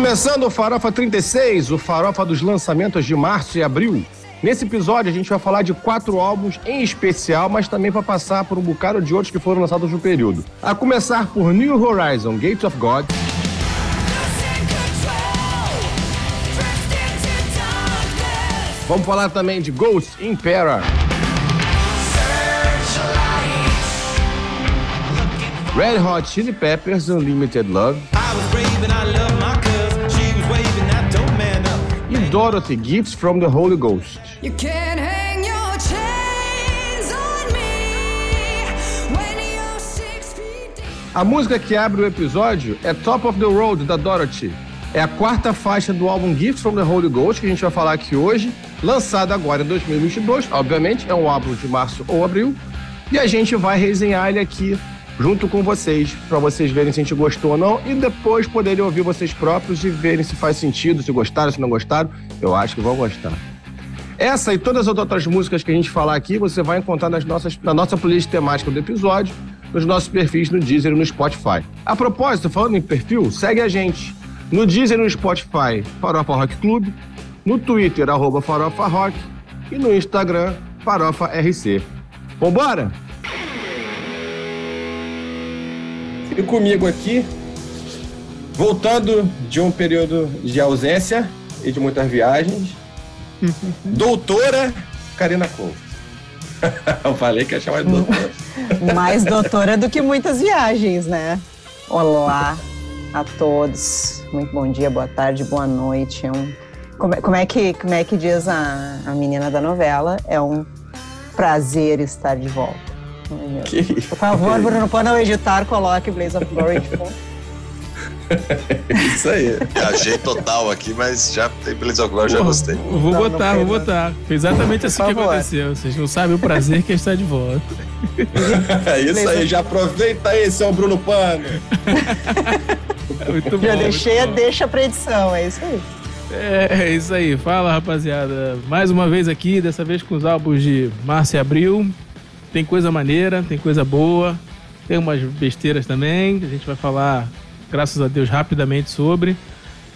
Começando o Farofa 36, o Farofa dos lançamentos de março e abril. Nesse episódio a gente vai falar de quatro álbuns em especial, mas também vai passar por um bocado de outros que foram lançados no período. A começar por New Horizon, Gates of God. Vamos falar também de Ghost Impera. Red Hot Chili Peppers Unlimited Love. Dorothy Gifts from the Holy Ghost. A música que abre o episódio é Top of the Road da Dorothy. É a quarta faixa do álbum Gifts from the Holy Ghost que a gente vai falar aqui hoje, lançado agora em 2022. Obviamente, é um álbum de março ou abril. E a gente vai resenhar ele aqui junto com vocês, para vocês verem se a gente gostou ou não e depois poderem ouvir vocês próprios e verem se faz sentido, se gostaram, se não gostaram. Eu acho que vão gostar. Essa e todas as outras músicas que a gente falar aqui, você vai encontrar nas nossas, na nossa playlist temática do episódio, nos nossos perfis no Deezer e no Spotify. A propósito, falando em perfil, segue a gente no Deezer e no Spotify, Farofa Rock Club, no Twitter, arroba Farofa Rock e no Instagram, Farofa RC. Vambora? E comigo aqui, voltando de um período de ausência e de muitas viagens, doutora Karina Couto. Eu falei que ia chamar de doutora. Mais doutora do que muitas viagens, né? Olá a todos. Muito bom dia, boa tarde, boa noite. É um... como, é, como, é que, como é que diz a, a menina da novela? É um prazer estar de volta. Que... Por favor, Bruno, quando eu editar, coloque Blaze of Glory de fundo. Isso aí. Viajei total aqui, mas já tem Blaze of Glory, já gostei. Vou não, botar, não vou botar. Foi exatamente assim que aconteceu. Vocês não sabem o prazer que é estar de volta. É isso aí, já aproveita aí, seu Bruno Pano. muito bom, já deixei a deixa pra edição, é isso aí. É, é isso aí. Fala, rapaziada. Mais uma vez aqui, dessa vez com os álbuns de março e abril. Tem coisa maneira, tem coisa boa, tem umas besteiras também, que a gente vai falar, graças a Deus, rapidamente sobre.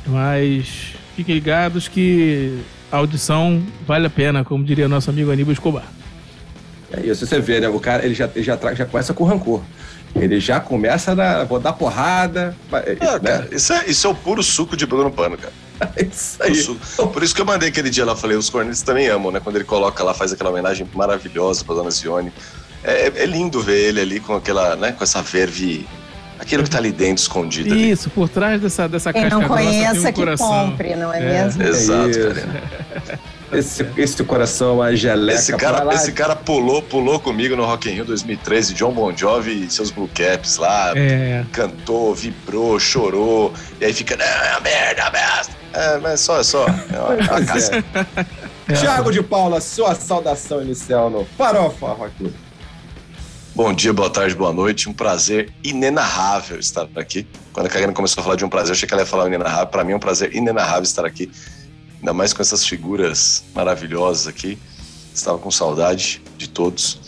Mas fiquem ligados que a audição vale a pena, como diria nosso amigo Aníbal Escobar. É isso, você vê, né? O cara ele já, ele já, já começa com rancor. Ele já começa a vou dar porrada. Ah, né? cara, isso, é, isso é o puro suco de Bruno Pano, cara. isso aí. Por isso que eu mandei aquele dia lá, falei, os cornetes também amam, né? Quando ele coloca lá, faz aquela homenagem maravilhosa pra Dona Zione. É, é lindo ver ele ali com aquela, né, com essa verve aquilo que tá ali dentro escondido. Isso, ali. por trás dessa, dessa Quem casca não conheça um que compre, não é, é. mesmo? Exato, cara. Esse, esse coração é geleca. Esse cara, esse cara pulou, pulou comigo no Rock in Rio 2013, John Bon Jovi e seus Blue Caps lá. É. Cantou, vibrou, chorou. E aí fica, não, é merda, merda. É, mas só, só. É uma, é uma casa. É. Tiago de Paula, sua saudação inicial no Farofa Rock Club. Bom dia, boa tarde, boa noite. Um prazer inenarrável estar aqui. Quando a Karina começou a falar de um prazer, eu achei que ela ia falar inenarrável. Para mim é um prazer inenarrável estar aqui. Ainda mais com essas figuras maravilhosas aqui. Estava com saudade de todos.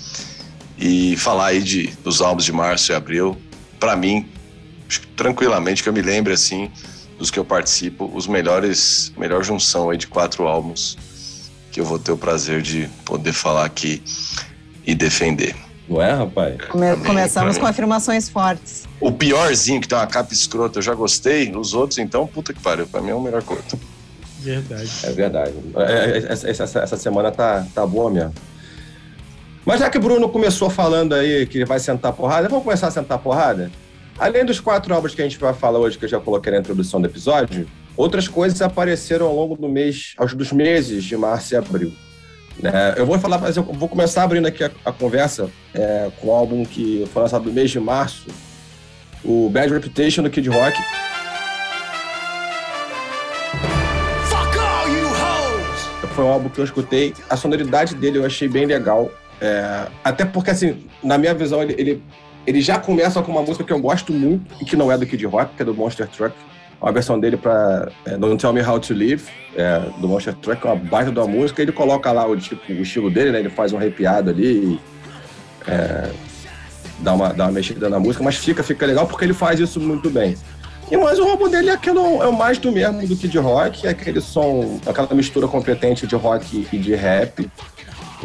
E falar aí de, dos álbuns de março e abril, para mim, tranquilamente, que eu me lembre assim, dos que eu participo, os melhores, melhor junção aí de quatro álbuns que eu vou ter o prazer de poder falar aqui e defender. Não é, rapaz? Come começamos com afirmações fortes. O piorzinho, que tem uma capa escrota, eu já gostei. Os outros, então, puta que pariu. Pra mim é o melhor curto. Verdade. É verdade. É, é, essa, essa, essa, semana tá, tá boa mesmo. Mas já que o Bruno começou falando aí que vai sentar porrada, vamos começar a sentar porrada? Além dos quatro álbuns que a gente vai falar hoje, que eu já coloquei na introdução do episódio, outras coisas apareceram ao longo do mês, aos dos meses de março e abril. É, eu vou falar, mas eu vou começar abrindo aqui a, a conversa é, com o álbum que foi lançado no mês de março, o Bad Reputation do Kid Rock. Foi um álbum que eu escutei, a sonoridade dele eu achei bem legal. É, até porque, assim, na minha visão, ele, ele, ele já começa com uma música que eu gosto muito e que não é do Kid Rock, que é do Monster Truck uma versão dele para é, Don't Tell Me How to Live, é, do Monster Truck, uma baita da música. Ele coloca lá o, tipo, o estilo dele, né? Ele faz um arrepiado ali e é, dá, uma, dá uma mexida na música, mas fica, fica legal porque ele faz isso muito bem. E mais o álbum dele é, aquele, é mais do mesmo do que de rock, é aquele som, aquela mistura competente de rock e de rap.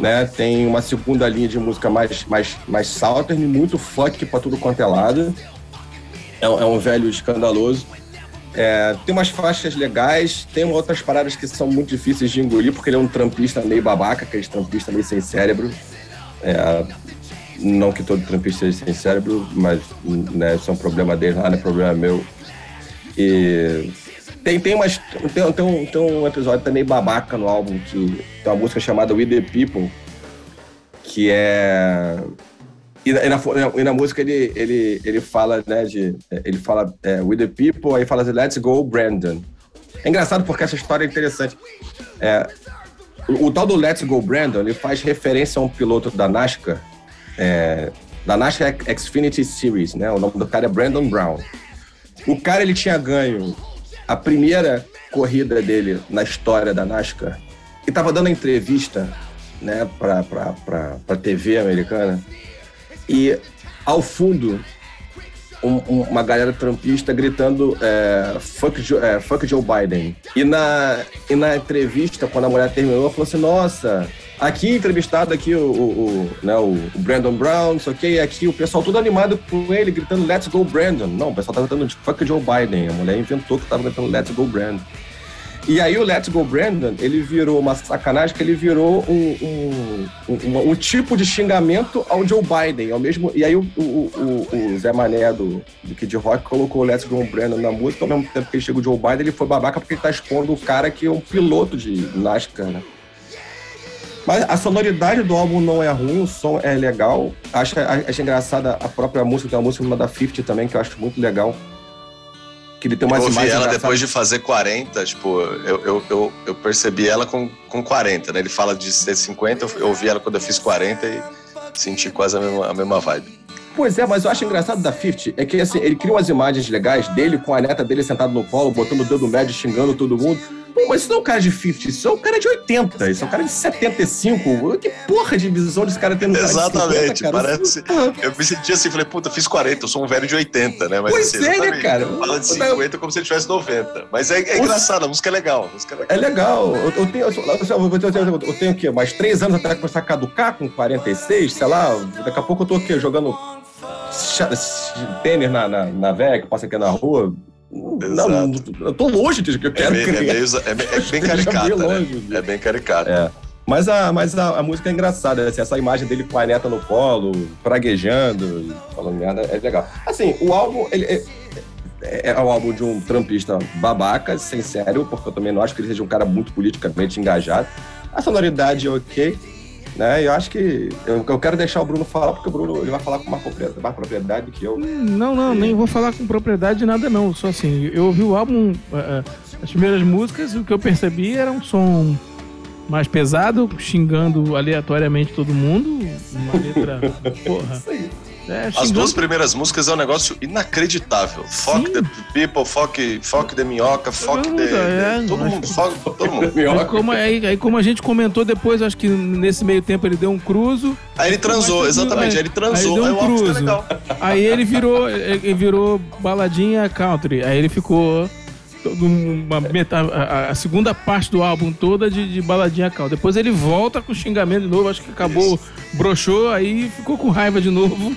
Né? Tem uma segunda linha de música mais, mais, mais southern, muito funk pra tudo quanto é lado. É, é um velho escandaloso. É, tem umas faixas legais, tem outras paradas que são muito difíceis de engolir, porque ele é um trampista meio babaca, aquele trampista meio sem cérebro. É, não que todo trampista seja sem cérebro, mas né, isso é um problema dele lá, não é problema meu. E tem, tem, umas, tem, tem, um, tem um episódio também babaca no álbum, que tem uma música chamada We The People, que é e na, e, na, e na, música ele, ele, ele fala, né, de. Ele fala é, with the people, aí fala assim, let's go, Brandon. É engraçado porque essa história é interessante. É, o, o, tal do Let's Go Brandon, ele faz referência a um piloto da NASCAR, é, da NASCAR Xfinity Series, né? O nome do cara é Brandon Brown. O cara, ele tinha ganho a primeira corrida dele na história da NASCAR e estava dando entrevista, né, para pra TV americana e ao fundo um, um, uma galera trampista gritando é, fuck, Joe, é, fuck Joe Biden. E na, e na entrevista, quando a mulher terminou, ela falou assim: Nossa, aqui entrevistado aqui o, o, o né, o Brandon Brown, isso aqui, aqui o pessoal todo animado com ele, gritando Let's go Brandon. Não, o pessoal tava gritando fuck Joe Biden. A mulher inventou que tava gritando Let's go Brandon. E aí o Let's Go Brandon, ele virou uma sacanagem que ele virou um, um, um, um tipo de xingamento ao Joe Biden. Ao mesmo, e aí o, o, o, o Zé Mané do, do Kid Rock colocou o Let's Go Brandon na música, ao mesmo tempo que ele chega o Joe Biden, ele foi babaca porque ele tá expondo o cara que é um piloto de NASCAR, né? Mas a sonoridade do álbum não é ruim, o som é legal. Acho, acho engraçada a própria música, tem uma música da 50 também, que eu acho muito legal que ele tem umas eu ouvi ela depois de fazer 40, tipo, eu, eu, eu, eu, percebi ela com, com 40, né? Ele fala de ser 50, eu ouvi ela quando eu fiz 40 e senti quase a mesma, a mesma vibe. Pois é, mas eu acho engraçado da 50 é que assim, ele cria umas imagens legais dele com a neta dele sentado no colo, botando o dedo médio, xingando todo mundo. Pô, mas isso não é um cara de 50, isso é um cara de 80, isso é um cara de 75. Que porra de visão desse cara tem no Exatamente, cara 50, parece. Eu me senti assim, falei, puta, fiz 40, eu sou um velho de 80, né? Mas, pois assim, é, né, cara? Fala de 50 como se ele tivesse 90. Mas é, é engraçado, a música é legal. Música é legal. É legal. Eu, eu, tenho, eu, eu, eu tenho o quê? Mais três anos até começar a caducar com 46, sei lá. Daqui a pouco eu tô aqui jogando tênis na, na, na que passa aqui na rua. Não, eu tô longe disso que eu quero. É, meio, é, meio, é, bem, é bem caricata, né? É bem caricata. É. Mas, a, mas a, a, música é engraçada, assim, essa imagem dele com a neta no colo, praguejando, falando merda, é legal. Assim, o álbum, ele, é, é, é o álbum de um trampista babaca, sem sério, porque eu também não acho que ele seja um cara muito politicamente engajado. A sonoridade é ok, né? Eu acho que eu, eu, quero deixar o Bruno falar, porque o Bruno ele vai falar com mais propriedade, mais propriedade que eu. Não, não, nem vou falar com propriedade de nada, não. Só assim, eu ouvi o álbum, uh, as primeiras músicas, o que eu percebi era um som mais pesado, xingando aleatoriamente todo mundo. Uma letra. porra. Isso aí. É, As duas primeiras músicas é um negócio inacreditável. Fuck Sim. the people, fuck, fuck the minhoca, fuck the, é, Todo mundo, fuck todo mundo. Aí como, aí, aí como, a gente comentou depois, acho que nesse meio tempo ele deu um cruzo. Aí ele transou, exatamente. Aí, ele transou, aí, deu um aí cruzo. Aí ele virou, ele virou baladinha country. Aí ele ficou uma metade, a, a, segunda parte do álbum toda de, de baladinha cal. Depois ele volta com xingamento de novo, acho que acabou, Isso. broxou, aí ficou com raiva de novo.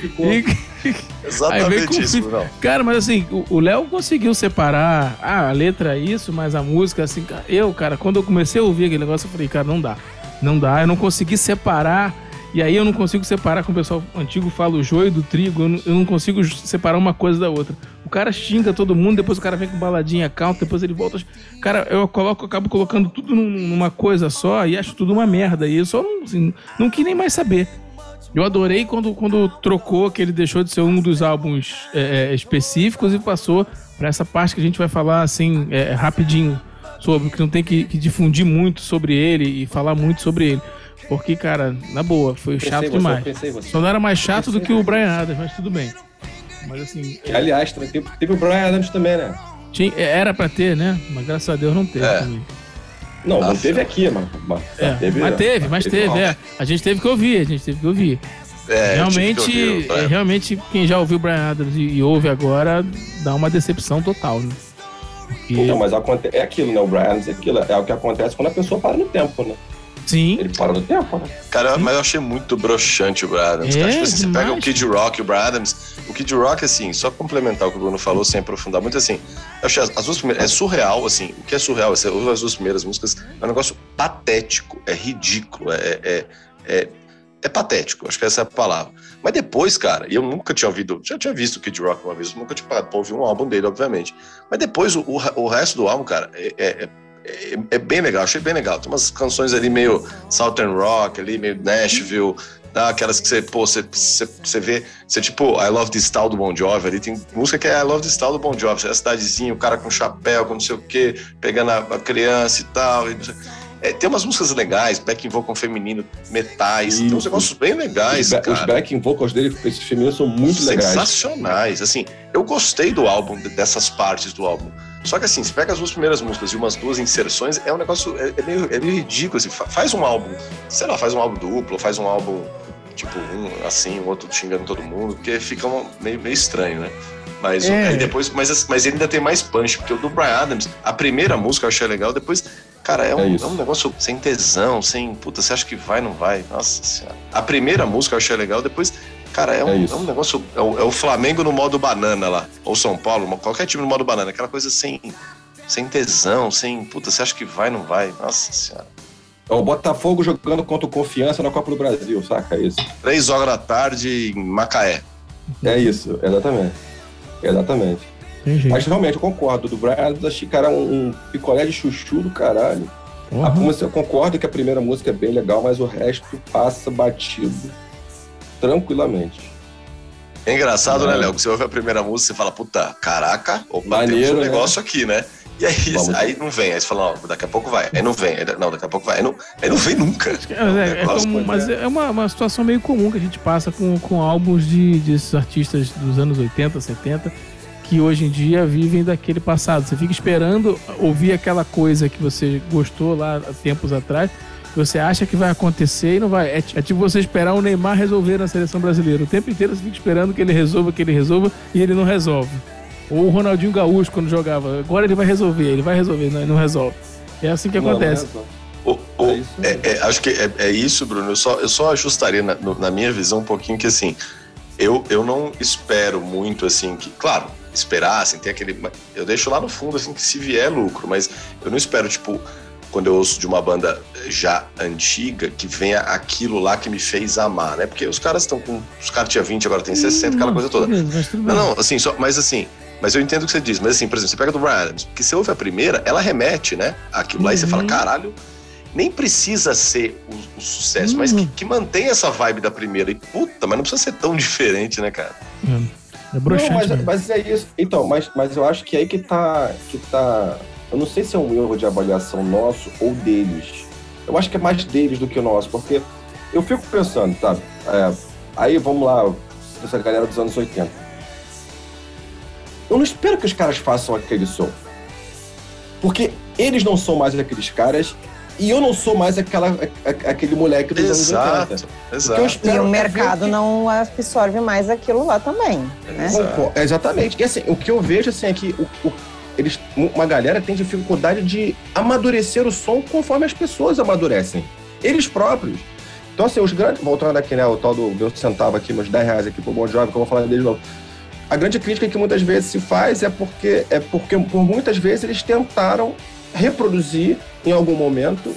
Ficou. E, Exatamente isso, não. Cara, mas assim, o Léo conseguiu separar ah, a letra é isso, mas a música, assim, eu, cara, quando eu comecei a ouvir aquele negócio, eu falei, cara, não dá. Não dá, eu não consegui separar e aí eu não consigo separar, como o pessoal antigo fala, o joio do trigo, eu não, eu não, consigo separar uma coisa da outra. O cara xinga todo mundo, depois o cara vem com baladinha calma, depois ele volta. Cara, eu coloco, acabo colocando tudo numa coisa só e acho tudo uma merda. E eu só não, assim, não quis nem mais saber. Eu adorei quando, quando trocou, que ele deixou de ser um dos álbuns é, é específicos e passou para essa parte que a gente vai falar assim, é, rapidinho, sobre, que não tem que, que difundir muito sobre ele e falar muito sobre ele. Porque, cara, na boa, foi pensei chato você, demais. Só não era mais chato do que o Brian Adams, mas tudo bem. Mas assim. Que, aliás, teve, teve o Brian Adams também, né? Tinha, era pra ter, né? Mas graças a Deus não teve. É. Não, Nossa. não teve aqui, mano. Mas, é, teve, mas teve, mas teve, teve é. A gente teve que ouvir, a gente teve que ouvir. É, tive que realmente, ouvir o é, realmente, quem já ouviu Brian Adams e, e ouve agora, dá uma decepção total, né? Porque, Então, mas é aquilo, né? O Brian Adams é aquilo. É o que acontece quando a pessoa para no tempo, né? sim, Ele para no tempo, né? Cara, mas eu achei muito broxante o Brian Adams. É, cara. Tipo assim, você pega o. Kid Rock e o Brian Adams. O Kid Rock, assim, só complementar o que o Bruno falou, sem aprofundar muito, assim. Eu achei as, as duas primeiras. É surreal, assim. O que é surreal? As duas primeiras músicas, é um negócio patético, é ridículo, é. é, é é patético, acho que essa é a palavra. Mas depois, cara, e eu nunca tinha ouvido, já tinha visto o Kid Rock uma vez, nunca tinha parado pra ouvir um álbum dele, obviamente. Mas depois, o, o, resto do álbum, cara, é, é, é, é bem legal, achei bem legal. Tem umas canções ali meio Southern Rock, ali meio Nashville, tá? aquelas que você, pô, você, você, você vê, você tipo, I Love This Style do Bon Jovi, ali tem música que é I Love This Style do Bon Jovi, você é a cidadezinha, o cara com chapéu, com não sei o quê, pegando a, a criança e tal. E é, tem umas músicas legais, back vocal feminino, metais, tem uns Isso. negócios bem legais, Os, ba- cara os backing vocals dele, esses femininos, são muito legais. sensacionais. Assim, eu gostei do álbum, de- dessas partes do álbum. Só que assim, você pega as duas primeiras músicas e umas duas inserções, é um negócio. É, é meio, é meio ridículo. Assim, Fa- faz um álbum, sei lá, faz um álbum duplo, faz um álbum tipo um assim, o outro xingando todo mundo, porque fica um- meio, meio estranho, né? Mas, É. aí depois, mas, mas ele ainda tem mais punch, porque o do Brian Adams, a primeira música eu achei legal, depois, cara, é É um, isso. é um negócio sem tesão, sem. Puta, você acha que vai, não vai? Nossa senhora. A primeira música eu achei legal, depois, cara, é um, É é um negócio. É o, é o Flamengo no modo banana lá, ou São Paulo, qualquer time no modo banana, aquela coisa sem, sem tesão, sem. Puta, você acha que vai, não vai? Nossa senhora. É o Botafogo jogando contra o Confiança na Copa do Brasil, saca? É isso. Três horas da tarde em Macaé. É isso, exatamente. Exatamente. tem jeito. Mas realmente eu concordo. Do Brian achei que era um, um picolé de chuchu do caralho. A Porra. música, eu concordo que a primeira música é bem legal, mas o resto passa batido tranquilamente. É engraçado, né, É. Léo? Que você ouve a primeira música e fala, puta, caraca, opa, Maneiro, temos um né? negócio aqui, né? E aí, Vamos. aí não vem, aí você fala, ó, daqui a pouco vai, aí não vem, aí, não, daqui a pouco vai, aí não, aí não vem nunca. É, é, é pois mas é uma, uma situação meio comum que a gente passa com, com álbuns de, desses artistas dos anos 80, 70, que hoje em dia vivem daquele passado. Você fica esperando ouvir aquela coisa que você gostou lá há tempos atrás, você acha que vai acontecer e não vai. É, é tipo você esperar o Neymar resolver na seleção brasileira. O tempo inteiro você fica esperando que ele resolva, que ele resolva, e ele não resolve. Ou o Ronaldinho Gaúcho quando jogava. Agora ele vai resolver, ele vai resolver, não, ele não resolve. É assim que Não, acontece. não é- O- o- É isso é, é, acho que é, é isso, Bruno. Eu só, eu só ajustaria na, no- na minha visão um pouquinho que assim, eu, eu não espero muito assim que, claro, esperar, assim, ter aquele. Eu deixo lá no fundo assim que se vier lucro, mas eu não espero, tipo, quando eu ouço de uma banda já antiga, que venha aquilo lá que me fez amar, né? Porque os caras estão com. Os caras tinham 20, agora tem 60, aquela coisa toda. Não, não, assim, só, mas assim, mas eu entendo o que você diz, mas assim, por exemplo, você pega do Brian Adams, porque você ouve a primeira, ela remete, né? Aquilo lá e você Uhum. fala, caralho, nem precisa ser o, o sucesso, mas Uhum. que, que mantém essa vibe da primeira. E puta, mas não precisa ser tão diferente, né, cara? É broxante. Não, mas, mas é isso. Então, mas, mas eu acho que é aí que tá, que tá. Eu não sei se é um erro de avaliação nosso ou deles. Eu acho que é mais deles do que nosso, porque eu fico pensando, tá? É, aí vamos lá, essa galera dos anos 80. Eu não espero que os caras façam aquele som. Porque eles não são mais aqueles caras e eu não sou mais aquela, a- a- aquele moleque dos anos 80. Exato, eu exato. espero E o mercado que- não absorve mais aquilo lá também. Né? Exato. Exatamente. E assim, o que eu vejo assim, é que o- o- eles, uma galera tem dificuldade de amadurecer o som conforme as pessoas amadurecem. Eles próprios. Então, assim, os grandes. Voltando aqui, né? O tal do meu centavo aqui, meus 10 reais aqui pro Bom Jovem, que eu vou falar de novo. A grande crítica que muitas vezes se faz é porque, é porque por muitas vezes, eles tentaram reproduzir, em algum momento,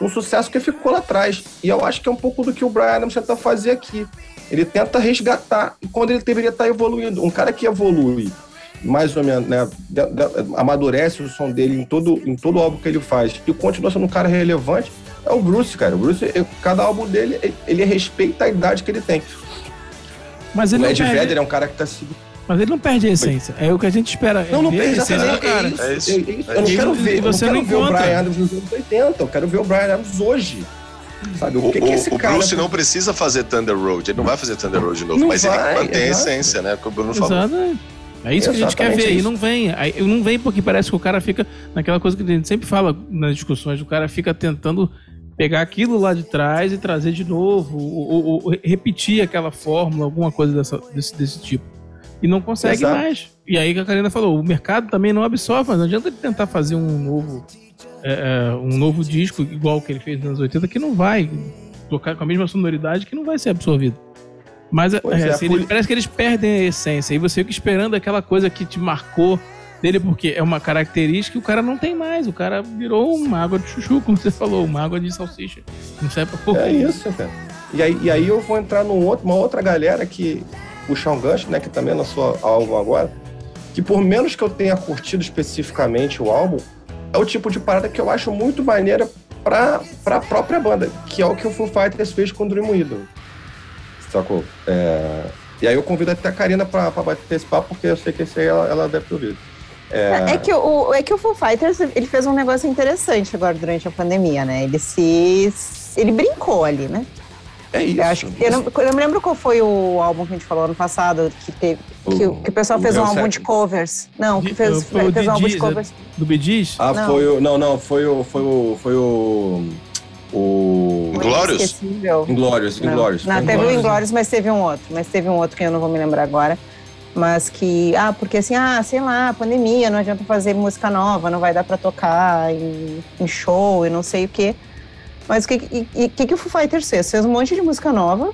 um sucesso que ficou lá atrás. E eu acho que é um pouco do que o Brian Adams tenta fazer aqui. Ele tenta resgatar quando ele deveria estar evoluindo. Um cara que evolui, mais ou menos, né, de- de- amadurece o som dele em todo, em todo álbum que ele faz e continua sendo um cara relevante, é o Bruce, cara. O Bruce, eu- cada álbum dele, ele- ele respeita a idade que ele tem. Mas O ele, não Ed perde, Vedder é um cara que tá se mas ele não perde a essência. É o que a gente espera. Não, não perde a essência cara. É isso. É isso. é isso. É Eu não quero ver, eu não você quero não ver o. Brian Adams nos anos 80, eu quero ver o Brian Adams hoje. Sabe? O, O, que, que esse o- o cara. Bruce não precisa fazer Thunder Road, ele não vai fazer Thunder Road de novo, Não mas vai, ele mantém a exato. essência, né? Que o Bruno falou. Exato. É isso que a gente quer ver. E isso. não vem. Aí, não vem porque parece que o cara fica naquela coisa que a gente sempre fala nas discussões. O cara fica tentando pegar aquilo lá de trás e trazer de novo, ou, ou, ou repetir aquela fórmula, alguma coisa dessa, desse, desse tipo. E não consegue Exato. mais. E aí que a Karina falou, o mercado também não absorve, mas não adianta ele tentar fazer um novo, é, é, um novo disco igual que ele fez nos anos 80, que não vai tocar com a mesma sonoridade, que não vai ser absorvido. Mas é, é, assim, parece que eles perdem a essência. E você fica esperando aquela coisa que te marcou dele, porque é uma característica que o cara não tem mais. O cara virou uma água de chuchu, como você falou, uma água de salsicha. Não serve pra porra. É isso, cara. E aí, e aí eu vou entrar num outro, outra galera que puxar um gancho, né, que também lançou álbum agora, que por menos que eu tenha curtido especificamente o álbum, é o tipo de parada que eu acho muito maneira pra, pra própria banda, que é o que o Foo Fighters fez com o Dream Widow. Sacou? É, E aí eu convido até a Karina pra, pra bater esse papo, porque eu sei que esse aí ela, ela deve ter ouvido. É que, o, é que o Foo Fighters ele fez um negócio interessante agora durante a pandemia, né? Ele se. Ele brincou ali, né? É isso. Eu, acho, eu, não, eu não me lembro qual foi o álbum que a gente falou ano passado, que, teve, que, o- que o pessoal o fez um álbum de covers. Não, que fez, fez um álbum de covers. Do Bidis? Ah, Não. foi o. Não, não, foi o. Foi o. Foi o. O. Inglórios, Não, Inglórios. não Foi teve o. Inglórios, mas teve um outro. Mas teve um outro que eu não vou me lembrar agora. Mas que, ah, porque assim, ah, sei lá, pandemia, não adianta fazer música nova, não vai dar pra tocar em, em show e não sei o quê. Mas o que, e- e que, que o Foo Fighters fez? Fez um monte de música nova,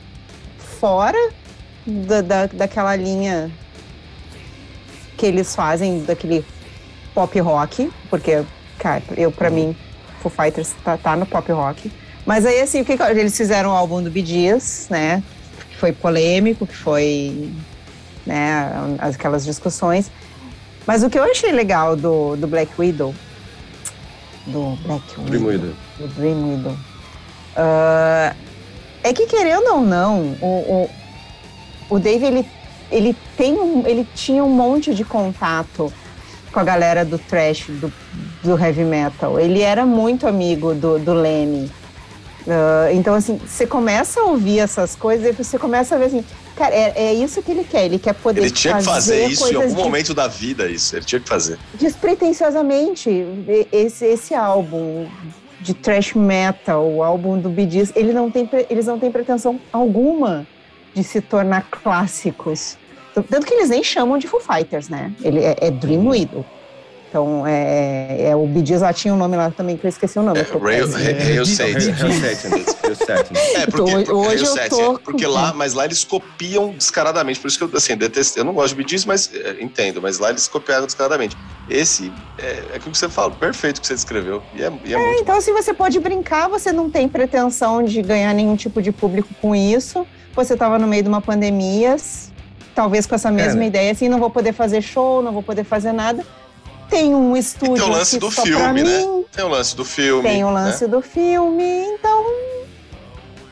fora da, da, daquela linha que eles fazem, daquele pop rock, porque, cara, eu, pra mim, Foo Fighters tá, tá no pop rock. Mas aí, assim, o que eles fizeram o álbum do Gees, né? Que foi polêmico, que foi, né, aquelas discussões. Mas o que eu achei legal do, do Black Widow, do Black Widow, Dream Widow. do Dream Widow, ah, é que querendo ou não, o, o, o Dave, ele, ele, tem um, ele tinha um monte de contato com a galera do thrash, do, do heavy metal. Ele era muito amigo do, do Lenny. Ah, então, assim, você começa a ouvir essas coisas e você começa a ver assim, cara, é, é isso que ele quer. Ele quer poder Ele tinha que fazer isso em algum de- momento da vida, isso. Ele tinha que fazer. despretensiosamente. Esse, esse álbum de thrash metal, o álbum do Bee Gees, ele não tem, eles não têm pretensão alguma de se tornar clássicos. Tanto que eles nem chamam de Foo Fighters, né? Ele é, é Dream Widow. Então, é, é, o Gees lá tinha um nome lá também, que eu esqueci o nome. É, Rail, Satan. É, porque, Hoje- eu Satan, tô é porque lá, mas lá eles copiam descaradamente, por isso que eu assim, detesto, eu não gosto de Gees, mas é, entendo, mas lá eles copiaram descaradamente. Esse é, é aquilo que você fala, perfeito que você descreveu. E é, e é muito Então, assim, você pode brincar, você não tem pretensão de ganhar nenhum tipo de público com isso. Você estava no meio de uma pandemia, talvez com essa mesma né? ideia, assim, não vou poder fazer show, não vou poder fazer nada. Tem um estúdio tem o lance aqui do filme, né? mim, Tem o lance do filme. tem o né? lance do filme, então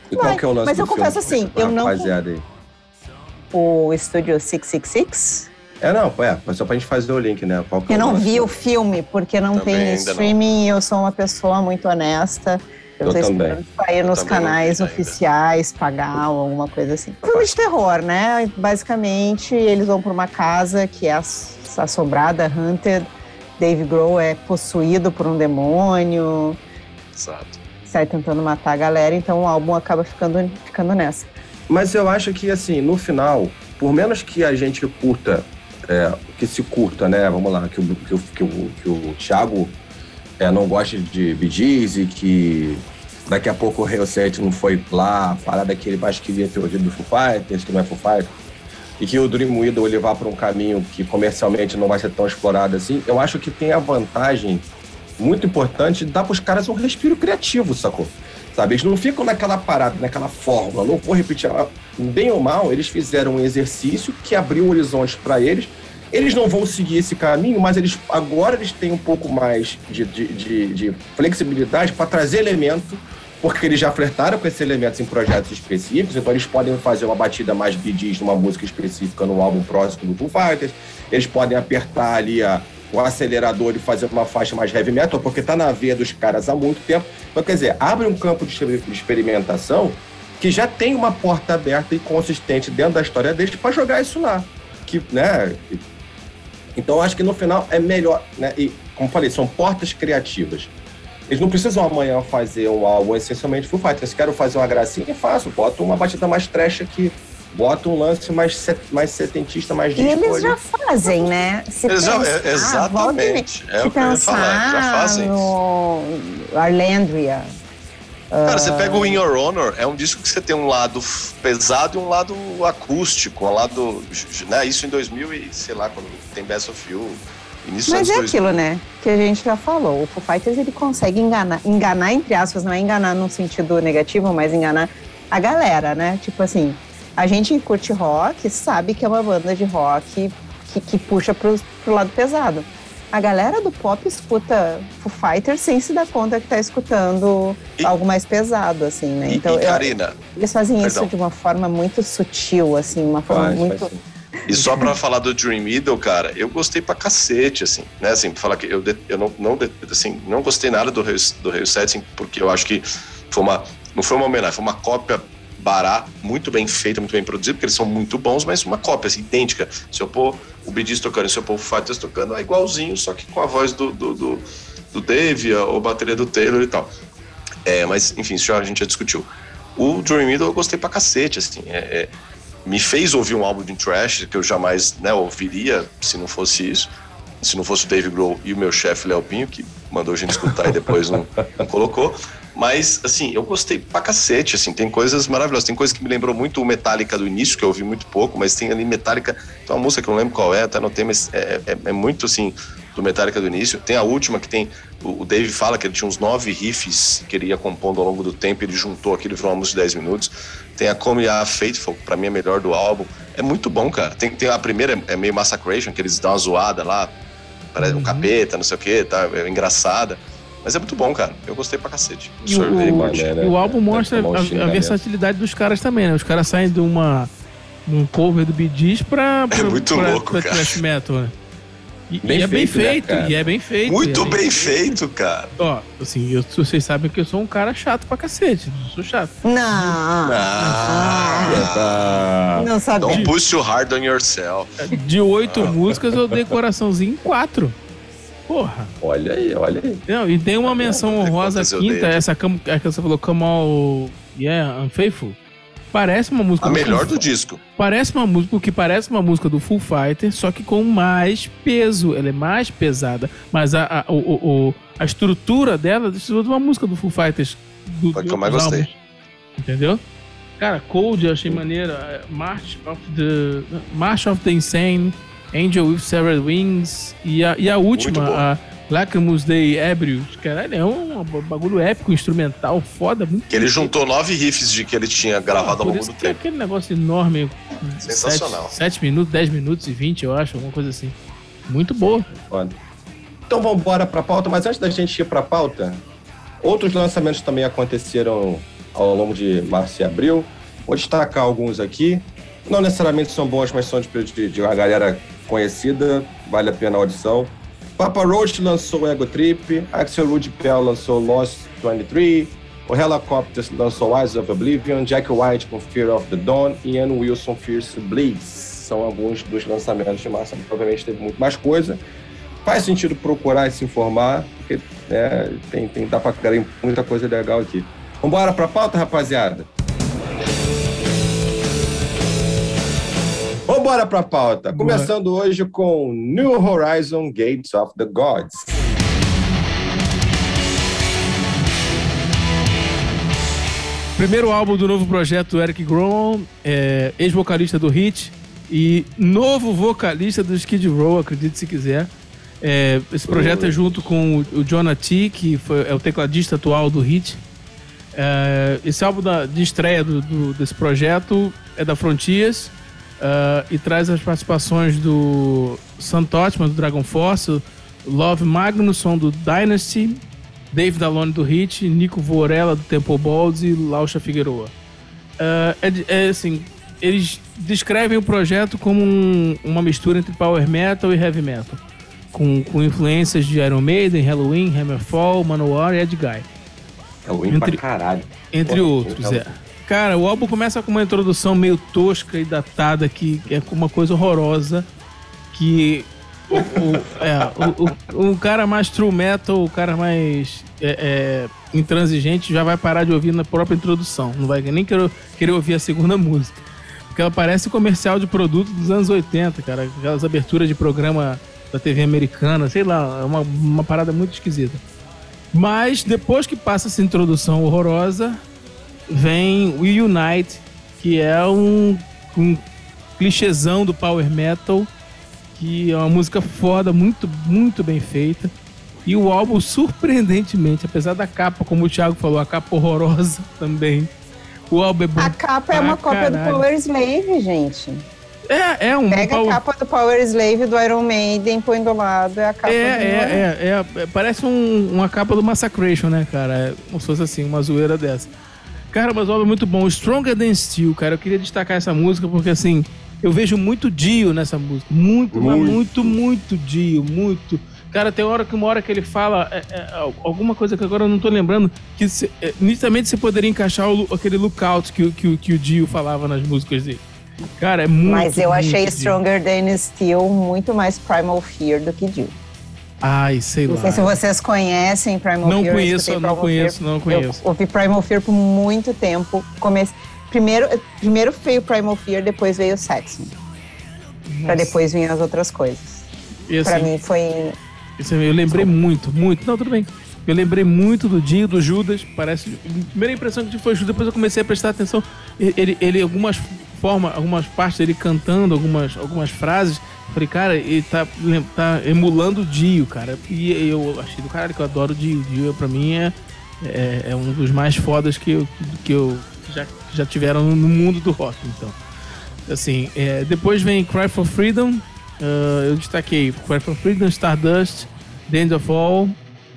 E qual que é o lance Mas do eu confesso filme? assim, eu não- Rapaziada aí. o estúdio 666, É, não, é, mas só pra gente fazer o link, né? Qual que é eu o não lance? vi o filme porque não Também tem não. streaming e eu sou uma pessoa muito honesta. Eu, Eu tô também. esperando sair nos canais ainda. oficiais, pagar ou alguma coisa assim. Filme de terror, né? Basicamente, eles vão para uma casa que é ass- assombrada, haunted. Dave Grohl é possuído por um demônio, Exato. sai tentando matar a galera, então o álbum acaba ficando, ficando nessa. Mas eu acho que, assim, no final, por menos que a gente curta, é, que se curta, né? Vamos lá, que o, que o, que o, que o Thiago é, não goste de Gees e que daqui a pouco o Hail Satan não foi lá, parada que ele acho que devia ter ouvido do Foo Fighters, que não é Foo Fighters, e que o Dream Widow vá para um caminho que comercialmente não vai ser tão explorado assim, eu acho que tem a vantagem muito importante de dar para os caras um respiro criativo, sacou? Sabe? Eles não ficam naquela parada, naquela fórmula. Não vou repetir. ah, Bem ou mal, eles fizeram um exercício que abriu horizontes para eles. Eles não vão seguir esse caminho, mas eles agora eles têm um pouco mais de, de, de- de flexibilidade para trazer elemento, porque eles já flertaram com esses elementos em projetos específicos, então eles podem fazer uma batida mais bidis numa música específica no álbum próximo do Foo Fighters, eles podem apertar ali a, o acelerador e fazer uma faixa mais heavy metal, porque tá na veia dos caras há muito tempo. Então, quer dizer, abre um campo de experimentação que já tem uma porta aberta e consistente dentro da história deles para jogar isso lá. Que, né? Então, eu acho que no final é melhor, né? E, como falei, são portas criativas. Eles não precisam amanhã fazer um álbum essencialmente Foo Fighters. Se quero fazer uma gracinha, faço. Boto uma batida mais trash aqui. Bota um lance mais, set, mais setentista, mais disco. E eles já fazem, né? Se eles pensar, já, é, exatamente. É o que eu ia falar, já fazem. No Arlandria. Cara, você pega o In Your Honor, é um disco que você tem um lado pesado e um lado acústico, um lado, né, isso em 2000 e sei lá, quando tem Best of You, início Mas é 2000. aquilo, né, que a gente já falou, o Foo Fighters ele consegue enganar, enganar entre aspas, não é enganar no sentido negativo, mas enganar a galera, né, tipo assim, a gente curte rock, sabe que é uma banda de rock que, que puxa pro, pro lado pesado a galera do pop escuta Foo Fighters sem se dar conta que tá escutando e, algo mais pesado, assim, né? Então, e, Karina, eu, eles fazem perdão. isso de uma forma muito sutil, assim, uma forma faz, muito... Faz e só pra falar do Dream Idol, cara, eu gostei pra cacete, assim, né? Assim, pra falar que eu, eu não, não, assim, não gostei nada do Rio, do Setting, porque eu acho que foi uma, não foi uma homenagem, foi uma cópia Muito bem feita, muito bem produzida, porque eles são muito bons, mas uma cópia, assim, idêntica. Se eu pôr o Bidis tocando se eu pôr o Fighters tocando, é igualzinho, só que com a voz do, do, do, do Dave ou bateria do Taylor e tal. É, mas, enfim, isso já, a gente já discutiu. O Dream Idol eu gostei pra cacete, assim, é, é, me fez ouvir um álbum de trash que eu jamais né, ouviria se não fosse isso. Se não fosse o Dave Grohl e o meu chefe Léo Pinho, que mandou a gente escutar e depois não, não colocou. Mas, assim, eu gostei pra cacete, assim, tem coisas maravilhosas. Tem coisas que me lembrou muito o Metallica do início, que eu ouvi muito pouco, mas tem ali Metallica, tem uma música que eu não lembro qual é, até não tem, mas é, é, é muito, assim, do Metallica do início. Tem a última que tem, o, o Dave fala que ele tinha uns nove riffs que ele ia compondo ao longo do tempo, ele juntou aquilo e virou uma música de 10 minutos. Tem a Come a Faithful, que pra mim é a melhor do álbum. É muito bom, cara. Tem, tem a primeira, é meio Massacration, que eles dão uma zoada lá, parece um uhum. capeta, não sei o que, tá, é engraçada. Mas é muito bom, cara. Eu gostei pra cacete. E o, o, e o álbum mostra a, a, versatilidade dos caras também, né? Os caras saem de uma um cover do Bee Gees pra, pra, é muito pra, louco, pra, cara. thrash metal, né? E, e, é bem feito, né, e é bem feito. Muito é bem, feito, cara. Ó, assim, eu, vocês sabem que eu sou um cara chato pra cacete. Eu sou chato. Não. Não. Ah, não sabe. Don't push too hard on yourself. De oito músicas, eu dei coraçãozinho em quatro. Porra. Olha aí, olha aí. Não, e tem uma menção honrosa quinta, essa que você falou, Come All Yeah, Unfaithful. Parece uma música. A do melhor Full do disco. Parece uma música, porque parece uma música do Full Fighter, só que com mais peso. Ela é mais pesada. Mas a, a, o, o, a estrutura dela é uma música do Full Fighters. Do, Foi que eu mais gostei. Álbuns, entendeu? Cara, Cold eu achei maneira. March of the. March of the Insane. Angel with Severed Wings. E a, e a última, a Lacrimus Day Ebrius. Caralho, é um, bagulho épico, instrumental, foda. Muito que ele juntou nove riffs de que ele tinha gravado ao longo do tempo. É aquele negócio enorme. Sensacional. 7 minutos, 10 minutos e 20, eu acho, alguma coisa assim. Muito boa. Foda. Então vamos embora pra pauta, mas antes da gente ir pra pauta, outros lançamentos também aconteceram ao longo de março e abril. Vou destacar alguns aqui. Não necessariamente são bons, mas são de, de, de uma galera conhecida, vale a pena a audição. Papa Roach lançou Ego Trip, Axel Rude Pell lançou Lost 23, o Helicopters lançou Eyes of Oblivion, Jack White com Fear of the Dawn e Ian Wilson Fierce Bleeds. São alguns dos lançamentos de massa, provavelmente teve muito mais coisa. Faz sentido procurar e se informar, porque né, tem, tem, dá pra muita coisa legal aqui. Vambora pra pauta, rapaziada? Vambora pra pauta. Começando hoje com New Horizon Gates of the Gods. Primeiro álbum do novo projeto do Eric Grom, é, ex-vocalista do Hit e novo vocalista do Skid Row, acredite se quiser. É, esse projeto é junto com o, Jonah T, que foi, é o tecladista atual do Hit. É, esse álbum da, de estreia do, do, desse projeto é da Frontiers Uh, e traz as participações do Sam Totman, do Dragon Force, Love Magnusson, do Dynasty, Dave Dalone, do Hit, Nico Vorella, do Temple Balls e Lausha Figueroa. Uh, é, é, assim, eles descrevem o projeto como um, uma mistura entre power metal e heavy metal, com, com influências de Iron Maiden, Halloween, Hammerfall, Manowar e Ed Guy. Halloween entre, pra caralho. Entre Pô, outros, é. Cara, o álbum começa com uma introdução meio tosca e datada, que é uma coisa horrorosa, que o, o, é, o, o, cara mais true metal, o cara mais é, é, intransigente já vai parar de ouvir na própria introdução. Não vai nem querer, querer ouvir a segunda música. Porque ela parece comercial de produto dos anos 80, cara. Aquelas aberturas de programa da TV americana, sei lá, é uma, uma parada muito esquisita. Mas depois que passa essa introdução horrorosa, vem o Unite, que é um, um clichêzão do power metal, que é uma música foda, muito, muito bem feita. E o álbum, surpreendentemente, apesar da capa, como o Thiago falou, a capa horrorosa também. O álbum é bom. A capa é uma cópia do Power Slave, gente. É, é um. Pega power... a capa do Power Slave do Iron Maiden, põe do lado, é a capa é, do é, é, é, é, Parece um, uma capa do Massacration, né, cara? É, como se fosse assim, uma zoeira dessa. Cara, mas o álbum é muito bom. Stronger Than Steel, cara. Eu queria destacar essa música porque, assim, eu vejo muito Dio nessa música. Muito, muito, muito, muito Dio, muito. Cara, tem hora que uma hora que ele fala é, é, alguma coisa que agora eu não tô lembrando, que se, é, nitidamente você poderia encaixar o, aquele lookout que, que, que o Dio falava nas músicas dele. Cara, é muito. Mas eu achei Stronger Than Steel muito mais Primal Fear do que Dio. Ai, sei não lá. Não sei se vocês conhecem Primal não Fear. Conheço, não conheço, Fear. não conheço, Eu ouvi Primal Fear por muito tempo. Comece... Primeiro, primeiro veio Primal Fear, depois veio Saxon. Pra depois vir as outras coisas. Assim, pra mim foi. Eu lembrei Desculpa. muito, muito. Não, tudo bem. Eu lembrei muito do Dio, do Judas. Parece. A primeira impressão que foi Judas, depois eu comecei a prestar atenção. Ele, ele algumas formas, algumas partes dele cantando algumas, algumas frases. Falei, cara, ele tá, tá emulando o Dio, cara. E eu achei do caralho que eu adoro o Dio. O Dio, pra mim, é, é, é, um dos mais fodas que eu, que eu já, já tiveram no mundo do rock, então. Assim, é, depois vem Cry for Freedom. Uh, eu destaquei Cry for Freedom, Stardust, The End of All,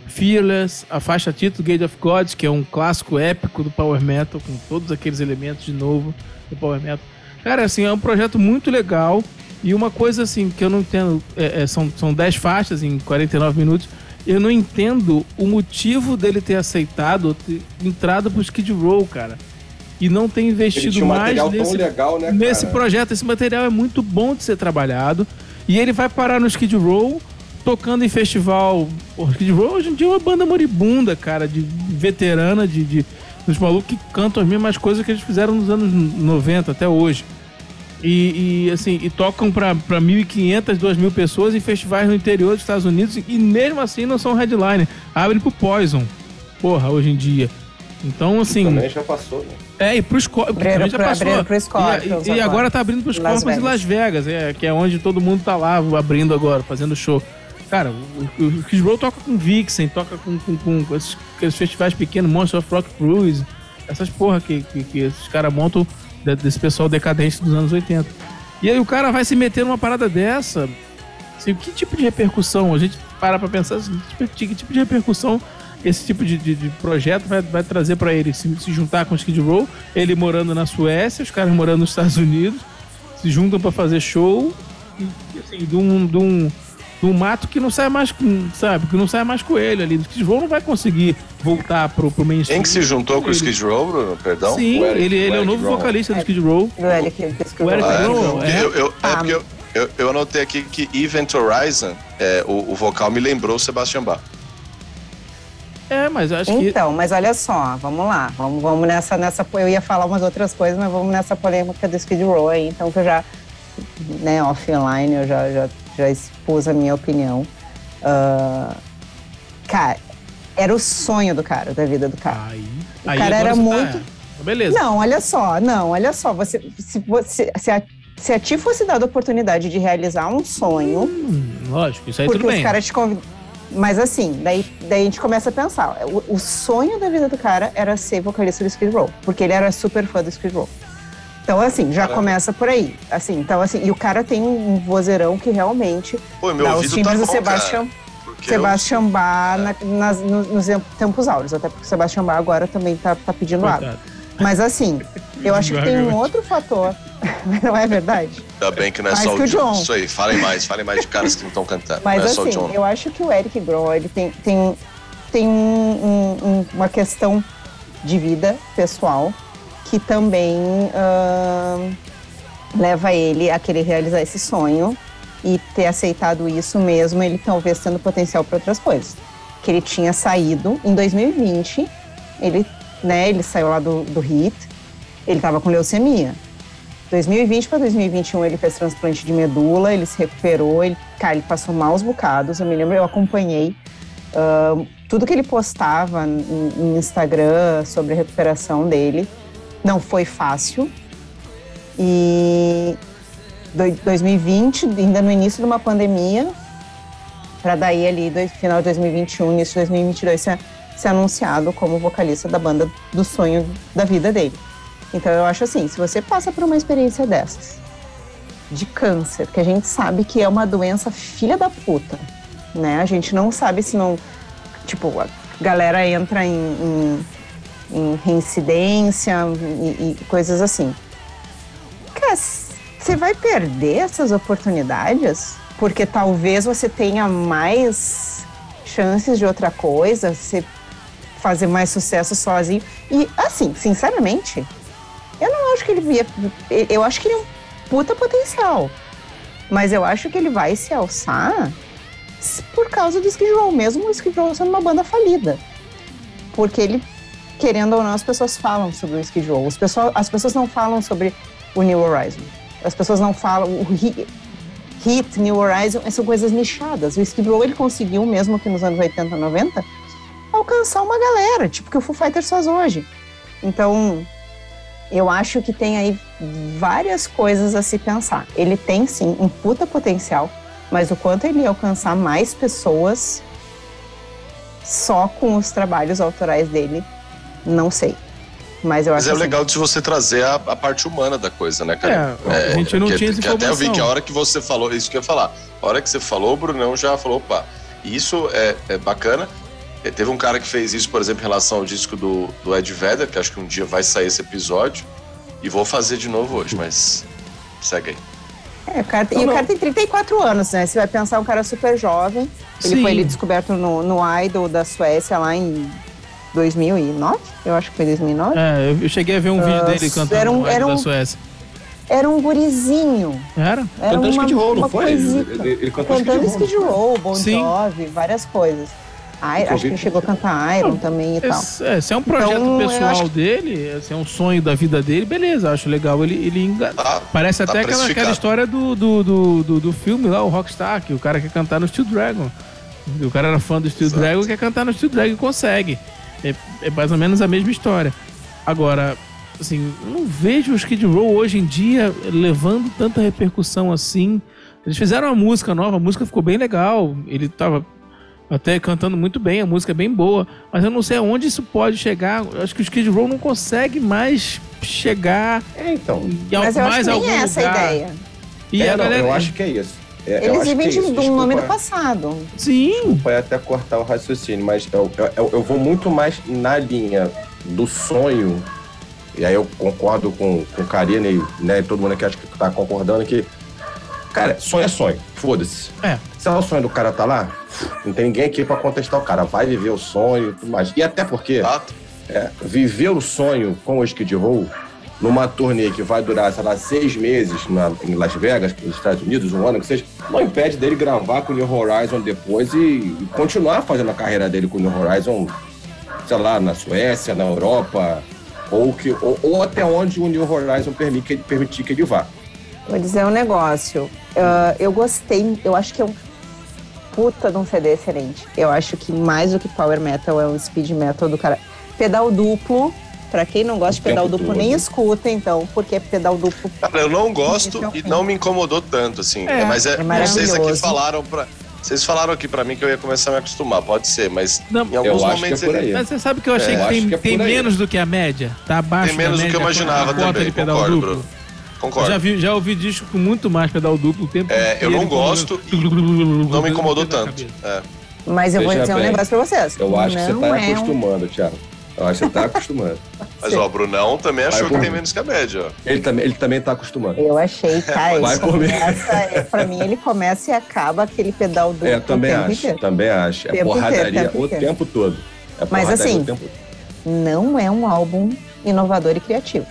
Fearless, a faixa título Gate of Gods, que é um clássico épico do Power Metal, com todos aqueles elementos de novo do Power Metal. Cara, assim, é um projeto muito legal. E uma coisa assim que eu não entendo, é, é, são, são 10 faixas em 49 minutos. Eu não entendo o motivo dele ter aceitado, ter entrado pro Skid Row, cara. E não ter investido mais um nesse, legal, né, nesse projeto. Esse material é muito bom de ser trabalhado. E ele vai parar no Skid Row tocando em festival. O Skid Row hoje em dia é uma banda moribunda, cara, de veterana, de, de dos malucos que cantam as mesmas coisas que eles fizeram nos anos 90 até hoje. E, e, assim, e tocam para 1.500, 2.000 pessoas em festivais no interior dos Estados Unidos e mesmo assim não são headliner. Abrem pro Poison, porra, hoje em dia. Então, assim. Também já passou, né? É, e pros Scorpions. Também já passou. Pro Scorpions, e, e, agora tá abrindo pros Scorpions em Las Vegas, é, que é onde todo mundo tá lá abrindo agora, fazendo show. Cara, o, o Roll toca com Vixen, toca com, com, com esses, aqueles festivais pequenos, Monster of Rock Cruise, essas porra que, que, que esses caras montam desse pessoal decadente dos anos 80. E aí o cara vai se meter numa parada dessa. Assim, que tipo de repercussão? A gente para pra pensar assim, que tipo de repercussão esse tipo de, de, de projeto vai, vai trazer para ele? Se, se juntar com o Skid Row, ele morando na Suécia, os caras morando nos Estados Unidos, se juntam para fazer show, e, assim, de um, de um num mato que não sai mais com, sabe, que não sai mais com ele ali. O Skid Row não vai conseguir voltar pro, pro mainstream. Quem que se juntou com o Skid Row, Bruno? Perdão? Sim, Eric, ele, ele é o novo vocalista do Skid Row. O Eric, o Eric Row, é. Eu, eu, é ah. porque eu, eu, eu, anotei aqui que Event Horizon, é, o, o vocal me lembrou o Sebastian Bach. É, mas acho então, que. Então, mas olha só, vamos lá. Vamos, vamos nessa, nessa. Eu ia falar umas outras coisas, mas vamos nessa polêmica do Skid Row aí, então que eu já. Né, offline, eu já, já, já expus a minha opinião. Uh, cara, era o sonho do cara, da vida do cara. Aí, o aí cara era muito. Tá... Beleza. Não, olha só, não, olha só. Você, se, você, se, a, se a ti fosse dada a oportunidade de realizar um sonho. Hum, lógico, isso aí tudo bem. Os caras te convid... Mas assim, daí, daí a gente começa a pensar. O, o, sonho da vida do cara era ser vocalista do Skid Row, porque ele era super fã do Skid Row. Então, assim, já Caramba. começa por aí. Assim, então, assim, e o cara tem um vozeirão que realmente Pô, meu dá os timbres tá do Sebastian. Sebastian eu... Bach na, nas, nos, nos, tempos áureos, até porque o Sebastian Bach agora também tá, tá pedindo água. Mas assim, eu acho que tem um outro fator. não é verdade? Ainda bem que não é mais só o, John. Isso aí, falem mais, falem mais de caras que não estão cantando. Mas não é assim, só o assim, John. eu acho que o Eric Grohl, ele tem, tem, tem um, um, uma questão de vida pessoal que também uh, leva ele a querer realizar esse sonho. e ter aceitado isso mesmo, ele talvez tendo potencial para outras coisas. Que ele tinha saído em 2020, ele, né, ele saiu lá do, do HIT, ele estava com leucemia. 2020 para 2021 ele fez transplante de medula, ele se recuperou, ele, cara, ele passou maus bocados. Eu me lembro, eu acompanhei uh, tudo que ele postava no Instagram sobre a recuperação dele. Não foi fácil. E 2020, ainda no início de uma pandemia, para daí ali, final de 2021, início de 2022, ser, ser anunciado como vocalista da banda do sonho da vida dele. Então eu acho assim, se você passa por uma experiência dessas, de câncer, que a gente sabe que é uma doença filha da puta, né? A gente não sabe se não, tipo, a galera entra em, em, em reincidência e, e coisas assim. Você vai perder essas oportunidades porque talvez você tenha mais chances de outra coisa, você fazer mais sucesso sozinho. E assim, sinceramente, eu não acho que ele via. Eu acho que ele é um puta potencial. Mas eu acho que ele vai se alçar por causa do Skid Row, mesmo o Skid Row sendo uma banda falida. Porque ele, querendo ou não, as pessoas falam sobre o Skid Row. As pessoas, as pessoas não falam sobre o New Horizon. As pessoas não falam. O hit, hit New Horizon são coisas nichadas. O Skid Row ele conseguiu, mesmo que nos anos 80, 90, alcançar uma galera, tipo que o Foo Fighters faz hoje. Então, eu acho que tem aí várias coisas a se pensar. Ele tem sim um puta potencial, mas o quanto ele alcançar mais pessoas só com os trabalhos autorais dele, não sei. Mas eu Mas acho é assim, legal de você trazer a, a parte humana da coisa, né, cara? É, a gente não que, tinha essa que até eu vi que a hora que você falou, isso que eu ia falar, a hora que você falou, o Brunão já falou, opa, isso é, é bacana. É, Teve um cara que fez isso, por exemplo, em relação ao disco do, do Ed Vedder, que acho que um dia vai sair esse episódio, e vou fazer de novo hoje, mas segue aí. É, o cara, Não, e não. o cara tem 34 anos, né? Você vai pensar um cara super jovem. Ele Sim. foi ele descoberto no, no Idol da Suécia lá em 2009, eu acho que foi 2009. É, eu cheguei a ver um vídeo Ah, dele cantando era um- era da um- Suécia. Era um gurizinho. Era? Era Cantando uma, Skid Row, não foi? coisita. Ele, ele cantou Cantando Skid Skid Row, Bon. Jovi, várias coisas. Ai, acho que ele chegou a cantar Iron também e tal. Esse, é, se é um projeto Então, pessoal acho dele, se é um sonho da vida dele, beleza, acho legal. Ele, ele enga- Tá, Parece tá até aquela, aquela história do, do, do, do, do filme lá, o Rockstar, que o cara quer cantar no Steel Dragon. O cara era fã do Steel Exato. Dragon quer cantar no Steel Dragon e consegue. É, é mais ou menos a mesma história. Agora, assim, eu não vejo o Skid Row hoje em dia levando tanta repercussão assim. Eles fizeram uma música nova, a música ficou bem legal. Ele tava até cantando muito bem, a música é bem boa. Mas eu não sei aonde isso pode chegar. Eu acho que o Skid Row não consegue mais chegar É, então. em Mas eu acho mais que algum nem é essa a ideia. E É, a não, galera... eu acho que é isso. É, Eles é de um nome do passado. Sim. Desculpa até cortar o raciocínio, mas eu, eu, eu vou muito mais na linha do sonho, e aí eu concordo com, com Karina e né, todo mundo aqui acho que tá concordando que, cara, sonho é sonho, foda-se. É. Se é o sonho do cara tá lá, não tem ninguém aqui pra contestar o cara, vai viver o sonho e tudo mais. E até porque é, viver o sonho com o Skid Row numa turnê que vai durar, sei lá, seis meses na, em Las Vegas, nos Estados Unidos, um ano que seja, não impede dele gravar com o New Horizon depois e, e continuar fazendo a carreira dele com o New Horizon, sei lá, na Suécia, na Europa, ou, que, ou, ou até onde o New Horizon ele, permitir que ele vá. Vou dizer um negócio. Ah, eu gostei, eu acho que é um puta de um CD excelente. Eu acho que mais do que Power Metal é um speed metal do cara. Pedal duplo. Pra quem não gosta O de pedal duplo, todo. nem escuta, então, porque é pedal duplo. Cara, eu não gosto é e não me incomodou tanto, assim. É, mas é, é vocês aqui maravilhoso. falaram pra. Vocês falaram aqui pra mim que eu ia começar a me acostumar, pode ser, mas Não, em alguns Eu acho que é momentos aí. Mas você sabe que eu achei É, que tem, que é tem menos do que a média? Tá abaixo tem menos da do que eu imaginava também. Concordo, duplo. Bruno. Eu Concordo. já, vi, já ouvi disco com muito mais pedal duplo o tempo É, eu não gosto e não me incomodou tanto. É. Mas eu vou dizer um bem, negócio pra vocês. Eu acho que você Não tá é um- acostumando, Thiago. Eu acho que você tá acostumando. Mas ó, o Brunão também achou que tem menos que a média, ó. Ele também, ele também tá acostumando. Eu achei, cara, Vai isso por mim. começa, é, pra mim ele começa e acaba aquele pedal duplo É, também o tempo acho, inteiro. também acho. É Tempo porradaria inteiro, tempo o inteiro. tempo todo. É Mas assim, o tempo todo. Não é um álbum inovador e criativo.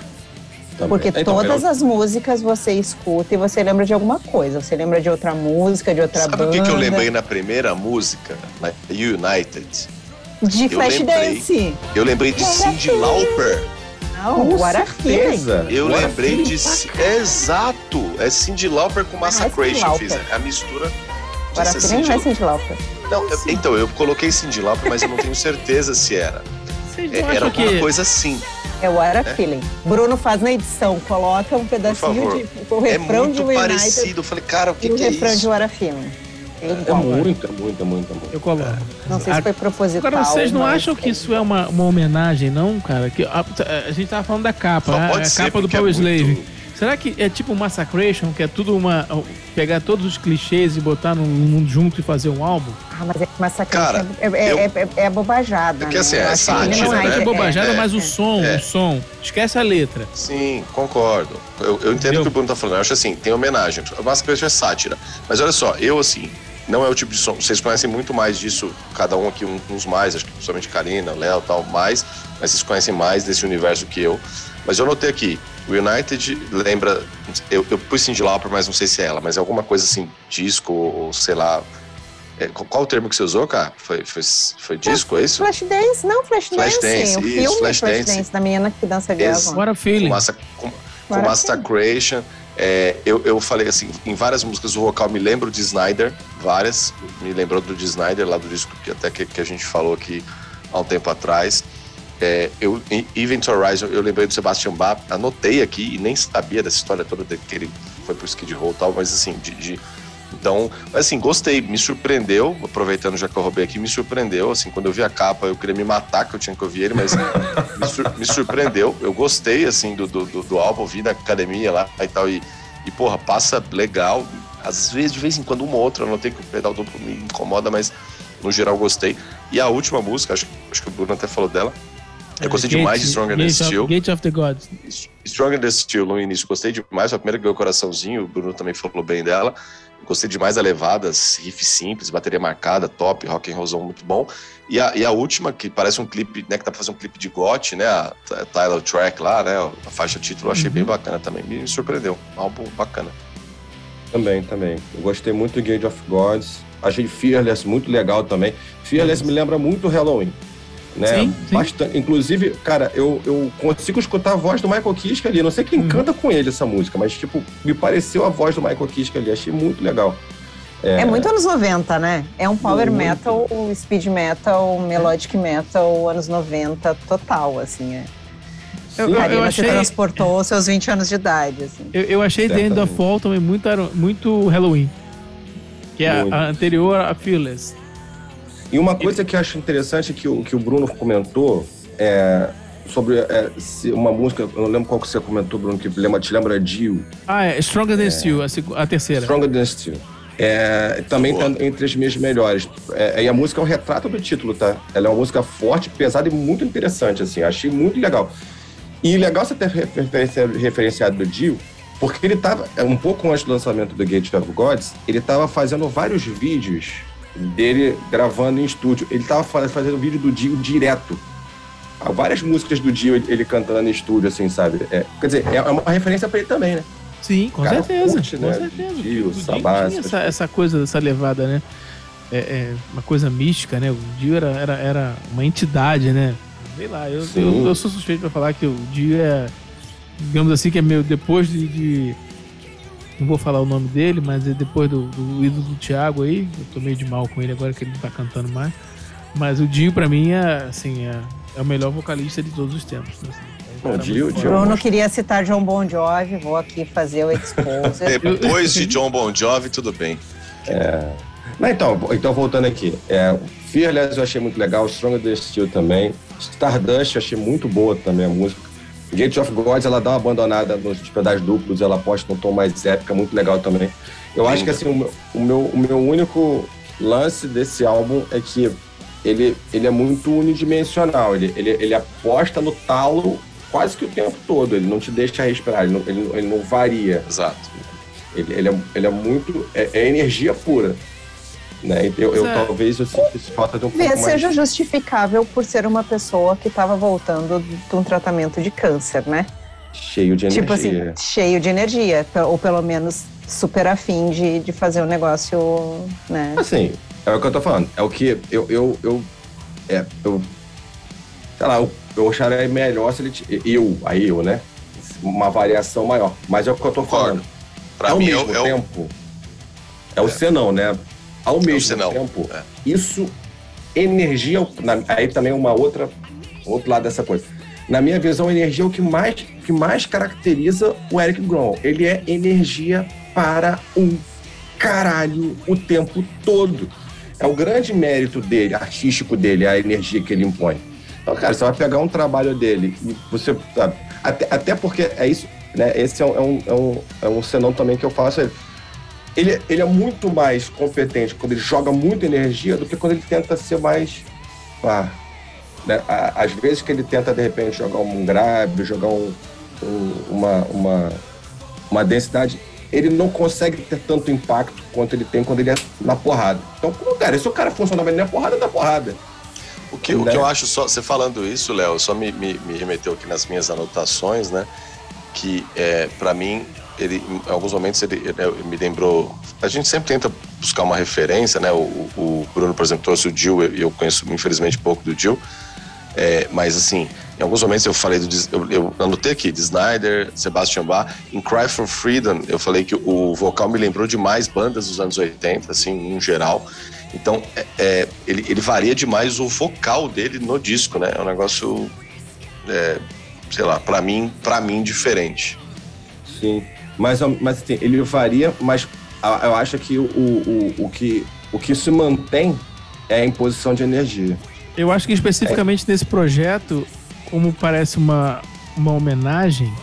Também. Porque Então, todas eu- as músicas você escuta e você lembra de alguma coisa. Você lembra de outra música, de outra Sabe banda. o que, que eu lembrei na primeira música? Na United. De Eu Flashdance. Eu lembrei de Cyndi Lauper. Não, Com What a Feeling. certeza. Eu lembrei de. Exato! É Cyndi Lauper com Massacration. Lauper. Fiz a mistura. de What a ser Feeling não é Cyndi- Lauper. Não, eu- então, eu coloquei Cyndi Lauper, mas eu não tenho certeza se era. É, Era alguma que... coisa assim. É What a Feeling. Bruno faz na edição, coloca um pedacinho de o É refrão muito de United parecido. Eu falei, cara, o que, e o que é refrão de isso? What a Feeling. É É igual. muito, é muito, é muito, é muito. Eu coloco. Não sei se foi proposital. Agora, vocês não acham que isso é uma, uma homenagem, não, cara? Que a, a gente tava falando da capa, Só né? pode a ser, capa do porque é Power Slave. muito- Será que é tipo Massacration, que é tudo uma. pegar todos os clichês e botar num, num junto e fazer um álbum? Ah, mas é que Massacre Cara, é, é, eu- é, é, é bobajada. É que né? assim, é sátira, não né? É é, bobajada, é, mas o é. som, É. o som. Esquece a letra. Sim, concordo. Eu, eu entendo o que o Bruno tá falando. Eu acho assim, tem homenagem. A Massacration é sátira. Mas olha só, eu assim, não é o tipo de som. Vocês conhecem muito mais disso, cada um aqui, uns mais, acho que principalmente Karina, Léo e tal, mais. Mas vocês conhecem mais desse universo que eu. Mas eu notei aqui, o United lembra. Eu, eu pus Cindy Lauper, mas não sei se é ela, mas é alguma coisa assim, disco, ou sei lá. É, qual, o termo que você usou, cara? Foi, foi, foi disco, é isso? Flashdance, não, Flashdance. Flashdance, o isso, filme Flashdance. Flashdance, da menina que dança jazz. Ex- lá. What a feeling. com, massa, com, com Agora Massacration. É, eu, eu falei assim, em várias músicas o vocal me lembra de Snyder, várias. Me lembrou do de Snyder, lá do disco que até que, que a gente falou aqui há um tempo atrás. É, eu, em Event Horizon, eu lembrei do Sebastian Bach, anotei aqui e nem sabia dessa história toda de que ele foi pro Skid Row e tal, mas assim, de, de- então, assim, gostei, me surpreendeu, aproveitando já que eu roubei aqui, me surpreendeu, assim, quando eu vi a capa, eu queria me matar que eu tinha que ouvir ele, mas me, sur- me surpreendeu, eu gostei, assim, do, do, do, álbum, vi na academia lá e tal, e, e porra, passa legal, às vezes, de vez em quando, uma ou outra, eu notei que o pedal duplo me incomoda, mas no geral gostei. E a última música, acho, acho que o Bruno até falou dela, eu gostei Gate- demais de Stronger Than Gate of- Steel. Gate of the Gods. Stronger Than Steel no início, gostei demais. Foi a primeira que ganhou o coraçãozinho, o Bruno também falou bem dela. Gostei demais da levadas, riff simples, bateria marcada, top, rock and rollzão muito bom. E a, e a última, que parece um clipe, né, que tá fazendo um clipe de GOT, né, a T- Tyler Track lá, né, a faixa título, eu achei bem bacana também. Me surpreendeu, um álbum bacana. Também, também. Eu gostei muito do Gate of Gods. Achei Fearless muito legal também. Fearless me lembra muito Halloween. Né? Sim, sim. Bastante. Inclusive, cara, eu, eu consigo escutar a voz do Michael Kiske ali. Não sei quem Uhum. canta com ele essa música, mas, tipo, me pareceu a voz do Michael Kiske ali. Achei muito legal. É muito anos 90, né? É um power Muito. metal, um speed metal, melodic metal, anos 90 total, assim. É. Eu- eu- Karina achei- se transportou aos seus 20 anos de idade, assim. Eu, eu achei The End of Certamente. Fall também muito, muito Halloween. Que é a- Muito. a, anterior a Fearless. E uma coisa que eu acho interessante que o, que o Bruno comentou é sobre é, se uma música, eu não lembro qual que você comentou, Bruno, que lembra, te lembra Dio, Ah, é Stronger Than Steel, a, a terceira. Stronger Than Steel. É, também Boa. tá entre as minhas melhores. É, e a música é o retrato do título, tá? Ela é uma música forte, pesada e muito interessante, assim. Achei muito legal. E legal você ter referencia- referenciado o Dio, porque ele tava, é, um pouco antes do lançamento do Gate of Gods, ele tava fazendo vários vídeos dele gravando em estúdio. Ele tava fa- fazendo vídeo do Dio direto. Há várias músicas do Dio ele, ele cantando em estúdio, assim, sabe? É, quer dizer, é uma referência pra ele também, né? Sim, com certeza. curte, com né? certeza. Dio, O Dio Sabá, tinha essa, essa coisa, essa levada, né? É, é uma coisa mística, né? O Dio era, era, era uma entidade, né? Sei lá, eu, eu, eu sou suspeito pra falar que o Dio é, digamos assim, que é meio depois de. de- não vou falar o nome dele, mas é depois do, do ídolo do Thiago aí. Eu tô meio de mal com ele agora que ele não tá cantando mais. Mas o Dio, pra mim, é, assim, é, é o melhor vocalista de todos os tempos. né? Assim, é Dio- foda. Bruno queria citar John Bon Jovi, vou aqui fazer o exposer. Depois de John Bon Jovi, tudo bem. Mas então, então voltando aqui. É, Fearless eu achei muito legal, Stronger Than Steel também. Stardust eu achei muito boa também a música. Gate of Gods, ela dá uma abandonada nos pedais duplos, ela aposta num tom mais épico, é muito legal também. Eu acho que assim, o meu, o meu, o meu único lance desse álbum é que ele, ele é muito unidimensional, ele, ele, ele aposta no talo quase que o tempo todo, ele não te deixa respirar, ele não, ele, ele não varia. Exato. Ele, ele, é, ele é muito. É, é energia pura. Né? Eu, eu é- talvez eu sentisse falta de um pouco mais. seja justificável por ser uma pessoa que estava voltando de um tratamento de câncer, né? Cheio de Tipo energia. assim, cheio de energia, ou pelo menos super afim de, de fazer um negócio, né? Assim, é o que eu tô falando. É o que eu. eu, eu é, eu. Sei lá, eu, eu acharia melhor se ele. Eu, aí eu, né? Uma variação maior. Mas é o que eu tô falando. Pra Ao mim, é mesmo o- é o, tempo. É, o senão, né? Ao mesmo senão, tempo, é. isso. Energia. na- aí também uma outra. Outro lado dessa coisa. Na minha visão, energia é o que mais, que mais caracteriza o Eric Grom. Ele é energia para um caralho o tempo todo. É o grande mérito dele, artístico dele, a energia que ele impõe. Então, cara, você vai pegar um trabalho dele e você. Sabe, até, até porque é isso, né? Esse é um, é um, é um, é um senão também que eu faço. Ele, ele, ele é muito mais competente quando ele joga muita energia do que quando ele tenta ser mais. Ah, né? Às vezes que ele tenta, de repente, jogar um grave, jogar um, um- uma, uma, uma densidade, ele não consegue ter tanto impacto quanto ele tem quando ele é na porrada. Então, cara, se o cara funciona bem na porrada, dá porrada. O que, o que eu acho só, você falando isso, Léo, só me, me, me remeteu aqui nas minhas anotações, né? Que é, para mim, ele, em alguns momentos ele, ele me lembrou. A gente sempre tenta buscar uma referência, né? O, o Bruno, por exemplo, trouxe o Jill, e eu conheço infelizmente pouco do Jill. É, mas assim, em alguns momentos eu falei do. Eu, eu anotei aqui, de Snyder, Sebastian Bach. Em Cry for Freedom, eu falei que o vocal me lembrou demais bandas dos anos 80, assim, em geral. Então, é, é, ele, ele varia demais o vocal dele no disco, né? É um negócio, é, sei lá, pra mim, pra mim, diferente. Sim. Mas, mas assim, ele varia, mas eu acho que o, o, o, que, o que se mantém é a imposição de energia. Eu acho que especificamente nesse projeto, como parece uma, uma homenagem,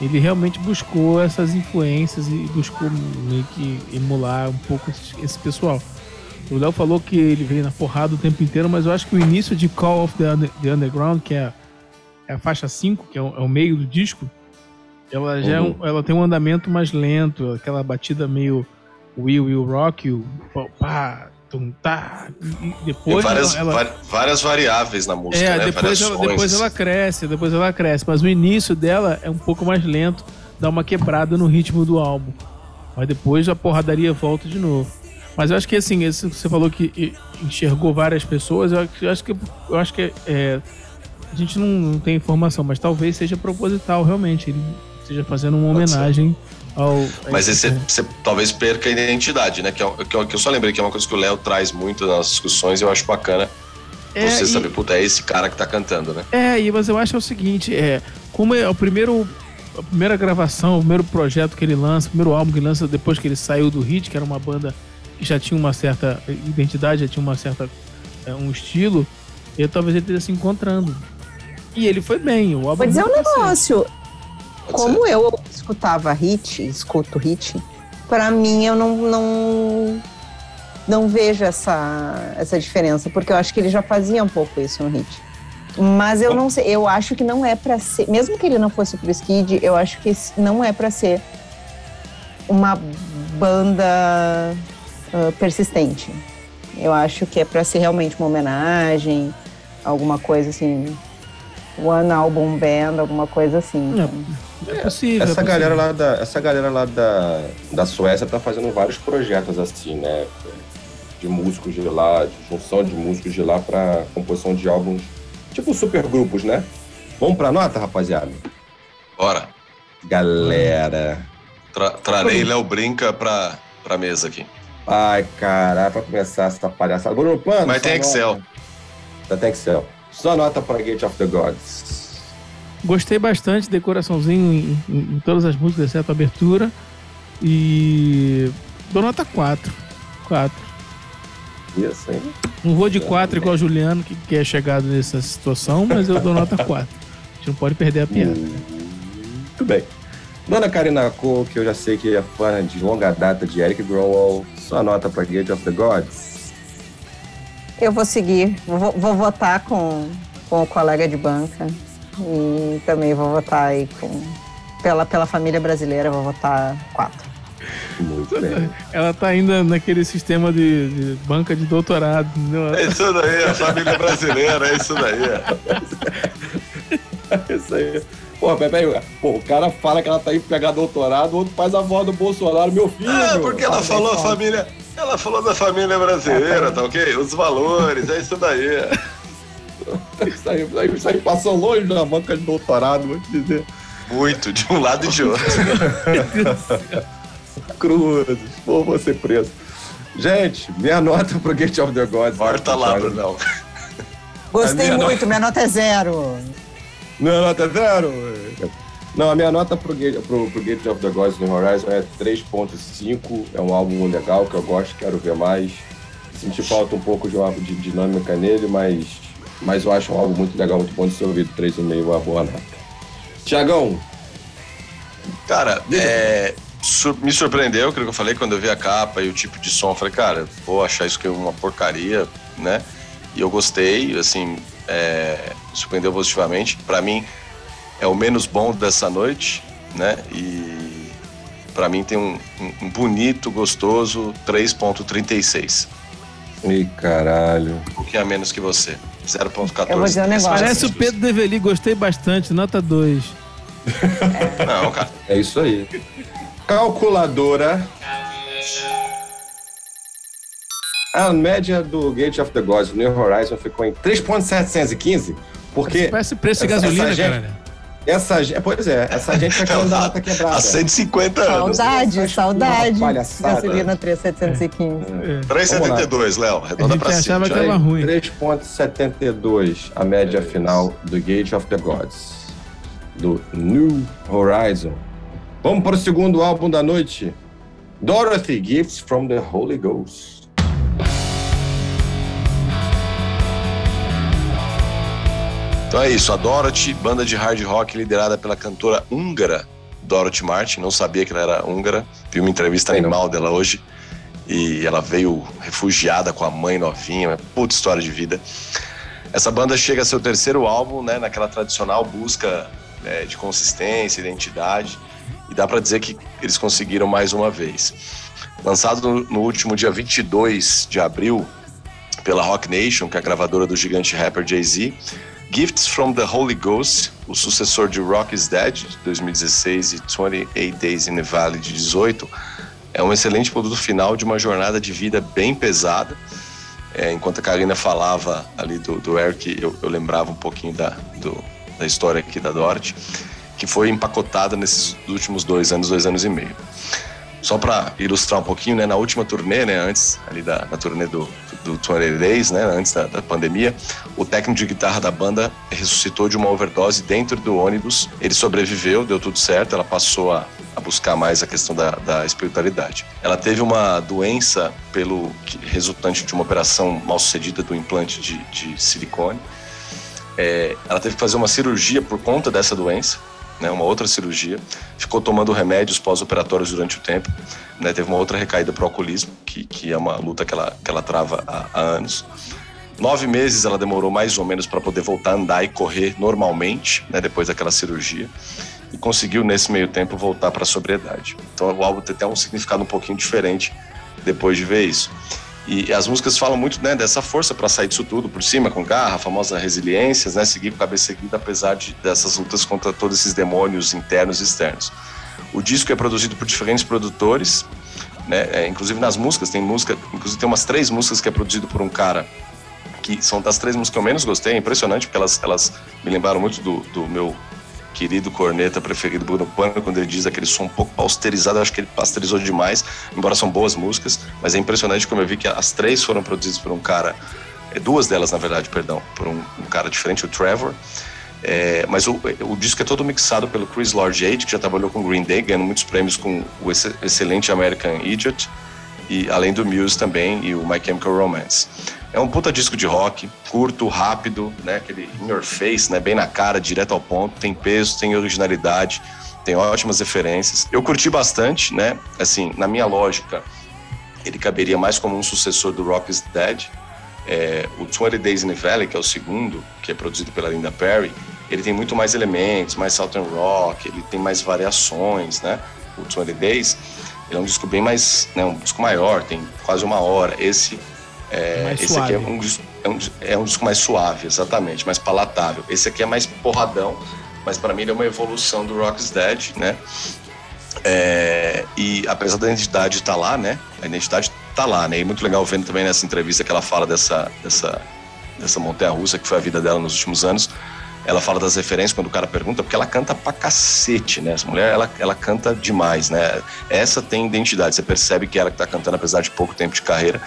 ele realmente buscou essas influências e buscou meio que emular um pouco esse, pessoal. O Léo falou que ele veio na porrada o tempo inteiro, mas eu acho que o início de Call of the, Under- the Underground, que é a, é a faixa 5, que é é o meio do disco, ela já é um- ela tem um andamento mais lento, aquela batida meio Will Will Rock You, pá, tum, tá, e depois várias, ela- ela- várias variáveis na música, é, né? depois ela, depois ela cresce, depois ela cresce. Mas o início dela é um pouco mais lento, dá uma quebrada no ritmo do álbum. Mas depois a porradaria volta de novo. Mas eu acho que assim, esse, você falou que e- enxergou várias pessoas, eu acho, eu acho que, eu acho que é, a gente não, não tem informação, mas talvez seja proposital, realmente. Ele esteja fazendo uma homenagem ao. Mas você talvez perca a identidade, né? Que, é, o- que, eu- que eu só lembrei que é uma coisa que o Léo traz muito nas discussões e eu acho bacana É, você e- saber, puta, é esse cara que tá cantando, né? É, mas eu acho é o seguinte, é, como é o primeiro a primeira gravação, o primeiro projeto que ele lança, o primeiro álbum que ele lança depois que ele saiu do Hit, que era uma banda que já tinha uma certa identidade, já tinha uma certa é, um estilo, e talvez ele esteja se encontrando. E ele foi bem, o álbum Vou dizer um foi cacete. Pode Como eu escutava hit, escuto hit, pra mim eu não, não, não vejo essa, essa diferença, porque eu acho que ele já fazia um pouco isso no hit. Mas eu não sei, eu acho que não é pra ser, mesmo que ele não fosse pro Skid, eu acho que não é pra ser uma banda ah, persistente. Eu acho que é pra ser realmente uma homenagem, alguma coisa assim, one album band, alguma coisa assim. É possível. é Essa possível. galera lá da, essa galera lá da, da Suécia tá fazendo vários projetos assim, né? De músicos de lá, de junção de músicos de lá pra composição de álbuns, tipo supergrupos, né? Vamos pra nota, rapaziada? Bora. Galera. Tra trarei Léo Brinca pra, pra mesa aqui. Ai, caralho, pra começar essa palhaçada. Bruno Pano. Mas tem só Excel. nota. Já tem Excel. Só nota pra Gate of the Gods. Gostei bastante, decoraçãozinho em, em- em todas as músicas, exceto a abertura. E dou nota 4. 4. Isso, hein? Não vou de 4 igual o Juliano, que, que é chegado nessa situação, mas eu dou nota 4. A gente não pode perder a piada. Muito bem. Dona Karina Co, que eu já sei que é fã de longa data de Eric Growell, sua nota pra Gate of the Gods. Eu vou seguir, vou, vou votar com, com o colega de banca e também vou votar aí com, pela, pela família brasileira, vou votar quatro. Muito bem. Ela tá ainda naquele sistema de, de banca de doutorado. entendeu? É isso daí, a família brasileira, é isso daí. É isso aí. Pô, Pepe, pô, o cara fala que ela tá indo pegar doutorado, o outro faz a voz do Bolsonaro, meu filho. É, porque ela falou a família. Ela falou da família brasileira, tá ok? Os valores, é isso daí. Isso aí, isso aí, isso aí passou longe da banca de doutorado, vou te dizer. Muito, de um lado e de outro. Cruzes, pô, vou ser preso. Gente, minha nota pro Gate of the Gods. Volta lá, Brunão. Gostei minha muito, minha nota é zero. Minha nota é zero. Não, a minha nota pro Gate, pro, pro Gate of the Gods New Horizon é 3.5. É um álbum legal que eu gosto, quero ver mais. Senti falta um pouco de, uma, de dinâmica nele, mas, mas eu acho álbum muito legal, muito bom de ser ouvido. 3,5 é uma boa nota. Tiagão, Cara, é, sur- me surpreendeu aquilo que eu falei quando eu vi a capa e o tipo de som. Eu falei, cara, vou achar isso que é uma porcaria, né? E eu gostei, assim, é, surpreendeu positivamente. Pra mim, é o menos bom dessa noite, né? E pra mim tem um, um- um bonito, gostoso 3.36. Ih, caralho. Um pouquinho a menos que você. 0.14. Eu vou dizer um negócio. Parece o Pedro Develi, gostei bastante, nota 2. Não, cara. É isso aí. Calculadora. A média do Gate of the Gods New Horizon ficou em 3.715, porque Parece preço de gasolina, essa gente- cara. Essa gente, pois é, essa gente é aquela da nota quebrada. Há 150 anos. Saudade, saudade. Gasolina 3715. 3,72, Léo. A Redonda pra cima. achava que ruim. 3.72 a média final do Gate of the Gods do New Horizon. Vamos para o segundo álbum da noite. Dorothy Gifts from the Holy Ghost. Então é isso, a Dorothy, banda de hard rock liderada pela cantora húngara Dorothy Martin. Não sabia que ela era húngara. Vi uma entrevista animal dela hoje. E ela veio refugiada com a mãe novinha. Uma puta história de vida. Essa banda chega a seu terceiro álbum, né? Naquela tradicional busca né, de consistência, identidade. E dá pra dizer que eles conseguiram mais uma vez. Lançado no, no último dia 22 de abril pela Rock Nation, que é a gravadora do gigante rapper Jay-Z, Gifts from the Holy Ghost, o sucessor de Rock is Dead, de 2016, e 28 Days in the Valley, de 18, é um excelente produto final de uma jornada de vida bem pesada. É, enquanto a Karina falava ali do, do Eric, eu, eu lembrava um pouquinho da, do- da história aqui da Dorothy, que foi empacotada nesses últimos dois anos, dois anos e meio. Só para ilustrar um pouquinho, né, na última turnê, né, antes ali da, da turnê do, do 28 Days, né, antes da, da pandemia, o técnico de guitarra da banda ressuscitou de uma overdose dentro do ônibus. Ele sobreviveu, deu tudo certo, ela passou a, a buscar mais a questão da, da espiritualidade. Ela teve uma doença pelo resultante de uma operação mal sucedida do implante de, de silicone. É, ela teve que fazer uma cirurgia por conta dessa doença, né, uma outra cirurgia. Ficou tomando remédios pós-operatórios durante o tempo. Né, teve uma outra recaída para o alcoolismo, que, que é uma luta que ela, que ela trava há, há anos. Nove meses ela demorou mais ou menos para poder voltar a andar e correr normalmente, né, depois daquela cirurgia. E conseguiu, nesse meio tempo, voltar para a sobriedade. Então o álbum tem até um significado um pouquinho diferente depois de ver isso. E as músicas falam muito né, dessa força para sair disso tudo por cima, com garra, a famosa resiliência, né, seguir com cabeça erguida, apesar de, dessas lutas contra todos esses demônios internos e externos. O disco é produzido por diferentes produtores, né, é, inclusive nas músicas, tem música, inclusive tem umas três músicas que é produzido por um cara que são das três músicas que eu menos gostei, é impressionante, porque elas, elas me lembraram muito do, do meu querido corneta preferido Bruno Pano, quando ele diz aquele som um pouco pasteurizado, eu acho que ele pasteurizou demais, embora são boas músicas, mas é impressionante como eu vi que as três foram produzidas por um cara, é, duas delas na verdade, perdão, por um, um cara diferente, o Trevor, é, mas o, o disco é todo mixado pelo Chris Lord Aid, que já trabalhou com Green Day, ganhando muitos prêmios com o ex- excelente American Idiot, e além do Muse também e o My Chemical Romance. É um puta disco de rock, curto, rápido, né? Aquele in your face, né? Bem na cara, direto ao ponto, tem peso, tem originalidade, tem ótimas referências. Eu curti bastante, né? Assim, na minha lógica, ele caberia mais como um sucessor do Rock is Dead. É, o 20 Days in the Valley, que é o segundo, que é produzido pela Linda Perry, ele tem muito mais elementos, mais southern rock, ele tem mais variações, né? O 20 Days, ele é um disco bem mais, né, um disco maior, tem quase uma hora. Esse, é, Mais esse aqui é suave. um, é, um, é um disco mais suave, exatamente, mais palatável. Esse aqui é mais porradão, mas para mim ele é uma evolução do Rock's Dead, né? É, e apesar da identidade estar tá lá, né? A identidade tá lá, né? E muito legal vendo também nessa entrevista que ela fala dessa, dessa, dessa montanha-russa que foi a vida dela nos últimos anos. Ela fala das referências quando o cara pergunta, porque ela canta pra cacete, né? Essa mulher, ela, ela canta demais, né? Essa tem identidade, você percebe que ela que tá cantando, apesar de pouco tempo de carreira.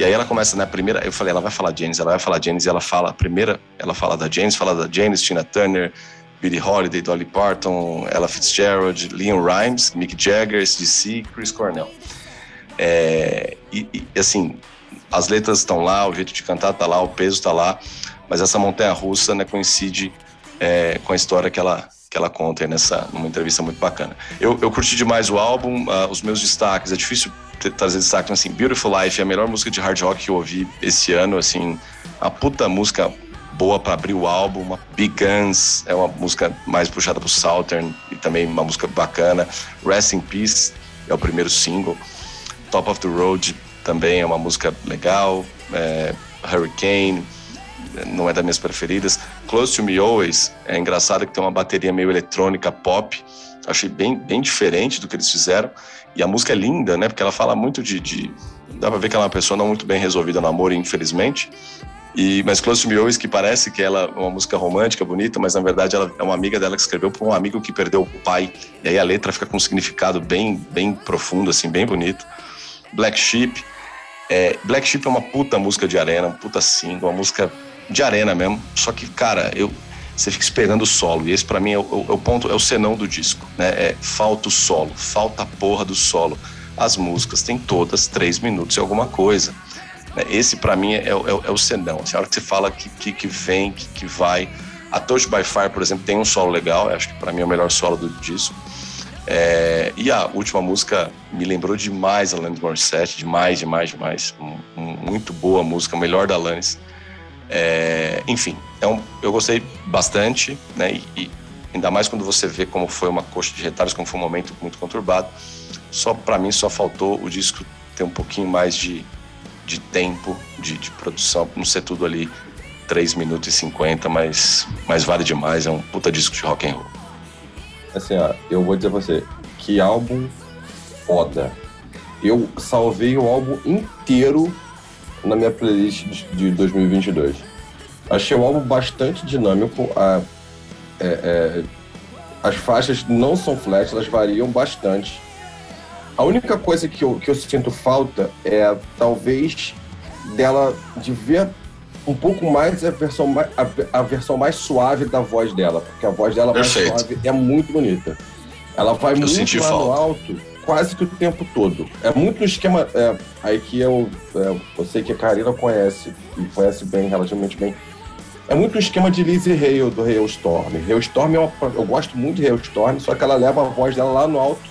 E aí ela começa, né, primeira, eu falei, ela vai falar Janis, ela vai falar Janis, e ela fala, primeira, ela fala da Janis, fala da Janis, Tina Turner, Billie Holiday, Dolly Parton, Ella Fitzgerald, Leon Rimes, Mick Jagger, SDC, Chris Cornell. É, e, e, assim, as letras estão lá, o jeito de cantar está lá, o peso está lá, mas essa montanha russa né, coincide é, com a história que ela, que ela conta nessa numa entrevista muito bacana. Eu, eu curti demais o álbum, uh, os meus destaques, é difícil trazer destaque, assim, Beautiful Life é a melhor música de hard rock que eu ouvi esse ano, assim, a puta música boa para abrir o álbum, uma Big Guns, é uma música mais puxada pro Southern e também uma música bacana. Rest in Peace é o primeiro single. Top of the Road também é uma música legal. É, Hurricane não é das minhas preferidas. Close to Me Always é engraçado que tem uma bateria meio eletrônica pop. Achei bem, bem diferente do que eles fizeram. E a música é linda, né? Porque ela fala muito de, de... Dá pra ver que ela é uma pessoa não muito bem resolvida no amor, infelizmente. E, mas Close to Me Always, que parece que ela é uma música romântica, bonita, mas na verdade ela é uma amiga dela que escreveu para um amigo que perdeu o pai. E aí a letra fica com um significado bem, bem profundo, assim, bem bonito. Black Sheep. É, Black Sheep é uma puta música de arena, uma puta single, uma música de arena mesmo. Só que, cara, eu, você fica esperando o solo. E esse para mim é o, é o, ponto, é o senão do disco, né? É, falta o solo, falta a porra do solo. As músicas têm todas três minutos e alguma coisa. Né? Esse para mim é, é, é, o senão. Assim, a hora que você fala que, que, que vem, que, que vai. A Touch by Fire, por exemplo, tem um solo legal. Acho que para mim é o melhor solo do disco. É, e a última música me lembrou demais a Alanis Morissette, demais, demais, demais. Um, um, muito boa música, melhor da Alanis. É, enfim, é um, eu gostei bastante, né? E, e, ainda mais quando você vê como foi uma coxa de retalhos, como foi um momento muito conturbado. Só para mim só faltou o disco ter um pouquinho mais de, de tempo de, de produção, não ser tudo ali 3 minutos e 50, mas, mas vale demais, é um puta disco de rock and roll assim, ó, eu vou dizer pra você, que álbum foda. Eu salvei o álbum inteiro na minha playlist de 2022. Achei o álbum bastante dinâmico. A, é, é, as faixas não são flat, elas variam bastante. A única coisa que eu, que eu sinto falta é talvez dela de ver um pouco mais a versão mais, a, a, versão mais suave da voz dela, porque a voz dela Perfeito. mais suave é muito bonita. Ela vai eu muito lá falta. no alto quase que o tempo todo. É muito esquema. É, aí que eu, é, eu sei que a Karina conhece, e conhece bem, relativamente bem. É muito no esquema de Lizzie Hale, do Hailstorm. Hailstorm, é uma, eu gosto muito de Hailstorm, só que ela leva a voz dela lá no alto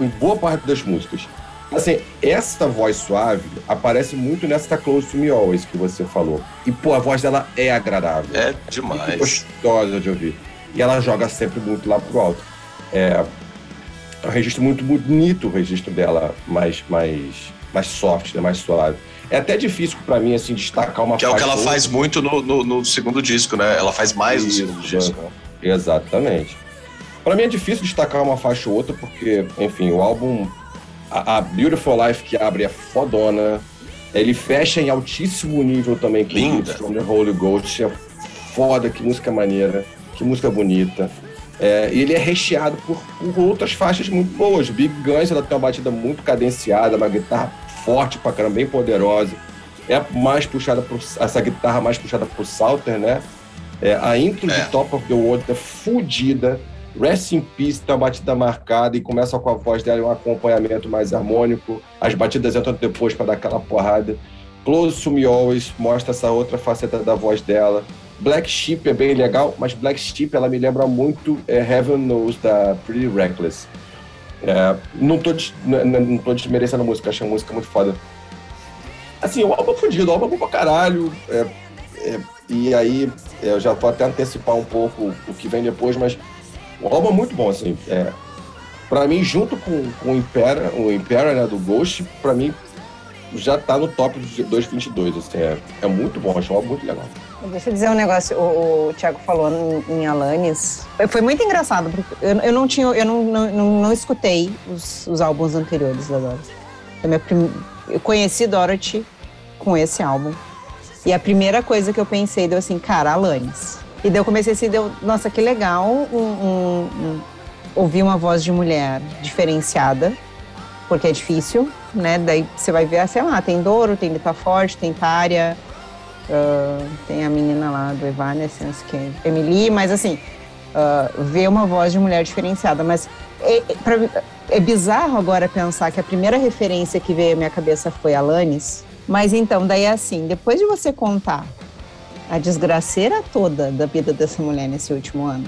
em boa parte das músicas. Assim, essa voz suave aparece muito nessa Close to Me Always que você falou. E, pô, a voz dela é agradável. É demais. Muito gostosa de ouvir. E ela joga sempre muito lá pro alto. É, é um registro muito bonito, o registro dela mais, mais, mais soft, né? mais suave. É até difícil para mim, assim, destacar uma Que é o que ela outra. faz muito no, no, no, segundo disco, né? Ela faz mais Isso, no segundo disco. Exatamente. Para mim é difícil destacar uma faixa ou outra, porque, enfim, o álbum a, a, Beautiful Life que abre é fodona. Ele fecha em altíssimo nível também com Linda. From the Holy Ghost. É foda, que música maneira, que música bonita. É, e ele é recheado por, por, outras faixas muito boas. Big Guns ela tem uma batida muito cadenciada, uma guitarra forte pra caramba, bem poderosa. É mais puxada por essa guitarra mais puxada pro Salter, né? É, a intro é. de Top of the World é fodida. Rest in Peace tem uma batida marcada e começa com a voz dela e um acompanhamento mais harmônico. As batidas entram depois para dar aquela porrada. Close to Me Always mostra essa outra faceta da voz dela. Black Sheep é bem legal, mas Black Sheep ela me lembra muito é, Heaven Knows da Pretty Reckless. É, não, tô, não, não tô desmerecendo a música, achei a música muito foda. Assim, o álbum é fodido, o álbum é pra caralho. É, é, e aí, é, eu já vou até antecipar um pouco o que vem depois, mas o álbum é muito bom, assim. É, pra mim, junto com, com o Impera, o Impera, né, do Ghost, pra mim, já tá no top dos 222, assim, é, é muito bom, acho um álbum muito legal. Deixa eu dizer um negócio, o, o Thiago falou em, em Alanis. Foi muito engraçado, porque eu, eu não tinha, eu não, não, não, não escutei os, os álbuns anteriores da Dorothy. Eu, eu conheci Dorothy com esse álbum. E a primeira coisa que eu pensei, deu assim, cara, Alanis. E daí eu comecei assim, deu, nossa, que legal um, um, um, ouvir uma voz de mulher diferenciada, porque é difícil, né? Daí você vai ver, sei lá, tem Doro, tem Lita Forte, tem Tária, uh, tem a menina lá do Evanescence, que é Emily, mas assim, uh, ver uma voz de mulher diferenciada. Mas é, é, pra, é bizarro agora pensar que a primeira referência que veio à minha cabeça foi Alanis, mas então, daí é assim, depois de você contar a desgraceira toda da vida dessa mulher nesse último ano,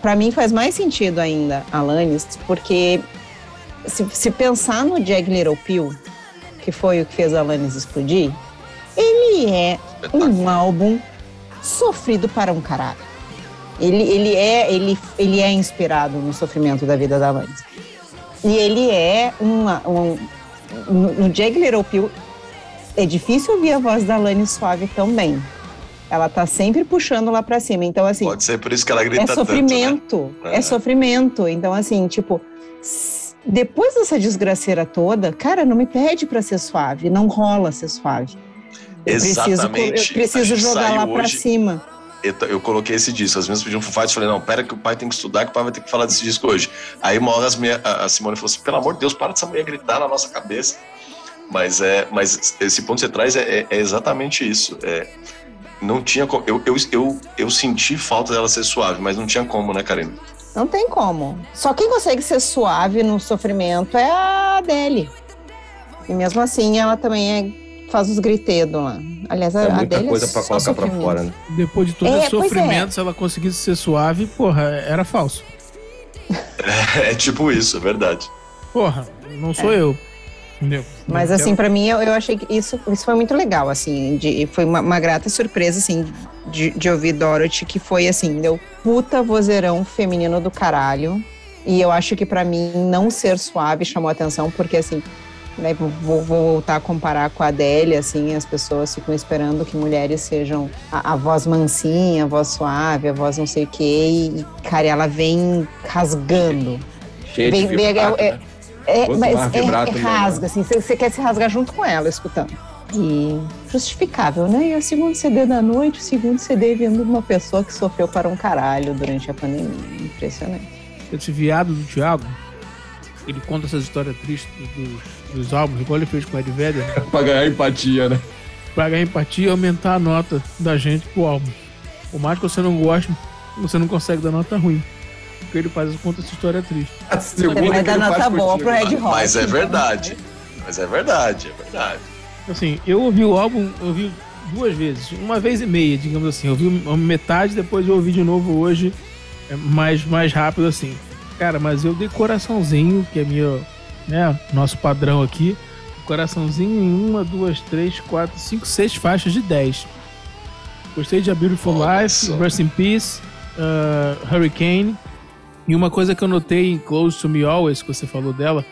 para mim faz mais sentido ainda Alanis, porque se, se pensar no Jag Little Pill, que foi o que fez Alanis explodir, ele é um álbum sofrido para um caralho. Ele, ele, é, ele, ele é inspirado no sofrimento da vida da Alanis. E ele é uma. Um, no, no Jag Little Pill, é difícil ouvir a voz da Lani suave tão bem. Ela tá sempre puxando lá para cima. Então, assim. Pode ser por isso que ela grita É sofrimento. Tanto, né? É. é sofrimento. Então, assim, tipo. Depois dessa desgraceira toda, cara, não me pede para ser suave. Não rola ser suave. Eu Exatamente. Preciso, eu preciso jogar lá para cima. Eu, eu, coloquei esse disco. As minhas pediam Foo falei, não, pera que o pai tem que estudar, que o pai vai ter que falar desse disco hoje. Aí uma hora a, a Simone falou assim, pelo amor de Deus, para dessa mulher gritar na nossa cabeça. Mas, é, mas esse ponto que você traz é, é, é exatamente isso. É, não tinha como. Eu, eu, eu, eu senti falta dela ser suave, mas não tinha como, né, Karina? Não tem como. Só quem consegue ser suave no sofrimento é a Adele. E mesmo assim, ela também é, faz os gritedos lá. Aliás, a é muita Adele coisa é pra colocar pra fora, né? Depois de todo É, esse pois sofrimento, é. se ela conseguisse ser suave, porra, era falso. É, tipo isso, é verdade. Porra, não sou eu. Entendeu? Mas Não assim, quero- pra mim, eu, eu achei que isso, isso foi muito legal, assim, de, foi uma, uma grata surpresa, assim, de, de ouvir Dorothy, que foi assim, deu puta vozeirão feminino do caralho. E eu acho que pra mim não ser suave chamou atenção, porque assim, né, vou, vou voltar a comparar com a Adélia, assim, as pessoas ficam esperando que mulheres sejam a, a voz mansinha, a voz suave, a voz não sei o quê, e, cara, ela vem rasgando. Cheio Vem- de vem- vibrato, é- né? É, mas é, é rasga, assim, você você quer se rasgar junto com ela, escutando. E justificável, né? E o segundo CD da noite, o segundo CD vindo de uma pessoa que sofreu para um caralho durante a pandemia. Impressionante. Esse viado do Thiago, ele conta essas histórias tristes dos, dos álbuns, igual ele fez com o Ed Vedder, pra ganhar empatia, né? pra ganhar empatia e aumentar a nota da gente pro álbum. Por mais que você não goste, você não consegue dar nota ruim. Porque ele faz conta essa história triste. A segunda Ele vai dar nota boa contigo. pro Red Hot. Mas é então. verdade. Mas é verdade, é verdade. Assim, eu ouvi o álbum, eu ouvi duas vezes, uma vez e meia, digamos assim. Eu ouvi uma metade, depois eu ouvi de novo hoje, é, mais, mais rápido assim. Cara, mas eu dei coraçãozinho, que é meu, né, nosso padrão aqui. Coraçãozinho em uma, duas, três, quatro, cinco, seis faixas de 10. Gostei de A Beautiful Olha Life, só. Rest in Peace, uh, Hurricane. E uma coisa que eu notei em Close to Me Always, que você falou dela,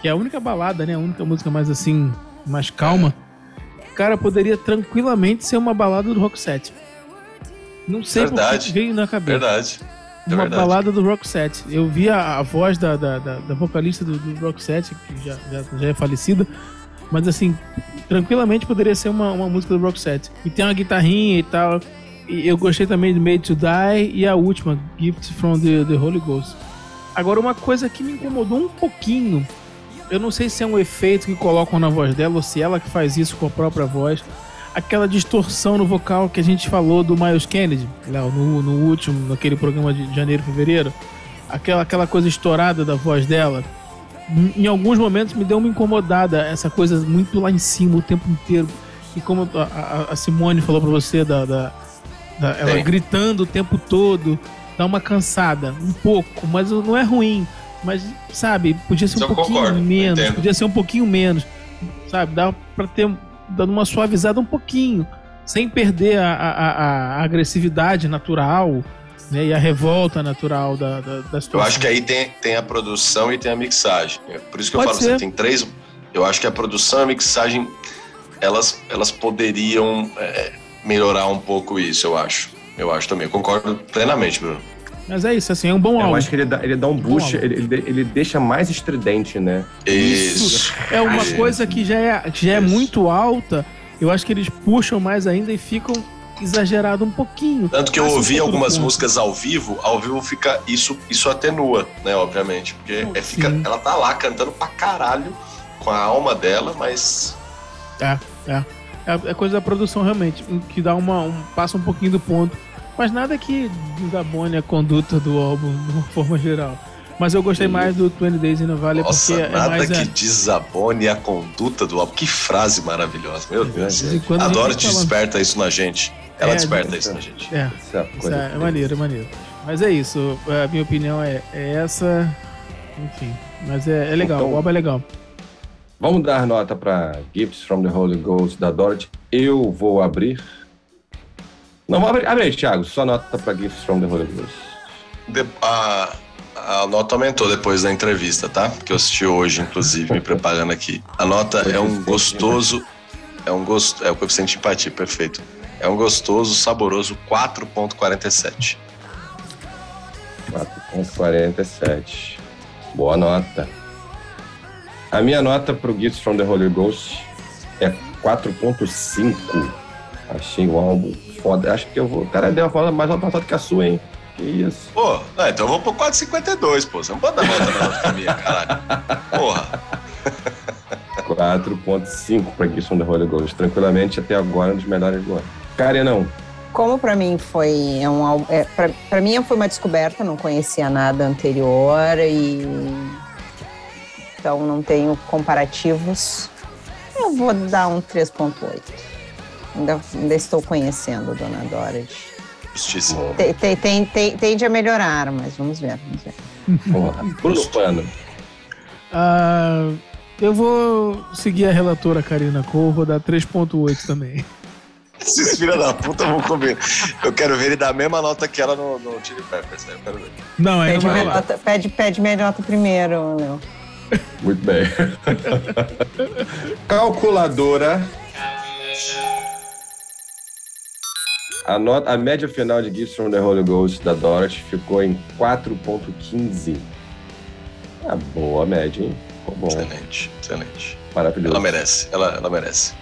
que é a única balada, né? A única música mais assim, mais calma. Cara, poderia tranquilamente ser uma balada do Rock Set. Não sei Verdade. que veio na cabeça. Verdade. É uma verdade. balada do Rock Set. Eu vi a, a voz da, da, da, da vocalista do, do Rock Set, que já, já, já é falecida, mas assim, tranquilamente poderia ser uma, uma música do Rock Set. E tem uma guitarrinha e tal. E eu gostei também de Made to Die e a última, Gifts from the, the Holy Ghost. Agora, uma coisa que me incomodou um pouquinho, eu não sei se é um efeito que colocam na voz dela ou se ela que faz isso com a própria voz. Aquela distorção no vocal que a gente falou do Miles Kennedy, Léo, no, no último, naquele programa de janeiro e fevereiro. Aquela, aquela coisa estourada da voz dela. Em, em alguns momentos me deu uma incomodada, essa coisa muito lá em cima o tempo inteiro. E como a, a- a Simone falou pra você, da, da- da- ela Tem. gritando o tempo todo, dá uma cansada, um pouco, mas não é ruim. Mas, sabe, podia ser um pouquinho concordo, menos, podia ser um pouquinho menos, sabe? Dá pra ter dando uma suavizada um pouquinho, sem perder a, a- a- a agressividade natural né, e a revolta natural da, da, da Eu situação. acho que aí tem, tem a produção e tem a mixagem. É Por isso que eu Pode falo, ser. você tem três, Eu acho que a produção e a mixagem, elas, elas poderiam é, melhorar um pouco isso, eu acho. Eu acho também, eu concordo plenamente, Bruno. Mas é isso, assim, é um bom Eu álbum. acho que ele dá, ele dá um boost, álbum. ele, ele, ele deixa mais estridente, né? Isso. É uma coisa que já é, que já é Isso. muito alta. Eu acho que eles puxam mais ainda e ficam exagerado um pouquinho. Tanto que eu um ouvi do algumas músicas ao vivo, ao vivo fica isso, isso atenua, né, obviamente, porque é, fica, ela tá lá cantando pra caralho com a alma dela, mas É, é. É, é coisa da produção realmente, que dá uma, um, passa um pouquinho do ponto. Mas nada que desabone a conduta do álbum de uma forma geral. Mas eu gostei mais do 20 Days in a Valley nossa, porque é nada mais. que é, desabone a conduta do álbum. Que frase maravilhosa, meu Deus. a gente Adoro te falando. desperta isso na gente. Ela É, desperta isso na gente. é, é, é maneiro, é maneiro. Mas é isso, a minha opinião é, é essa. Enfim, mas é, é legal, Então- o álbum é legal. Vamos dar nota para Gifts from the Holy Ghost da Dorothy. Eu vou abrir. Não, abre, abre aí, Thiago. Só nota para Gifts from the Holy Ghost. De- a, a nota aumentou depois da entrevista, tá? Que eu assisti hoje, inclusive, me preparando aqui. A nota é um gostoso. É um gosto. É o coeficiente de empatia, perfeito. É um gostoso, saboroso 4,47. 4.47. Boa nota. A minha nota para o Gifts from the Holy Ghost é 4.5. Achei o álbum foda. Acho que eu vou. Cara, deu uma fala mais uma passada que a sua, hein? Que isso. Pô, não, então eu vou pro 4,52, pô. Você não pode dar nota menor que a minha, caralho. Porra. 4.5 para from the Holy Ghost. Tranquilamente, até agora, um dos melhores do ano. Karenão, Como pra mim foi é um é, pra mim foi uma descoberta, não conhecia nada anterior e então não tenho comparativos. Eu vou dar um 3.8. Ainda, ainda estou conhecendo a Dona Dorothy. Justíssimo. Tem, tem, tem, tem- tende a melhorar, mas vamos ver, vamos ver. porra. Bruno Pano. Ah, eu vou seguir a relatora Karina Cole, vou dar 3.8 também. Esses filhos da puta vão comer. Eu quero ver ele dar a mesma nota que ela no, no Chili Peppers, né? Eu quero ver. Não, não Pede nota, pede, pede minha nota primeiro, Léo. Muito bem. Calculadora. A, nota, a média final de Gifts from the Holy Ghost da Dorothy ficou em 4.15. Ah, boa média, hein? Ficou bom. Excelente, excelente. Maravilhoso. Ela merece, ela, ela merece.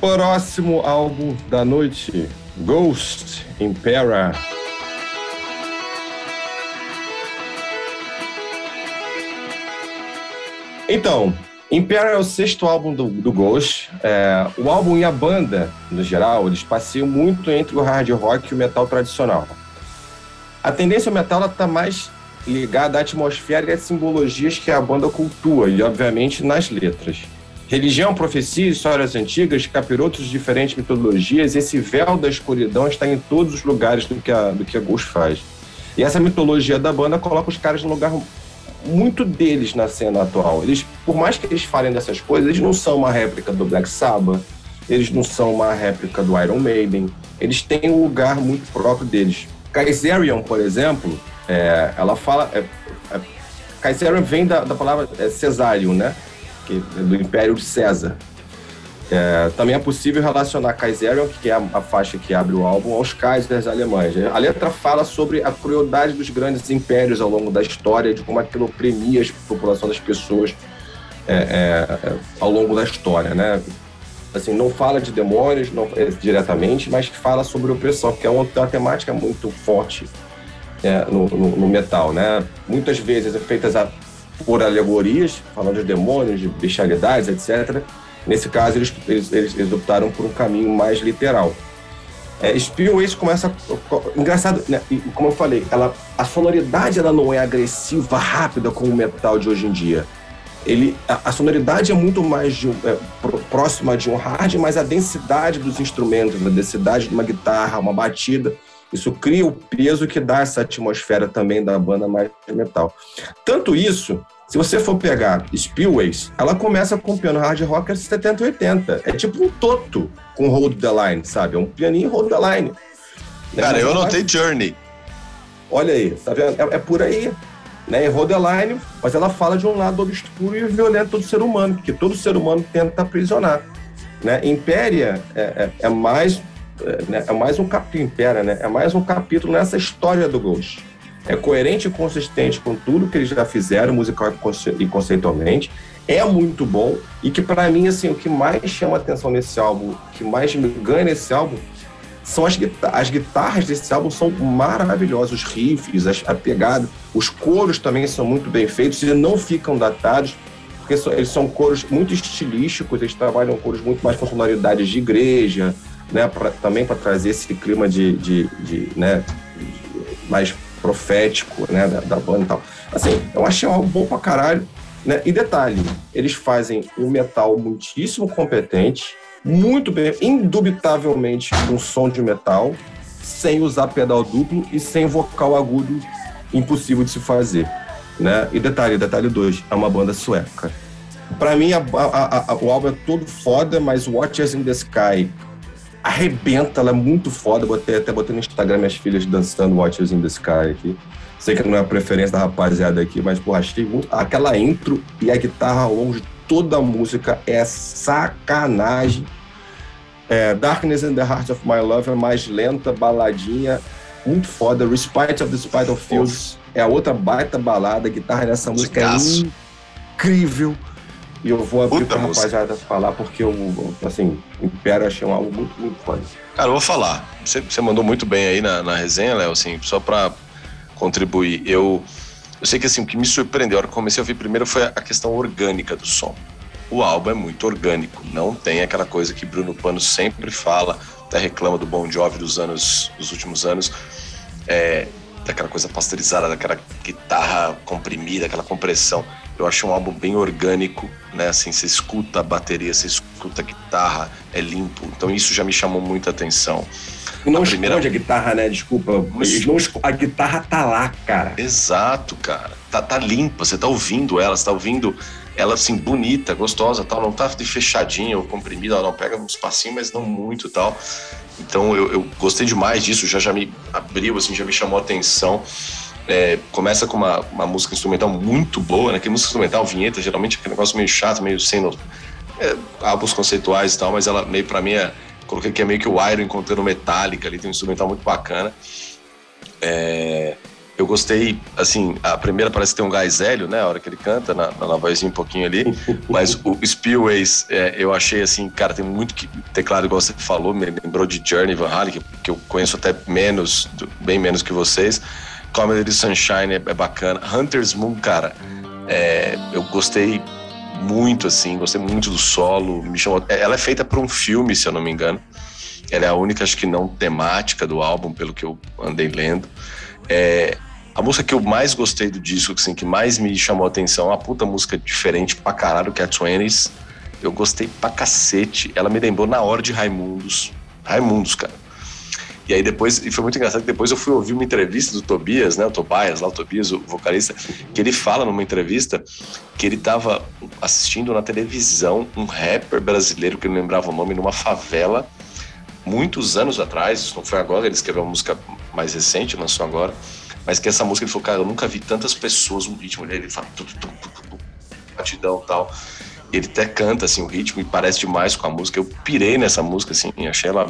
Próximo álbum da noite: Ghost Impera. Então, Impera é o sexto álbum do, do Ghost. É, o álbum e a banda, no geral, eles passeiam muito entre o hard rock e o metal tradicional. A tendência ao metal está mais ligada à atmosfera e às simbologias que a banda cultua, e obviamente nas letras. Religião, profecia, histórias antigas, capirotos de diferentes mitologias, esse véu da escuridão está em todos os lugares do que a, do que a Ghost faz. E essa mitologia da banda coloca os caras num lugar muito deles na cena atual. Eles, por mais que eles falem dessas coisas, eles não são uma réplica do Black Sabbath, eles não são uma réplica do Iron Maiden, eles têm um lugar muito próprio deles. Kaiserion, por exemplo, é, ela fala. É, é, Kaiserion vem da, da palavra é, Cesarion, né? Que, é do Império de César. É, também é possível relacionar Kaiserion, que é a, a faixa que abre o álbum, aos Kaisers alemães. A letra fala sobre a crueldade dos grandes impérios ao longo da história, de como aquilo oprimia a população das pessoas é, é, é, ao longo da história, né? Assim, não fala de demônios não, é, diretamente, mas fala sobre opressão, que é uma, uma temática muito forte é, no, no- no metal, né? Muitas vezes é feitas a- por alegorias, falando de demônios, de bestialidades, etc. Nesse caso, eles, eles, eles, optaram por um caminho mais literal. É, Spillways começa. co- Engraçado, né? E, como eu falei, ela, a sonoridade ela não é agressiva, rápida como o metal de hoje em dia. Ele, a, a sonoridade é muito mais de é, próxima de um hard, mas a densidade dos instrumentos, a densidade de uma guitarra, uma batida, isso cria o peso que dá essa atmosfera também da banda mais metal. Tanto isso, se você for pegar Spillways, ela começa com piano hard rocker 70 e 80. É tipo um toto com Hold the Line, sabe? É um pianinho Hold the Line. Cara, Mas eu anotei Journey. Olha aí, tá vendo? É, é por aí. né? Errou the line, mas ela fala de um lado obscuro e violento do ser humano, que todo ser humano tenta aprisionar. Né? Impéria é, é, é mais é, né? é mais um capítulo né? É mais um capítulo nessa história do Ghost. É coerente e consistente com tudo que eles já fizeram, musical e conceitualmente. É muito bom e que para mim assim o que mais chama atenção nesse álbum, o que mais me ganha nesse álbum são as, guitarras, as guitarras desse álbum são maravilhosas, os riffs, a pegada, os coros também são muito bem feitos e não ficam datados, porque eles são coros muito estilísticos, eles trabalham coros muito mais com sonoridades de igreja, né, pra, também para trazer esse clima de, de, de né, mais profético né, da, da, banda e tal. Assim, eu achei um álbum bom pra caralho. Né? E detalhe, eles fazem um metal muitíssimo competente, muito bem, indubitavelmente um som de metal, sem usar pedal duplo e sem vocal agudo impossível de se fazer. Né? E detalhe, detalhe 2, é uma banda sueca. Para mim, a, a, a, o álbum é todo foda, mas Watchers in the Sky arrebenta, ela é muito foda. Botei, até botei no Instagram minhas filhas dançando Watchers in the Sky aqui. Sei que não é a preferência da rapaziada aqui, mas, pô, achei muito. Aquela intro e a guitarra ao longo de toda a música é sacanagem. É, Darkness in the Heart of My Love é mais lenta, baladinha, muito foda. Respite of the Spider Fields é a outra baita balada. A guitarra nessa música é incrível. E eu vou abrir Puta pra rapaziada falar, porque eu, assim, Império achei um álbum muito, muito foda. Cara, eu vou falar. Você, você mandou muito bem aí na, na resenha, Léo, assim, só pra contribuir. Eu, eu sei que, assim, o que me surpreendeu, a hora que comecei a ouvir primeiro foi a questão orgânica do som. O álbum é muito orgânico, não tem aquela coisa que Bruno Pano sempre fala, até reclama do Bon Jovi dos anos, dos últimos anos, é, daquela coisa pasteurizada, daquela guitarra comprimida, aquela compressão. Eu acho um álbum bem orgânico, né? Assim, você escuta a bateria, você escuta a guitarra, é limpo. Então isso já me chamou muita atenção. E não a primeira... esconde a guitarra, né? Desculpa. Não... A guitarra tá lá, cara. Exato, cara. Tá, tá limpa, você tá ouvindo ela, você tá ouvindo ela assim, bonita, gostosa, tal, não tá fechadinha ou comprimida, ela não pega um espacinho, mas não muito tal. Então eu, eu gostei demais disso, já já me abriu, assim, já me chamou a atenção. É, começa com uma, uma música instrumental muito boa, né? Que música instrumental, vinheta, geralmente é aquele negócio meio chato, meio sem é, álbuns conceituais e tal, mas ela meio para mim é, coloquei que é meio que o Iron encontrando Metallica ali, tem um instrumental muito bacana. É, eu gostei, assim, a primeira parece que tem um gás hélio, né? A hora que ele canta, na, na vozinha um pouquinho ali. Mas o Spillways, é, eu achei assim, cara, tem muito que, teclado, igual você falou, me lembrou de Journey Van Halen, que, que eu conheço até menos, bem menos que vocês. Comedy Sunshine é, é bacana. Hunter's Moon, cara, é, eu gostei muito, assim, gostei muito do solo. Me chamou, é, ela é feita por um filme, se eu não me engano. Ela é a única, acho que não temática do álbum, pelo que eu andei lendo. É, a música que eu mais gostei do disco, assim, que mais me chamou a atenção, é uma puta música diferente pra caralho, que é a Twenties. Eu gostei pra cacete. Ela me lembrou na hora de Raimundos. Raimundos, cara. E aí depois, e foi muito engraçado que depois eu fui ouvir uma entrevista do Tobias, né, o Tobias, lá o Tobias, o vocalista, que ele fala numa entrevista que ele estava assistindo na televisão um rapper brasileiro que ele lembrava o nome numa favela muitos anos atrás, isso não foi agora, ele escreveu uma música mais recente, lançou agora, mas que essa música ele falou, cara, eu nunca vi tantas pessoas no ritmo dele, ele fala tu, tu, tu, batidão e tal. Ele até canta assim o ritmo e parece demais com a música. Eu pirei nessa música assim, achei ela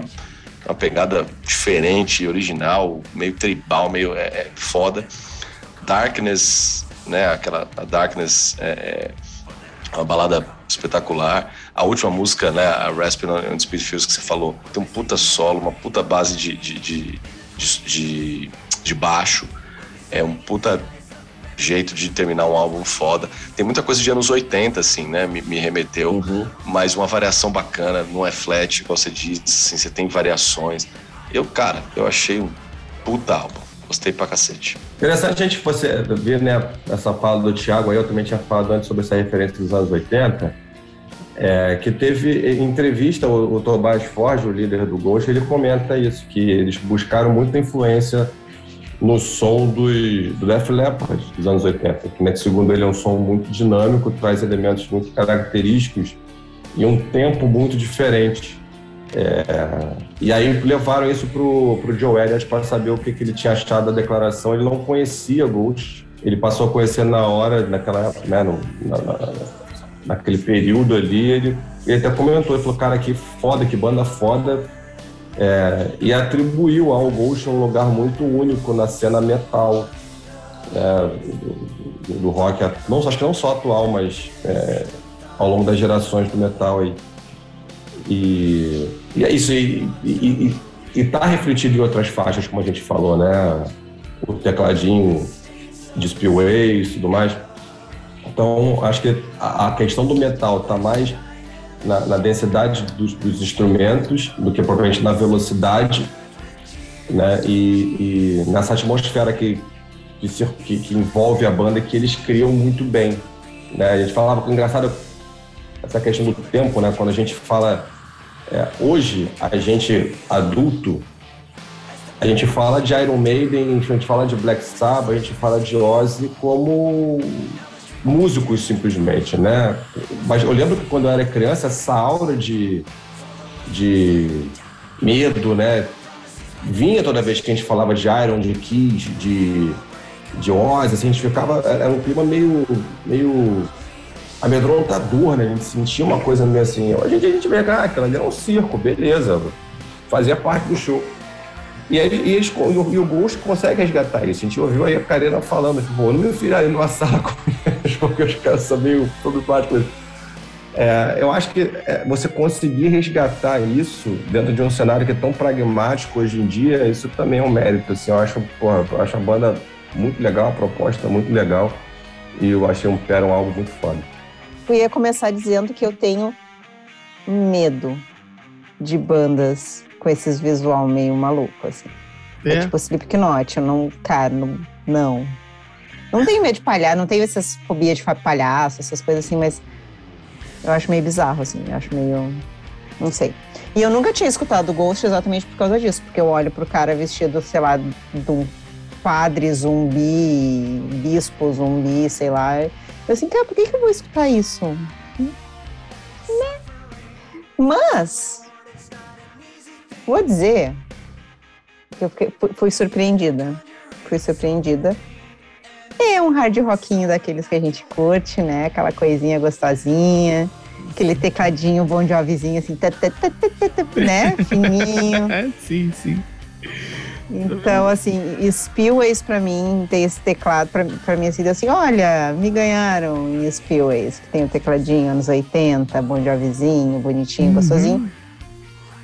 uma pegada diferente, original, meio tribal, meio é, é, foda. Darkness, né? Aquela a Darkness é, é uma balada espetacular. A última música, né? A Rasping on Speed Fields que você falou, tem um puta solo, uma puta base de, de, de, de, baixo. É um puta jeito de terminar um álbum foda. Tem muita coisa de anos 80, assim, né? Me, me remeteu. Uhum. Mas uma variação bacana, não é flat, igual você disse, assim, você tem variações. Eu, cara, eu achei um puta álbum. Gostei pra cacete. Interessante a gente você ver, né, essa fala do Thiago aí, eu também tinha falado antes sobre essa referência dos anos 80, é, que teve entrevista, o, o Tobias Forge, o líder do Ghost, ele comenta isso, que eles buscaram muita influência no som do Def Leppard dos anos 80, que, né, segundo ele, é um som muito dinâmico, traz elementos muito característicos e um tempo muito diferente. É, e aí levaram isso pro, pro Joe Elliott para saber o que, que ele tinha achado da declaração. Ele não conhecia Ghost, ele passou a conhecer na hora, naquela, né, no, na, na, naquele período ali, ele, ele até comentou, ele falou, cara, que foda, que banda foda, é, e atribuiu ao Ghost um lugar muito único na cena metal né, do, do, rock, não, acho que não só atual, mas é, ao longo das gerações do metal aí. E, e é isso, e, e, e, tá refletido em outras faixas, como a gente falou, né? O tecladinho de spillways e tudo mais. Então, acho que a, questão do metal tá mais na, na densidade dos, dos, instrumentos do que propriamente na velocidade, né? E, e nessa atmosfera que, que, que, envolve a banda que eles criam muito bem, né? A gente falava que engraçado essa questão do tempo, né? Quando a gente fala é, hoje, a gente adulto, a gente fala de Iron Maiden, a gente fala de Black Sabbath, a gente fala de Ozzy como músicos simplesmente, né? Mas eu lembro que quando eu era criança, essa aura de, de medo, né? Vinha toda vez que a gente falava de Iron, de Kiss, de, de Ozzy, assim, a gente ficava... Era um clima meio, meio amedrontador, né? A gente sentia uma coisa meio assim... Hoje a gente vê, ah, aquilo ali é um circo, beleza. Fazia parte do show. E, aí, e, eles, e, o, e o Ghost consegue resgatar isso. A gente ouviu aí a Karina falando, tipo, não me enfiar numa sala com eles, porque os caras são meio problemáticos. É, eu acho que é, você conseguir resgatar isso dentro de um cenário que é tão pragmático hoje em dia, isso também é um mérito. Assim, eu, acho, porra, eu acho a banda muito legal, a proposta muito legal, e eu achei um Pera um álbum muito foda. Eu ia começar dizendo que eu tenho medo de bandas com esses visual meio maluco, assim. É, é tipo Slipknot, eu não, cara, não, não. Não tenho medo de palhaço, não tenho essas fobias de palhaço, essas coisas assim, mas eu acho meio bizarro, assim, eu acho meio. Não sei. E eu nunca tinha escutado o Ghost exatamente por causa disso, porque eu olho pro cara vestido, sei lá, de um padre zumbi, bispo zumbi, sei lá. Eu assim, cara, por que, que eu vou escutar isso? Né? Mas Vou dizer que eu fiquei, fui surpreendida. Fui surpreendida. É um hard rockinho daqueles que a gente curte, né? Aquela coisinha gostosinha, aquele tecladinho bom de jovizinho, assim, né? Fininho. sim, sim. Então, assim, Spillways pra mim, tem esse teclado, pra, pra mim, assim, assim, olha, me ganharam em Spillways, que tem o tecladinho anos 80, bom jovizinho, bonitinho, uhum. gostosinho.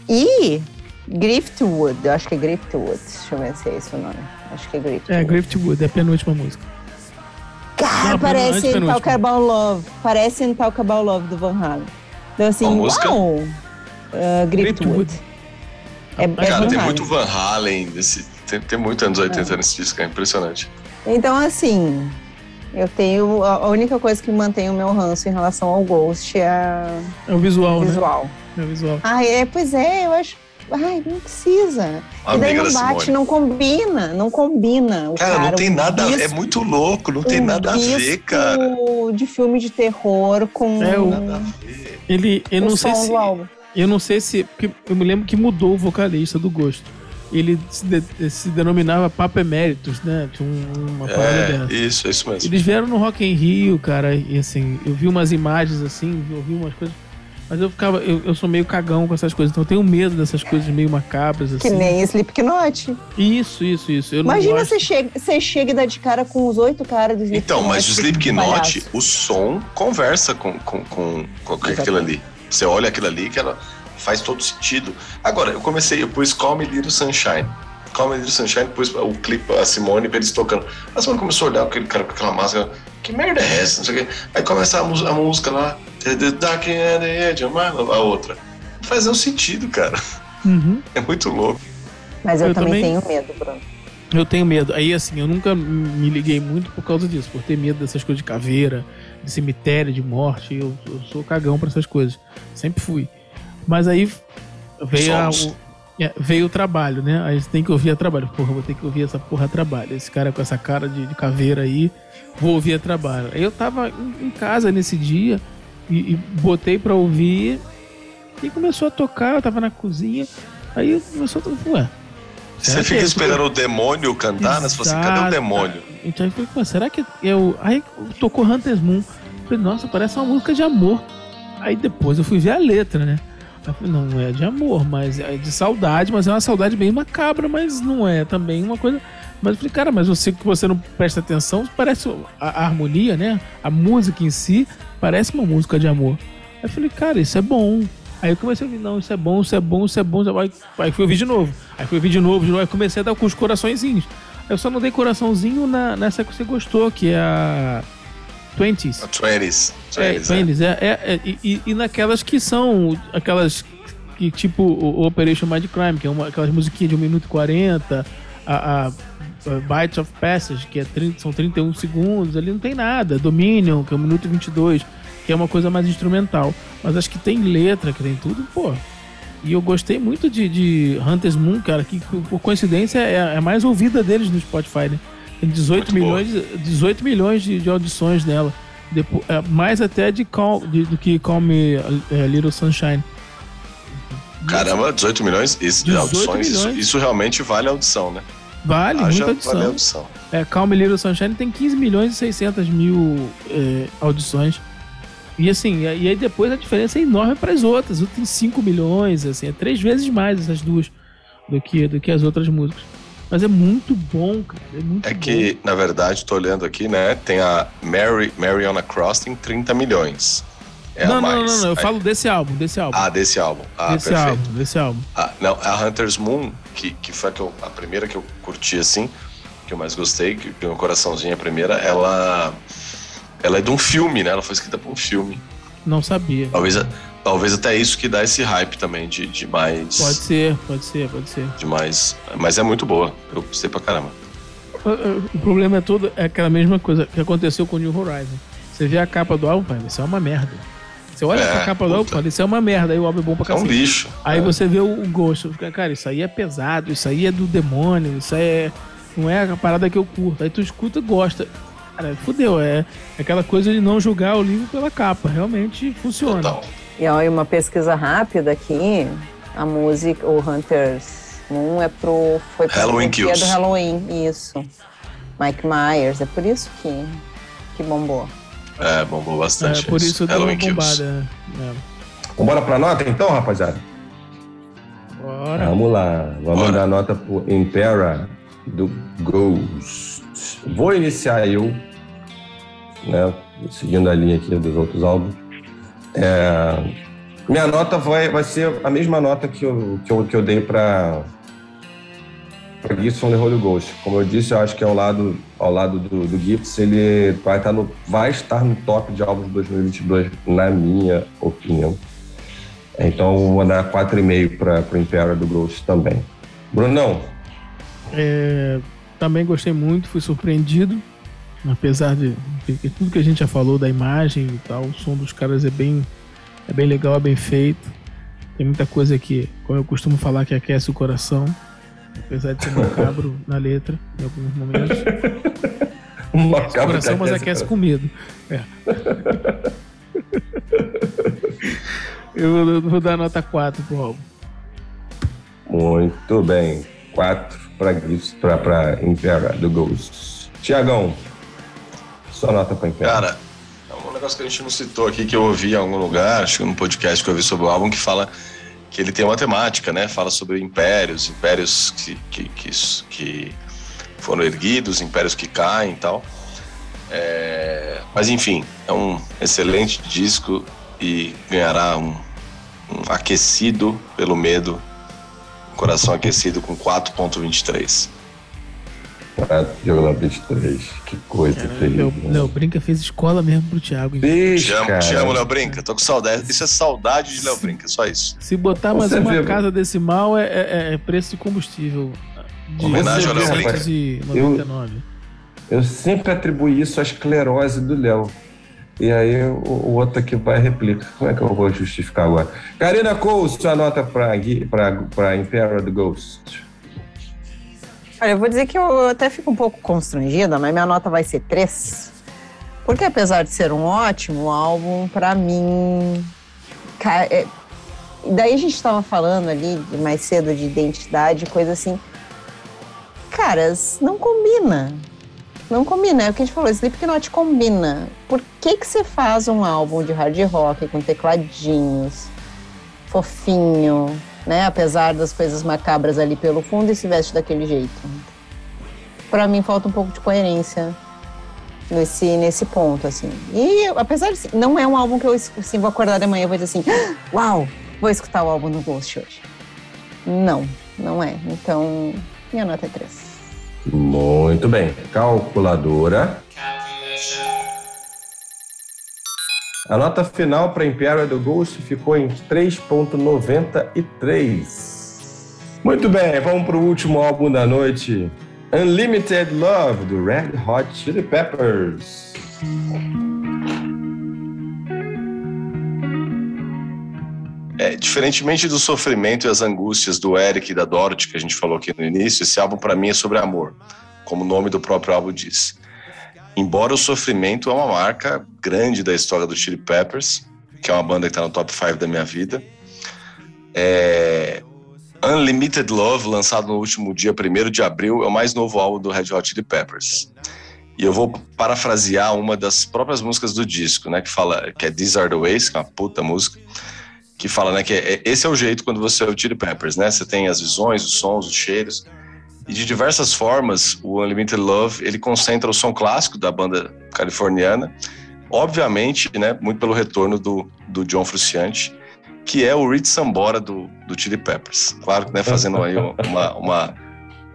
E Griftwood, eu acho que é Griftwood. Deixa eu ver se é esse o nome. Acho que é Griftwood. É, Griftwood, é a penúltima música. Cara, Não, parece em Talk About Love. Parece Talk About Love do Van Halen. Então, assim, uau! Uh, Griftwood. É, é Cara, tem muito Van Halen, nesse, tem, tem muito anos 80 é. nesse disco, é impressionante. Então, assim, eu tenho. A única coisa que mantém o meu ranço em relação ao Ghost é. É o visual, visual. né? É o visual. Ah, é, pois é, eu acho Ai, não precisa. e daí não bate, Simone. não combina, não combina. cara, cara, não tem nada, bispo, é muito louco, não tem nada a ver, cara. de filme de terror com. É, o, ele, eu não sei se. Eu não sei se. Porque eu me lembro que mudou o vocalista do gosto. Ele se, de, se denominava Papa Eméritos, né? Tinha uma parada é, dessa. Isso, é isso mesmo. Eles vieram no Rock in Rio, cara, e assim, eu vi umas imagens assim, eu vi umas coisas mas eu ficava, eu, eu sou meio cagão com essas coisas, então eu tenho medo dessas coisas meio macabras, assim. Que nem Slipknot. Isso, isso, isso. Eu Imagina você chega, você chega e dá de cara com os oito caras do Slipknot. Então, mas o Slipknot, o som conversa com, com, com, com aquilo ali. Você olha aquilo ali que ela faz todo sentido. Agora, eu comecei, eu pus Call Me Little Sunshine. Call Me Little Sunshine, pus o clipe, a Simone, pra eles tocando. A Simone começou a olhar aquele cara com aquela máscara. Que merda é essa? Não sei o quê. Aí começa a, a música lá. The Dark and the Edge, a outra. Faz um sentido, cara. Uhum. É muito louco. Mas eu, eu também, também, tenho medo, Bruno. Eu tenho medo. Aí, assim, eu nunca me liguei muito por causa disso, por ter medo dessas coisas de caveira, de cemitério, de morte. Eu, eu sou cagão para essas coisas. Sempre fui. Mas aí veio, a, o, é, veio o trabalho, né? Aí você tem que ouvir a trabalho. Porra, vou ter que ouvir essa porra a trabalho. Esse cara com essa cara de, de caveira aí, vou ouvir a trabalho. Aí eu tava em, em casa nesse dia e, e botei pra ouvir e começou a tocar, eu tava na cozinha, aí começou a tocar, ué, Você fica esperando o demônio cantar, né? Você fala assim, cadê o demônio? Então aí falei, será que eu. Aí tocou Hunter's Moon. Falei, nossa, parece uma música de amor. Aí depois eu fui ver a letra, né? Eu falei, não, não é de amor, mas é de saudade, mas é uma saudade bem macabra, mas não é também uma coisa. Mas eu falei, cara, mas você que você não presta atenção, parece a, a harmonia, né? A música em si parece uma música de amor. Aí eu falei, cara, isso é bom. Aí eu comecei a ouvir, não, isso é bom, isso é bom, isso é bom. Isso é bom. Aí, aí fui ouvir de novo. Aí fui ouvir de novo, de novo. Aí comecei a dar com os coraçõezinhos. Eu só não dei coraçãozinho na, nessa que você gostou, que é a 20s. A 20s. É, 20s, é. é, é e, e, naquelas que são aquelas que tipo o Operation Mind Crime, que é uma, aquelas musiquinhas de 1 minuto e 40, a, a Bites of Passage, que é 30, são 31 segundos, ali não tem nada. Dominion, que é 1 minuto e 22, que é uma coisa mais instrumental. Mas acho que tem letra, que tem tudo, pô. E eu gostei muito de, de Hunter's Moon, cara, que por coincidência é, é mais ouvida deles no Spotify, né? Tem 18 milhões, 18 milhões de, de audições nela. Depois, é, mais até de, call, de, do que Call Me é, Little Sunshine. Caramba, 18 milhões isso, de audições. Milhões. Isso, isso, realmente vale audição, né? Vale, Haja, muita audição. Vale audição. É, Calm Little Sunshine tem 15 milhões e 600 mil é, audições. E assim, e aí depois a diferença é enorme para as outras. Tem 5 milhões, assim, é três vezes mais essas duas do que, do que as outras músicas. Mas é muito bom, cara. É, muito é que, bom. na verdade, tô olhando aqui, né? Tem a Mary, Mary on a Cross tem 30 milhões. É não, não, não, não, eu falo desse álbum, desse álbum. Ah, desse álbum. Ah, desse perfeito. álbum, desse álbum. Ah, não, a Hunter's Moon, que, que foi a, que eu, a primeira que eu curti assim, que eu mais gostei, que meu coraçãozinho é a primeira, ela ela é de um filme, né? Ela foi escrita para um filme. Não sabia. Talvez, talvez até isso que dá esse hype também de, de mais. Pode ser, pode ser, pode ser. De mais. Mas é muito boa. Eu gostei pra caramba. O, problema é todo é aquela mesma coisa que aconteceu com o New Horizon. Você vê a capa do álbum, pai, isso é uma merda. Você olha é, a capa puta. do álbum, fala, isso é uma merda, aí o álbum é bom pra cacete. É um lixo. Aí é. você vê o, gosto, fica, cara, isso aí é pesado, isso aí é do demônio, isso aí é, não é a parada que eu curto. Aí tu escuta e gosta. Cara, fudeu, é aquela coisa de não julgar o livro pela capa, realmente funciona. Total. E olha, uma pesquisa rápida aqui, a música, o Hunters Moon é pro. Foi pro Halloween Kills. do Halloween, isso. Mike Myers, é por isso que, que bombou. É, bombou bastante. É, por isso deu uma bombada. É. Vambora pra nota então, rapaziada? Bora. Vamos lá. Vamos Bora. dar nota pro Impera do Ghost. Vou iniciar eu, né? Seguindo a linha aqui dos outros álbuns. É, minha nota vai, vai ser a mesma nota que eu, que eu, que eu dei para Gibson The Holy Ghost. Como eu disse, eu acho que ao lado, ao lado do, do Gibson, ele vai estar, no, vai estar no top de álbuns de 2022, na minha opinião. Então, vou dar 4,5 para o Imperial do Ghost também. Brunão? É, também gostei muito, fui surpreendido. Apesar de, de tudo que a gente já falou da imagem e tal, o som dos caras é bem, é bem legal, é bem feito. Tem muita coisa que, como eu costumo falar, que aquece o coração. Apesar de ser macabro na letra, em alguns momentos. macabro o coração, mas aquece com medo. É. eu vou dar nota 4 pro álbum. Muito bem. 4 para Impera do Ghost. Tiagão, sua nota. Cara, é um negócio que a gente não citou aqui, que eu ouvi em algum lugar, acho que num podcast que eu ouvi sobre o álbum, que fala que ele tem uma temática, né? Fala sobre impérios, impérios que, que, que, que foram erguidos, impérios que caem e tal. É... Mas enfim, é um excelente disco e ganhará um, um aquecido pelo medo Coração aquecido com 4.23. 4,23. Que coisa Cara, terrível. Léo Brinca fez escola mesmo pro Thiago. Te amo, te amo, Léo Brinca. Tô com saudade. Isso é saudade de Léo Brinca, só isso. Se botar mais Você uma viu? casa decimal, é, é, é, preço de combustível. De Homenagem ao Léo Brinca. Eu, eu sempre atribuí isso à esclerose do Léo. E aí o, o outro aqui vai replica. Como é que eu vou justificar agora? Karina Cole, sua nota para Imperial Ghost. Olha, eu vou dizer que eu até fico um pouco constrangida, mas minha nota vai ser 3. Porque apesar de ser um ótimo álbum, para mim. É, daí a gente estava falando ali mais cedo de identidade, coisa assim. caras, não combina. Não combina, é o que a gente falou, Slipknot combina. Por que que você faz um álbum de hard rock com tecladinhos, fofinho, né? Apesar das coisas macabras ali pelo fundo e se veste daquele jeito? Para mim falta um pouco de coerência nesse, nesse ponto, assim. E apesar de não é um álbum que eu assim, vou acordar de manhã e vou dizer assim, ah, uau, vou escutar o álbum do Ghost hoje. Não, não é. Então, minha nota é 3. Muito bem. Calculadora. A nota final para Imperial do Ghost ficou em 3.93. Muito bem, vamos para o último álbum da noite. Unlimited Love, do Red Hot Chili Peppers. É, diferentemente do sofrimento e as angústias do Eric e da Dorothy, que a gente falou aqui no início, esse álbum para mim é sobre amor, como o nome do próprio álbum diz. Embora o sofrimento é uma marca grande da história do Chili Peppers, que é uma banda que está no top 5 da minha vida, é... Unlimited Love, lançado no último dia 1 de abril, é o mais novo álbum do Red Hot Chili Peppers. E eu vou parafrasear uma das próprias músicas do disco, né? Que fala que é These Are The Ways, que é uma puta música que fala, né, que é, esse é o jeito quando você é o Chili Peppers, né? Você tem as visões, os sons, os cheiros. E de diversas formas, o Unlimited Love, ele concentra o som clássico da banda californiana, obviamente, né, muito pelo retorno do, do John Frusciante, que é o Rich Sambora do, do Chili Peppers. Claro, né, fazendo aí uma, uma,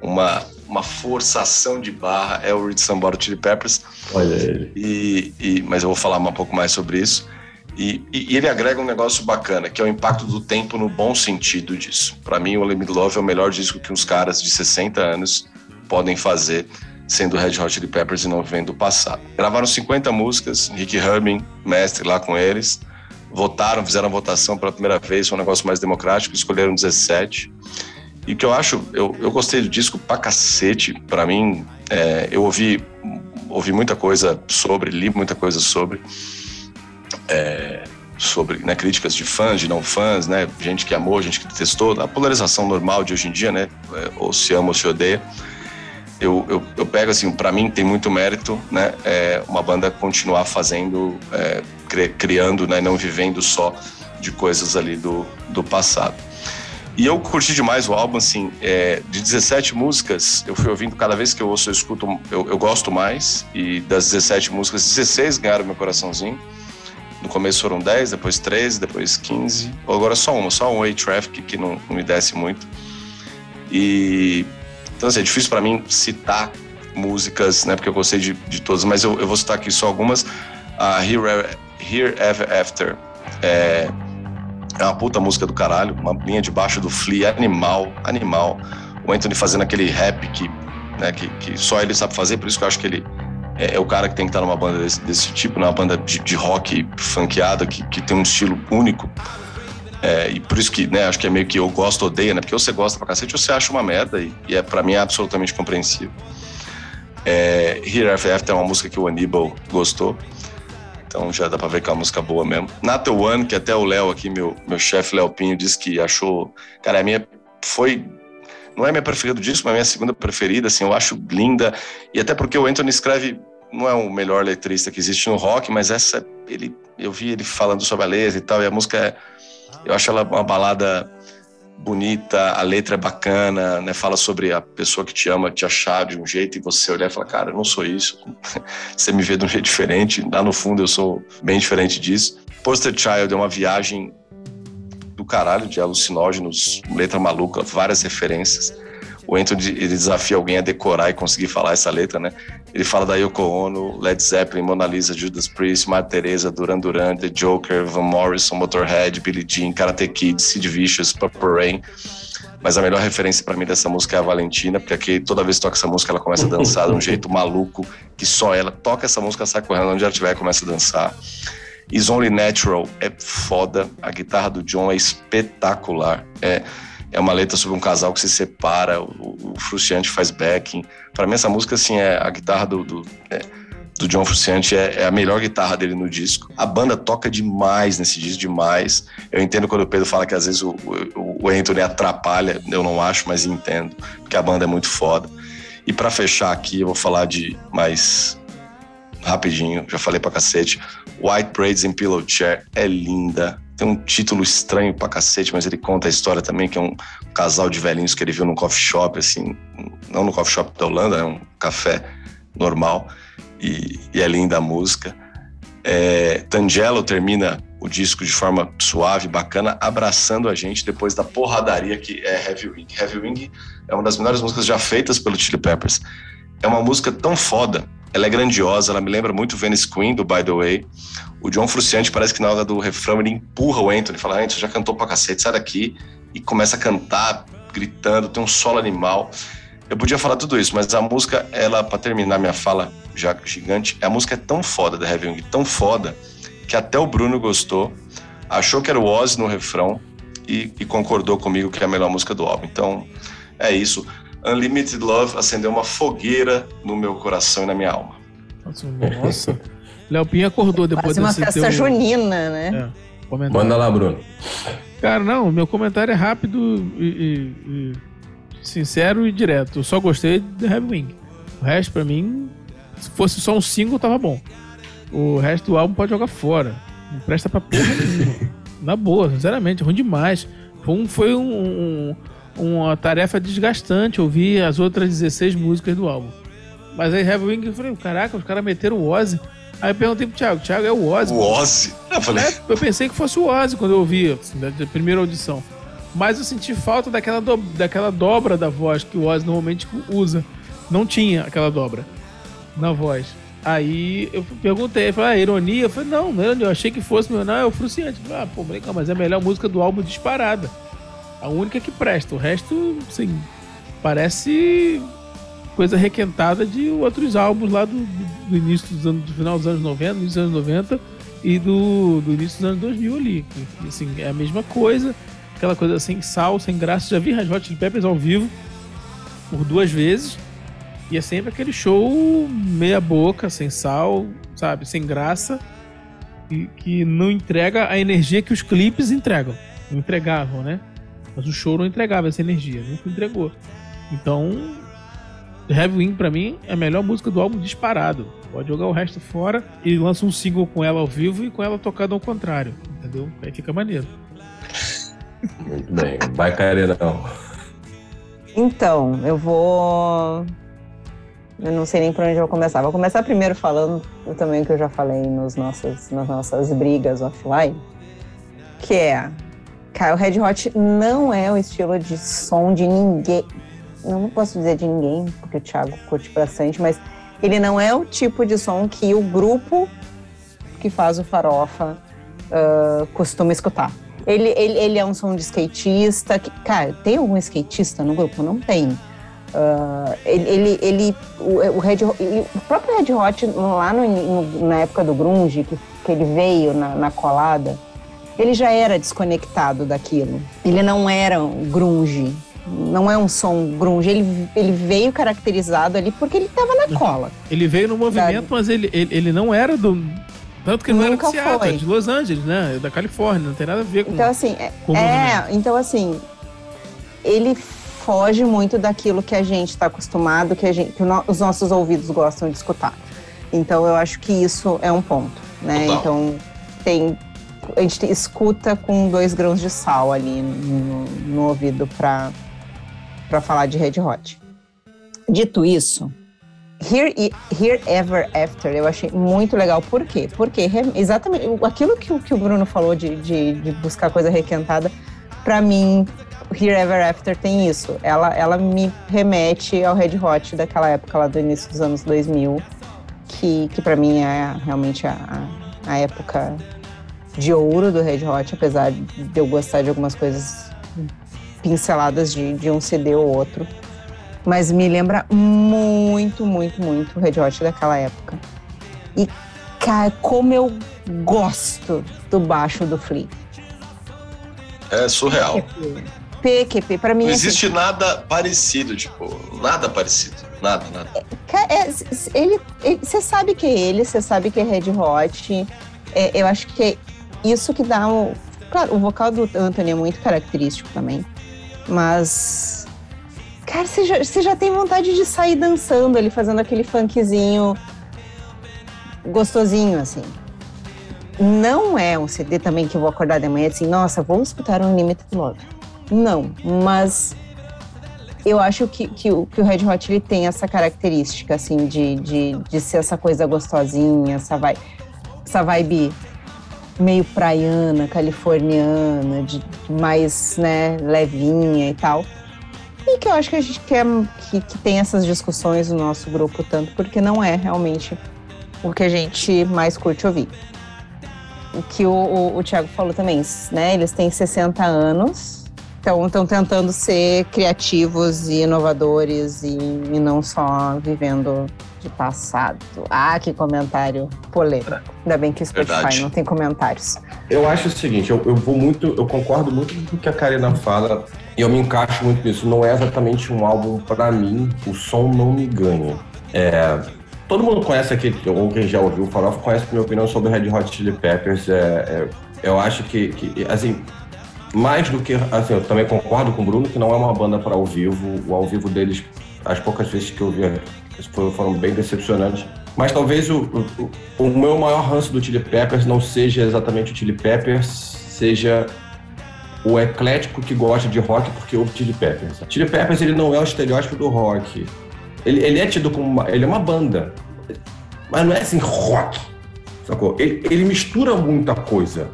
uma, uma forçação de barra, é o Rich Sambora do Chili Peppers. Olha ele. E, e, mas eu vou falar um pouco mais sobre isso. E, e, ele agrega um negócio bacana, que é o impacto do tempo no bom sentido disso. Para mim, o Limit Love é o melhor disco que uns caras de 60 anos podem fazer, sendo Red Hot Chili Peppers e não vendo o passado. Gravaram 50 músicas, Rick Rubin, mestre lá com eles, votaram, fizeram votação pela primeira vez, foi um negócio mais democrático, escolheram 17. E o que eu acho, eu, eu gostei do disco pra cacete. Para mim, é, eu ouvi, ouvi muita coisa sobre, li muita coisa sobre é, sobre né, críticas de fãs, de não fãs, né, gente que amou, gente que detestou, a polarização normal de hoje em dia, né, é, ou se ama ou se odeia. Eu, eu, eu pego assim, para mim tem muito mérito, né, é, uma banda continuar fazendo, é, criando, né, não vivendo só de coisas ali do, do passado. E eu curti demais o álbum, assim, é, de 17 músicas, eu fui ouvindo cada vez que eu ouço, eu escuto, eu, eu gosto mais, e das 17 músicas, 16 ganharam meu coraçãozinho. No começo foram 10, depois 13, depois 15. Agora só uma, só um Way Traffic que não, não me desce muito. E então assim, é difícil para mim citar músicas, né? Porque eu gostei de, de todas, mas eu, eu vou citar aqui só algumas. A Here, Here Ever After é, é uma puta música do caralho, uma linha de baixo do Flea, animal, animal. O Anthony fazendo aquele rap que, né, que, que só ele sabe fazer, por isso que eu acho que ele é, é, o cara que tem que estar numa banda desse, desse tipo, numa banda de, de rock funkeada, que, que tem um estilo único. É, e por isso que, né, acho que é meio que eu gosto, odeio, né? Porque ou você gosta pra cacete ou você acha uma merda, e, e é, pra mim é absolutamente compreensível. É, Here After After é uma música que o Aníbal gostou. Então já dá pra ver que é uma música boa mesmo. Nata One, que até o Léo aqui, meu, meu chefe Léo Pinho, disse que achou. Cara, a minha foi não é minha preferida do disco, mas é minha segunda preferida, assim, eu acho linda, e até porque o Anthony escreve, não é o melhor letrista que existe no rock, mas essa, ele, eu vi ele falando sobre a letra e tal, e a música é, eu acho ela uma balada bonita, a letra é bacana, né, fala sobre a pessoa que te ama te achar de um jeito e você olhar e falar, cara, eu não sou isso, você me vê de um jeito diferente, lá no fundo eu sou bem diferente disso. Poster Child é uma viagem do caralho de alucinógenos, letra maluca, várias referências. O Anthony ele desafia alguém a decorar e conseguir falar essa letra, né? Ele fala da Yoko Ono, Led Zeppelin, Mona Lisa, Judas Priest, Madre Teresa, Duran Duran, The Joker, Van Morrison, Motorhead, Billie Jean, Karate Kid, Sid Vicious, Purple Rain. Mas a melhor referência para mim dessa música é a Valentina, porque aqui toda vez que toca essa música ela começa a dançar de um jeito maluco, que só ela toca essa música, sai correndo onde ela estiver começa a dançar. Is Only Natural é foda. A guitarra do John é espetacular. É, é uma letra sobre um casal que se separa, o, o Fruciante faz backing. Para mim, essa música, assim, é a guitarra do, do, é, do John Fruciante é, é, a melhor guitarra dele no disco. A banda toca demais nesse disco, demais. Eu entendo quando o Pedro fala que às vezes o, o, o Anthony atrapalha, eu não acho, mas entendo, porque a banda é muito foda. E para fechar aqui, eu vou falar de mais rapidinho, já falei pra cacete. White Braids in Pillow Chair é linda. Tem um título estranho pra cacete, mas ele conta a história também, que é um casal de velhinhos que ele viu num coffee shop, assim, não no coffee shop da Holanda, é um café normal. E, e é linda a música. É, Tangelo termina o disco de forma suave, bacana, abraçando a gente depois da porradaria que é Heavy Wing. Heavy Wing é uma das melhores músicas já feitas pelo Chili Peppers. É uma música tão foda, ela é grandiosa, ela me lembra muito Venice Queen, do By The Way. O John Frusciante parece que na hora do refrão ele empurra o Anthony, fala, Anthony, já cantou pra cacete, sai daqui. E começa a cantar, gritando, tem um solo animal. Eu podia falar tudo isso, mas a música, ela, para terminar minha fala já gigante, a música é tão foda da Heavy Wing, tão foda, que até o Bruno gostou, achou que era o Ozzy no refrão e, e concordou comigo que é a melhor música do álbum. Então, é isso. Unlimited Love acendeu uma fogueira no meu coração e na minha alma. Nossa. Léo Pinho acordou depois Quase uma desse festa teu... junina, né? É, comentário. Manda lá, Bruno. Cara, não, meu comentário é rápido e, e- e sincero e direto. Eu só gostei de Heavy Wing. O resto, pra mim, se fosse só um single, tava bom. O resto do álbum pode jogar fora. Não presta pra porra nenhuma. Na boa, sinceramente, ruim demais. Foi, um- foi um- um- uma tarefa desgastante ouvir as outras 16 músicas do álbum. Mas aí Heavy Wing, eu falei, caraca, os caras meteram o Ozzy. Aí eu perguntei pro Thiago, Thiago, é o Ozzy? O Ozzy. Eu falei, É, eu pensei que fosse o Ozzy quando eu ouvi, assim, da, primeira audição. Mas eu senti falta daquela, do- daquela dobra da voz que o Ozzy normalmente usa. Não tinha aquela dobra na voz. Aí eu perguntei, falei, ah, ironia? Eu falei, não, não é ironia, eu achei que fosse, meu, não, é o Fruciante. Falei, ah, pô, legal, mas é a melhor música do álbum disparada. A única que presta. O resto, assim, parece coisa requentada de outros álbuns lá do, do- início dos anos, do final dos anos 90, início dos anos 90 e do, do início dos anos 2000 ali. Assim, é a mesma coisa, aquela coisa sem sal, sem graça. Já vi Red Hot Chili Peppers ao vivo por duas vezes e é sempre aquele show meia boca, sem sal, sabe, sem graça e que não entrega a energia que os clipes entregam. Entregavam, né? Mas o show não entregava essa energia, nunca entregou. Então, Heavy Wing pra mim é a melhor música do álbum disparado. Pode jogar o resto fora e lança um single com ela ao vivo e com ela tocada ao contrário, entendeu? Aí fica maneiro. Muito bem. Vai, Careirão. Então, eu vou. Eu não sei nem por onde eu vou começar. Vou começar primeiro falando também o que eu já falei nos nossas, nas nossas brigas offline, que é. Cara, o Red Hot não é o estilo de som de ninguém. Não posso dizer de ninguém, porque o Thiago curte bastante, mas ele não é o tipo de som que o grupo que faz o farofa ah, costuma escutar. Ele, ele, ele é um som de skatista. Que, cara, tem algum skatista no grupo? Não tem. Ah, ele, ele, ele- o, o Red ele- o próprio Red Hot, lá no- no- na época do grunge, que, que ele veio na, na colada, ele já era desconectado daquilo. Ele não era um grunge, não é um som grunge. Ele, ele veio caracterizado ali porque ele estava na cola. Ele veio no movimento, mas ele, ele, ele não era do. Tanto que ele não era Nunca de Seattle, foi. é de Los Angeles, né? É Da Califórnia, não tem nada a ver com. Então, assim, é, com o é, então assim, ele foge muito daquilo que a gente está acostumado, que, a gente, que os nossos ouvidos gostam de escutar. Então, eu acho que isso é um ponto, né? Total. Então, tem a gente te- escuta com dois grãos de sal ali no, no ouvido para falar de Red Hot. Dito isso, Here, Here Ever After eu achei muito legal. Por quê? Porque exatamente aquilo que, que o Bruno falou de, de, de buscar coisa requentada, para mim, Here Ever After tem isso. Ela, ela me remete ao Red Hot daquela época lá do início dos anos 2000, que, que para mim é realmente a, a época de ouro do Red Hot, apesar de eu gostar de algumas coisas pinceladas de, de um CD ou outro. Mas me lembra muito, muito, muito o Red Hot daquela época. E, cara, como eu gosto do baixo do Flea. é surreal. PQP, pra mim, Não assim, existe nada parecido, tipo, nada parecido. Nada, nada. É, ele, você sabe que é ele, você sabe que é Red Hot. É, eu acho que é isso que dá o. Claro, o vocal do Anthony é muito característico também, mas Cara, você já, já tem vontade de sair dançando ali, fazendo aquele funkzinho gostosinho, assim. Não é um CD também que eu vou acordar de manhã assim, nossa, vamos escutar um Unlimited Love. Não, mas eu acho que, que, que o Red Hot ele tem essa característica, assim, de, de, de ser essa coisa gostosinha, essa vibe, essa vibe meio praiana, californiana, de, mais, né, levinha e tal. E que eu acho que a gente quer que, que tem essas discussões no nosso grupo tanto, porque não é realmente o que a gente mais curte ouvir. O que o, o, o Thiago falou também, né? Eles têm 60 anos, então estão tentando ser criativos e inovadores e, e, não só vivendo de passado. Ah, que comentário polêmico. Ainda bem que o Spotify Verdade. não tem comentários. Eu acho o seguinte, eu, eu vou muito, eu concordo muito com o que a Karina fala e eu me encaixo muito nisso. Não é exatamente um álbum para mim, o som não me ganha. É, todo mundo conhece aqui, ou quem já ouviu o Farofa, conhece a minha opinião sobre Red Hot Chili Peppers. É, é, eu acho que, que, assim, mais do que. Assim, eu também concordo com o Bruno que não é uma banda para ao vivo. O ao vivo deles, as poucas vezes que eu vi, foram bem decepcionantes. Mas talvez o, o, o meu maior ranço do Chili Peppers não seja exatamente o Chili Peppers, seja o eclético que gosta de rock porque ouve Chili Peppers. Chili Peppers ele não é o estereótipo do rock. Ele, ele é tido como uma, ele é uma banda, mas não é assim rock, sacou? Ele, ele mistura muita coisa.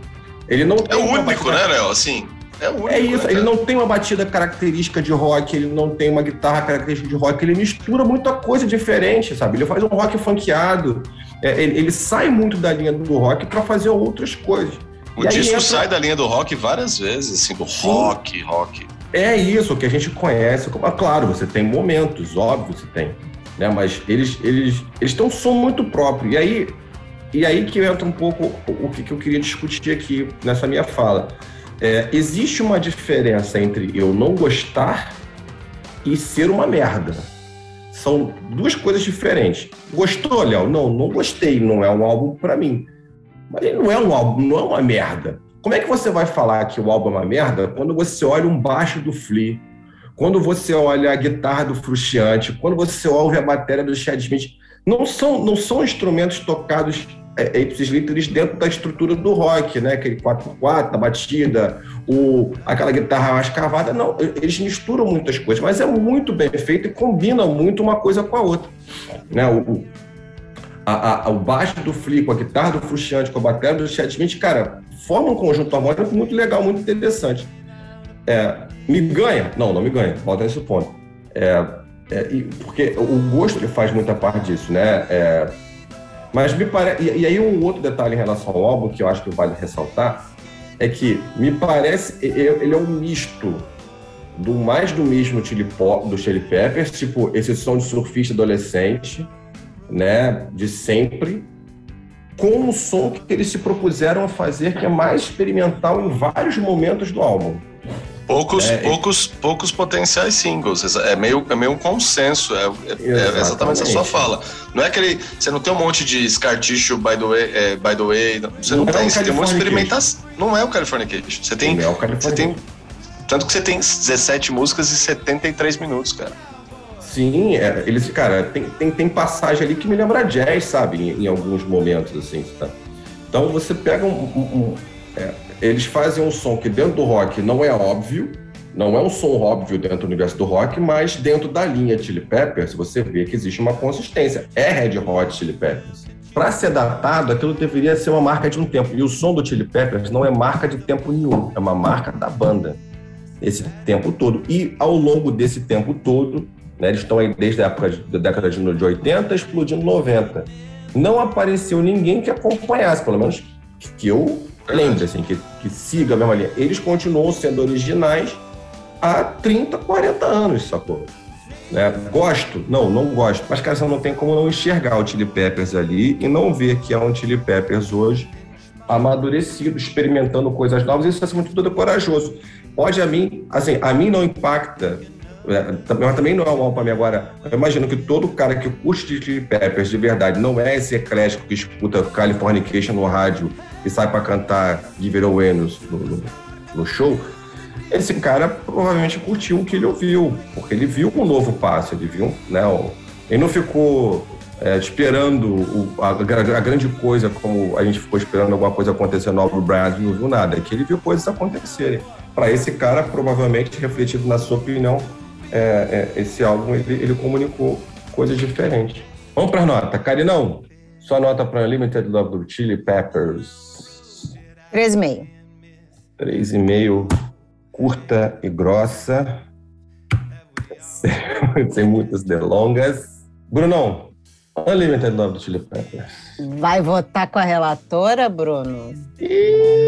Ele não é o único, né, Léo? Assim, é, único, é isso, né, ele não tem uma batida característica de rock, ele não tem uma guitarra característica de rock, ele mistura muita coisa diferente, sabe? Ele faz um rock funkeado, é, ele, ele, sai muito da linha do rock para fazer outras coisas. O e disco entra... sai da linha do rock várias vezes, assim, do rock, rock. É isso que a gente conhece. Ah, claro, você tem momentos, óbvio, você tem. Né? Mas eles eles eles têm um som muito próprio. E aí, e aí que entra um pouco o que, que eu queria discutir aqui nessa minha fala. É, existe uma diferença entre eu não gostar e ser uma merda. São duas coisas diferentes. Gostou, Léo? Não, não gostei. Não é um álbum para mim. Mas ele não é um álbum, não é uma merda. Como é que você vai falar que o álbum é uma merda quando você olha um baixo do Flea, quando você olha a guitarra do Frusciante, quando você ouve a bateria do Chad Smith? Não são, não são instrumentos tocados é, ipsis literis dentro da estrutura do rock, né? Aquele 4x4, a batida, o, aquela guitarra mais cavada. Não, eles misturam muitas coisas, mas é muito bem feito e combina muito uma coisa com a outra. Né? O, a, a, o baixo do Flea com a guitarra do Frusciante, com a bateria do Chad Smith, cara, forma um conjunto harmônico muito legal, muito interessante. É, me ganha? Não, não me ganha, volta nesse ponto. É, é, porque o gosto ele faz muita parte disso, né? É, mas me parece. E, aí, um outro detalhe em relação ao álbum que eu acho que vale ressaltar é que me parece. Ele é um misto do mais do mesmo chili pop, do Chili Peppers, tipo esse som de surfista adolescente, né? De sempre, com o som que eles se propuseram a fazer, que é mais experimental em vários momentos do álbum. Poucos, é, poucos, e... poucos potenciais singles. É meio, é meio um consenso. É, é, é exatamente a sua fala. Não é aquele. Você não tem um monte de Scar Tissue, by the way. É, by the way você não, não tem. É você tem uma experimentação. Não é o Californication. Você tem. Não é o Você tem tanto que você tem 17 músicas e 73 minutos, cara. Sim, é, eles, cara, tem, tem, tem passagem ali que me lembra jazz, sabe? Em, em alguns momentos, assim, tá? Então você pega um. um, um é, eles fazem um som que dentro do rock não é óbvio, não é um som óbvio dentro do universo do rock, mas dentro da linha Chili Peppers você vê que existe uma consistência. É Red Hot Chili Peppers. Para ser datado, aquilo deveria ser uma marca de um tempo. E o som do Chili Peppers não é marca de tempo nenhum, é uma marca da banda. Esse tempo todo. E ao longo desse tempo todo, né? Eles estão aí desde a época de, da década de 80, explodindo 90. Não apareceu ninguém que acompanhasse, pelo menos que eu lembre, assim, que, que siga a mesma linha. Eles continuam sendo originais há 30, 40 anos, sacou? Né? Gosto? Não, não gosto. Mas, cara, você não tem como não enxergar o Chili Peppers ali e não ver que é um Chili Peppers hoje amadurecido, experimentando coisas novas. Isso, acima de tudo, é corajoso. Pode a mim, assim, a mim não impacta é, mas também não é um mim agora. Eu imagino que todo cara que curte Chili Peppers de verdade não é esse eclético que escuta Californication no rádio e sai para cantar Give It Away no, no, no, show. esse cara provavelmente curtiu o que ele ouviu, porque ele viu um novo passo, ele viu, né? Ele não ficou é, esperando o, a, a, grande coisa, como a gente ficou esperando alguma coisa acontecer no álbum Brand, não viu nada, é que ele viu coisas acontecerem. Para esse cara, provavelmente, refletido na sua opinião, é, é, esse álbum ele, ele comunicou coisas diferentes. Vamos para nota. Carinão, sua nota para Limited Love do Chili Peppers? 3,5. 3,5, curta e grossa, sem muitas delongas. Brunão, Unlimited Love do Chili Peppers. Vai votar com a relatora, Bruno?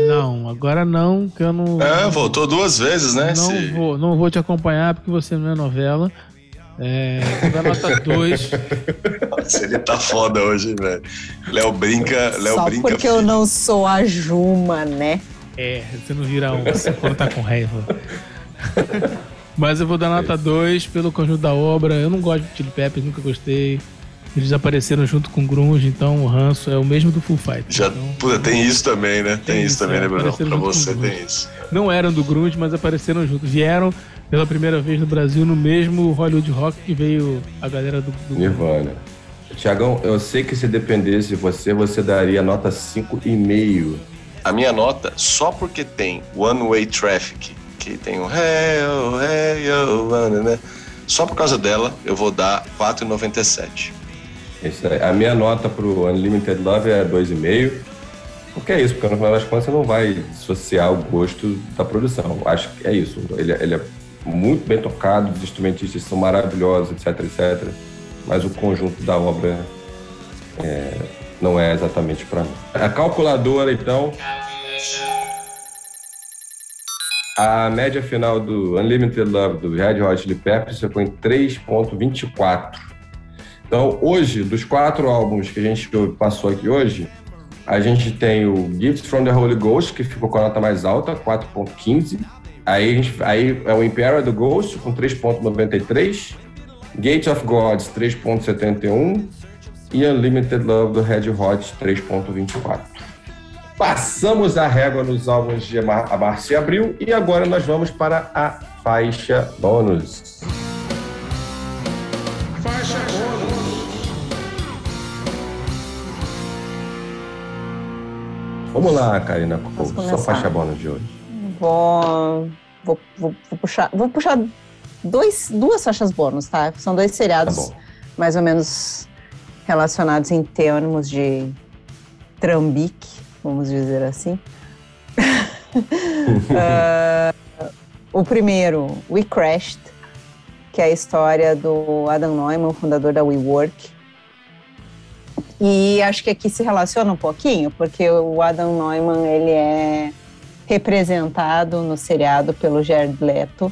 Não, agora não, que eu não. É, votou duas vezes, né? Não, Se... vou, não vou te acompanhar porque você não é novela. É, da nota 2. Nossa, ele tá foda hoje, velho. Léo brinca, Léo Só brinca. Porque eu não sou a Juma, né? É, você não vira um quando tá com raiva. Mas eu vou dar nota 2 pelo conjunto da obra. Eu não gosto de Chili Peppers, nunca gostei. Eles apareceram junto com o Grunge, então o ranço é o mesmo do Full Fight. Já, então, puta, tem isso também, né? Tem, tem isso, também, é, né, Bruno? Pra você tem isso. Não eram do Grunge, mas apareceram junto. Vieram pela primeira vez no Brasil no mesmo Hollywood Rock que veio a galera do, do Nirvana. Tiagão, eu sei que se dependesse de você, você daria nota 5,5. A minha nota, só porque tem One Way Traffic, que tem o hey, oh, hey, oh, né? Só por causa dela, eu vou dar 4,97. Isso aí. A minha nota pro Unlimited Love é 2,5. Porque é isso, porque no final das contas você não vai dissociar o gosto da produção. Acho que é isso. Ele, ele é muito bem tocado, os instrumentistas são maravilhosos, etc, etc. Mas o conjunto da obra é, não é exatamente para mim. A calculadora, então. A média final do Unlimited Love do Red Hot Chili Peppers ficou em 3,24. Então, hoje, dos quatro álbuns que a gente passou aqui hoje, a gente tem o Gifts from the Holy Ghost, que ficou com a nota mais alta, 4.15. Aí, gente, aí é o Imperial do Ghost, com 3.93. Gate of Gods, 3.71. E Unlimited Love do Red Hot, 3.24. Passamos a régua nos álbuns de março e abril e agora nós vamos para a faixa bônus. Vamos lá, Karina, sua faixa bônus de hoje. Vou, vou, vou, vou, puxar, vou puxar dois, duas faixas bônus, tá? São dois seriados tá mais ou menos relacionados em termos de trambique, vamos dizer assim. uh, o primeiro, We Crashed, que é a história do Adam Neumann, fundador da WeWork, e acho que aqui se relaciona um pouquinho, porque o Adam Neumann ele é representado no seriado pelo Jared Leto.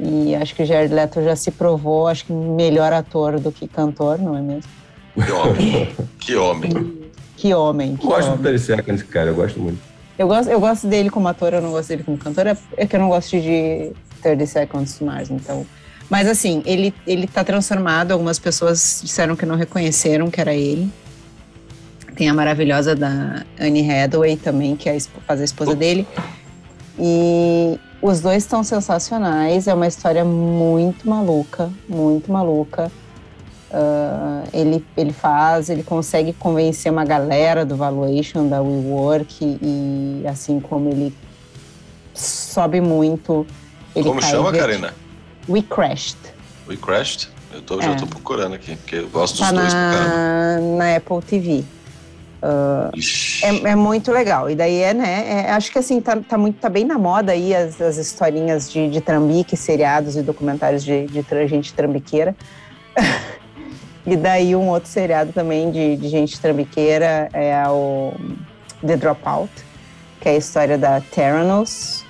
E acho que o Jared Leto já se provou, acho que melhor ator do que cantor, não é mesmo? Que homem. que homem. Que homem. Que gosto homem. do Terry Seconds, cara, eu gosto muito. Eu gosto, eu gosto dele como ator, eu não gosto dele como cantor, é, é que eu não gosto de 30 Seconds to Mars, então mas assim, ele, ele tá transformado. Algumas pessoas disseram que não reconheceram que era ele. Tem a maravilhosa da Anne Hathaway também, que é a, faz a esposa dele. E os dois estão sensacionais. É uma história muito maluca, muito maluca. Uh, ele, ele faz, ele consegue convencer uma galera do valuation da WeWork e, e assim como ele sobe muito. Ele como chama, Karina? We Crashed. We Crashed? Eu tô, é. já tô procurando aqui, porque eu gosto tá dos dois na, na Apple TV. Uh, é, é, muito legal. E daí é, né? É, acho que assim, tá, tá, muito, tá bem na moda aí as, as historinhas de, de trambique, seriados e documentários de, de, gente trambiqueira. e daí um outro seriado também de, de gente trambiqueira é o The Dropout, que é a história da Theranos,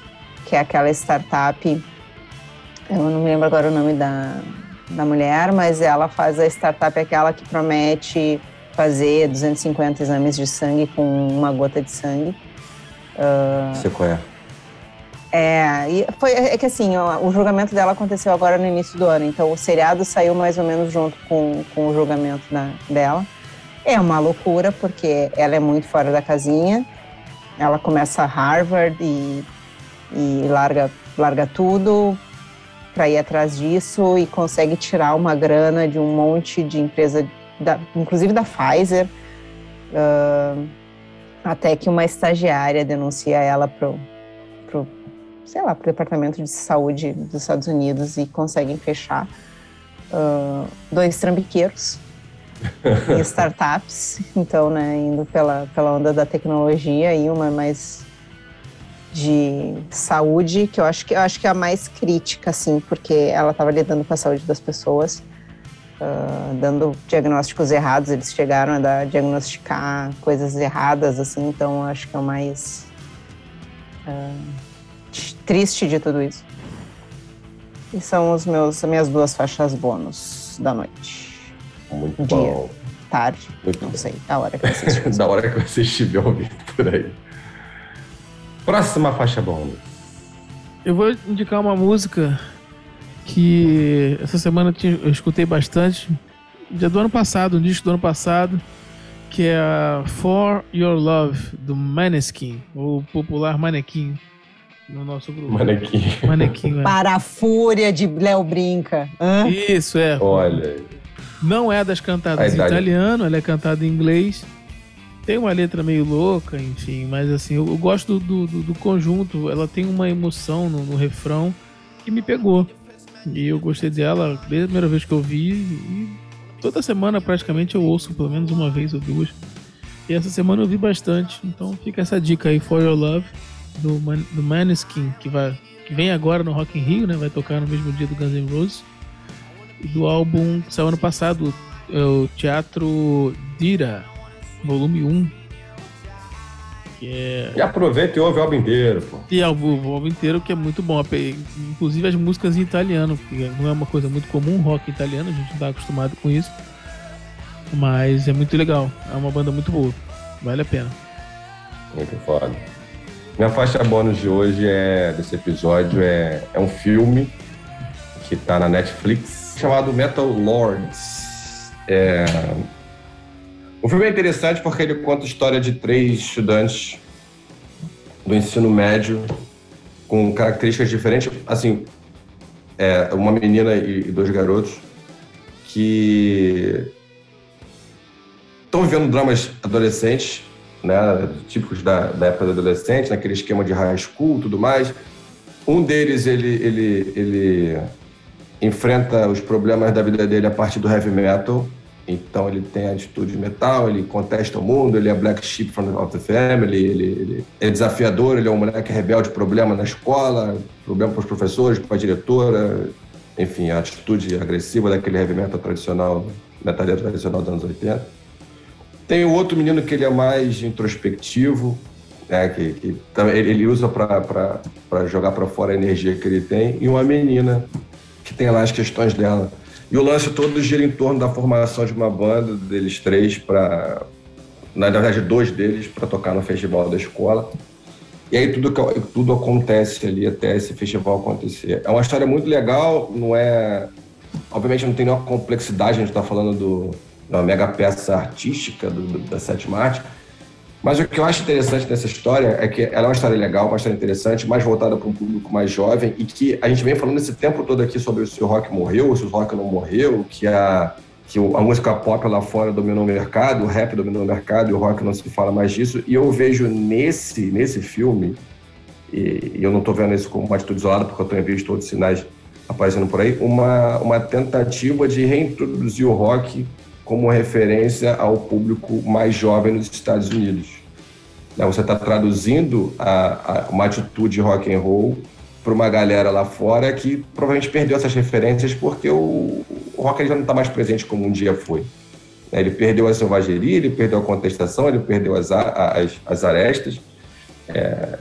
que é aquela startup eu não me lembro agora o nome da, da mulher, mas ela faz a startup aquela que promete fazer 250 exames de sangue com uma gota de sangue. Uh, Sei qual é. É, e foi, é que assim, o, o julgamento dela aconteceu agora no início do ano, então o seriado saiu mais ou menos junto com, com o julgamento da, dela. É uma loucura, porque ela é muito fora da casinha. Ela começa Harvard e, e larga larga tudo para ir atrás disso e consegue tirar uma grana de um monte de empresa, da, inclusive da Pfizer, uh, até que uma estagiária denuncia ela pro, pro sei lá, pro Departamento de Saúde dos Estados Unidos e conseguem fechar uh, dois trambiqueiros em startups, então, né, indo pela, pela onda da tecnologia e uma mais de saúde, que eu acho que eu acho que é a mais crítica, assim, porque ela estava lidando com a saúde das pessoas, uh, dando diagnósticos errados. Eles chegaram a dar, diagnosticar coisas erradas, assim. Então, eu acho que é o mais uh, triste de tudo isso. E são os meus, as minhas duas faixas bônus da noite. Muito Dia. bom. Tarde, Muito não bom. sei, a hora que você estiver. da hora que você estiver ouvindo por aí. Próxima faixa bônus. Eu vou indicar uma música que essa semana eu escutei bastante, já do ano passado, um disco do ano passado, que é a For Your Love, do Maneskin, o popular Manequim, no nosso grupo. Manequim. Manequim, é. Para a fúria de Léo Brinca. Hã? Isso, é. Olha. Não é das cantadas em italiano, ela é cantada em inglês. Tem uma letra meio louca, enfim, mas assim, eu, eu gosto do, do, do conjunto. Ela tem uma emoção no, no refrão que me pegou. E eu gostei dela desde a primeira vez que eu vi. E toda semana praticamente eu ouço pelo menos uma vez ou duas. E essa semana eu vi bastante. Então fica essa dica aí, For Your Love, do, Man, do Maneskin, que, vai, que vem agora no Rock in Rio, né? Vai tocar no mesmo dia do Guns N' Roses e do álbum que saiu ano passado, é o Teatro Dira, volume 1. Que é. E aproveita e ouve o álbum inteiro, pô. E é o o álbum inteiro que é muito bom. Inclusive as músicas em italiano, que não é uma coisa muito comum, rock italiano, a gente não tá acostumado com isso. Mas é muito legal. É uma banda muito boa. Vale a pena. Muito foda. Minha faixa bônus de hoje é desse episódio é, é um filme que tá na Netflix chamado Metal Lords. É... O filme é interessante porque ele conta a história de três estudantes do ensino médio com características diferentes. Assim, é uma menina e, e dois garotos que estão vivendo dramas adolescentes né, típicos da, da época do adolescente, naquele esquema de high school tudo mais. Um deles, ele, ele, ele enfrenta os problemas da vida dele a partir do heavy metal, então ele tem atitude de metal, ele contesta o mundo, ele é black sheep from the family, ele, ele é desafiador, ele é um moleque rebelde, problema na escola, problema para os professores, para a diretora, enfim, a atitude agressiva daquele heavy metal tradicional, metaleiro tradicional dos anos 80. Tem o outro menino que ele é mais introspectivo, né, que, que ele usa para jogar para fora a energia que ele tem, e uma menina que tem lá as questões dela. E o lance todo gira em torno da formação de uma banda deles três para, na verdade, dois deles para tocar no festival da escola. E aí tudo, tudo acontece ali até esse festival acontecer. É uma história muito legal, não é. Obviamente não tem nenhuma complexidade, a gente está falando do, uma mega peça artística do, do- da sétima arte. Mas o que eu acho interessante dessa história é que ela é uma história legal, uma história interessante, mais voltada para um público mais jovem e que a gente vem falando esse tempo todo aqui sobre se o rock morreu, se o rock não morreu, que a, que a música pop lá fora dominou o mercado, o rap dominou o mercado e o rock não se fala mais disso. E eu vejo nesse, nesse filme, e, eu não estou vendo isso como uma atitude isolada, porque eu tenho visto outros sinais aparecendo por aí, uma, uma tentativa de reintroduzir o rock como referência ao público mais jovem nos Estados Unidos. Né, Você está traduzindo a, a- uma atitude rock and roll para uma galera lá fora que provavelmente perdeu essas referências porque o, o rock já não está mais presente como um dia foi. Né, Ele perdeu a selvageria, ele perdeu a contestação, ele perdeu as, as, as arestas. É,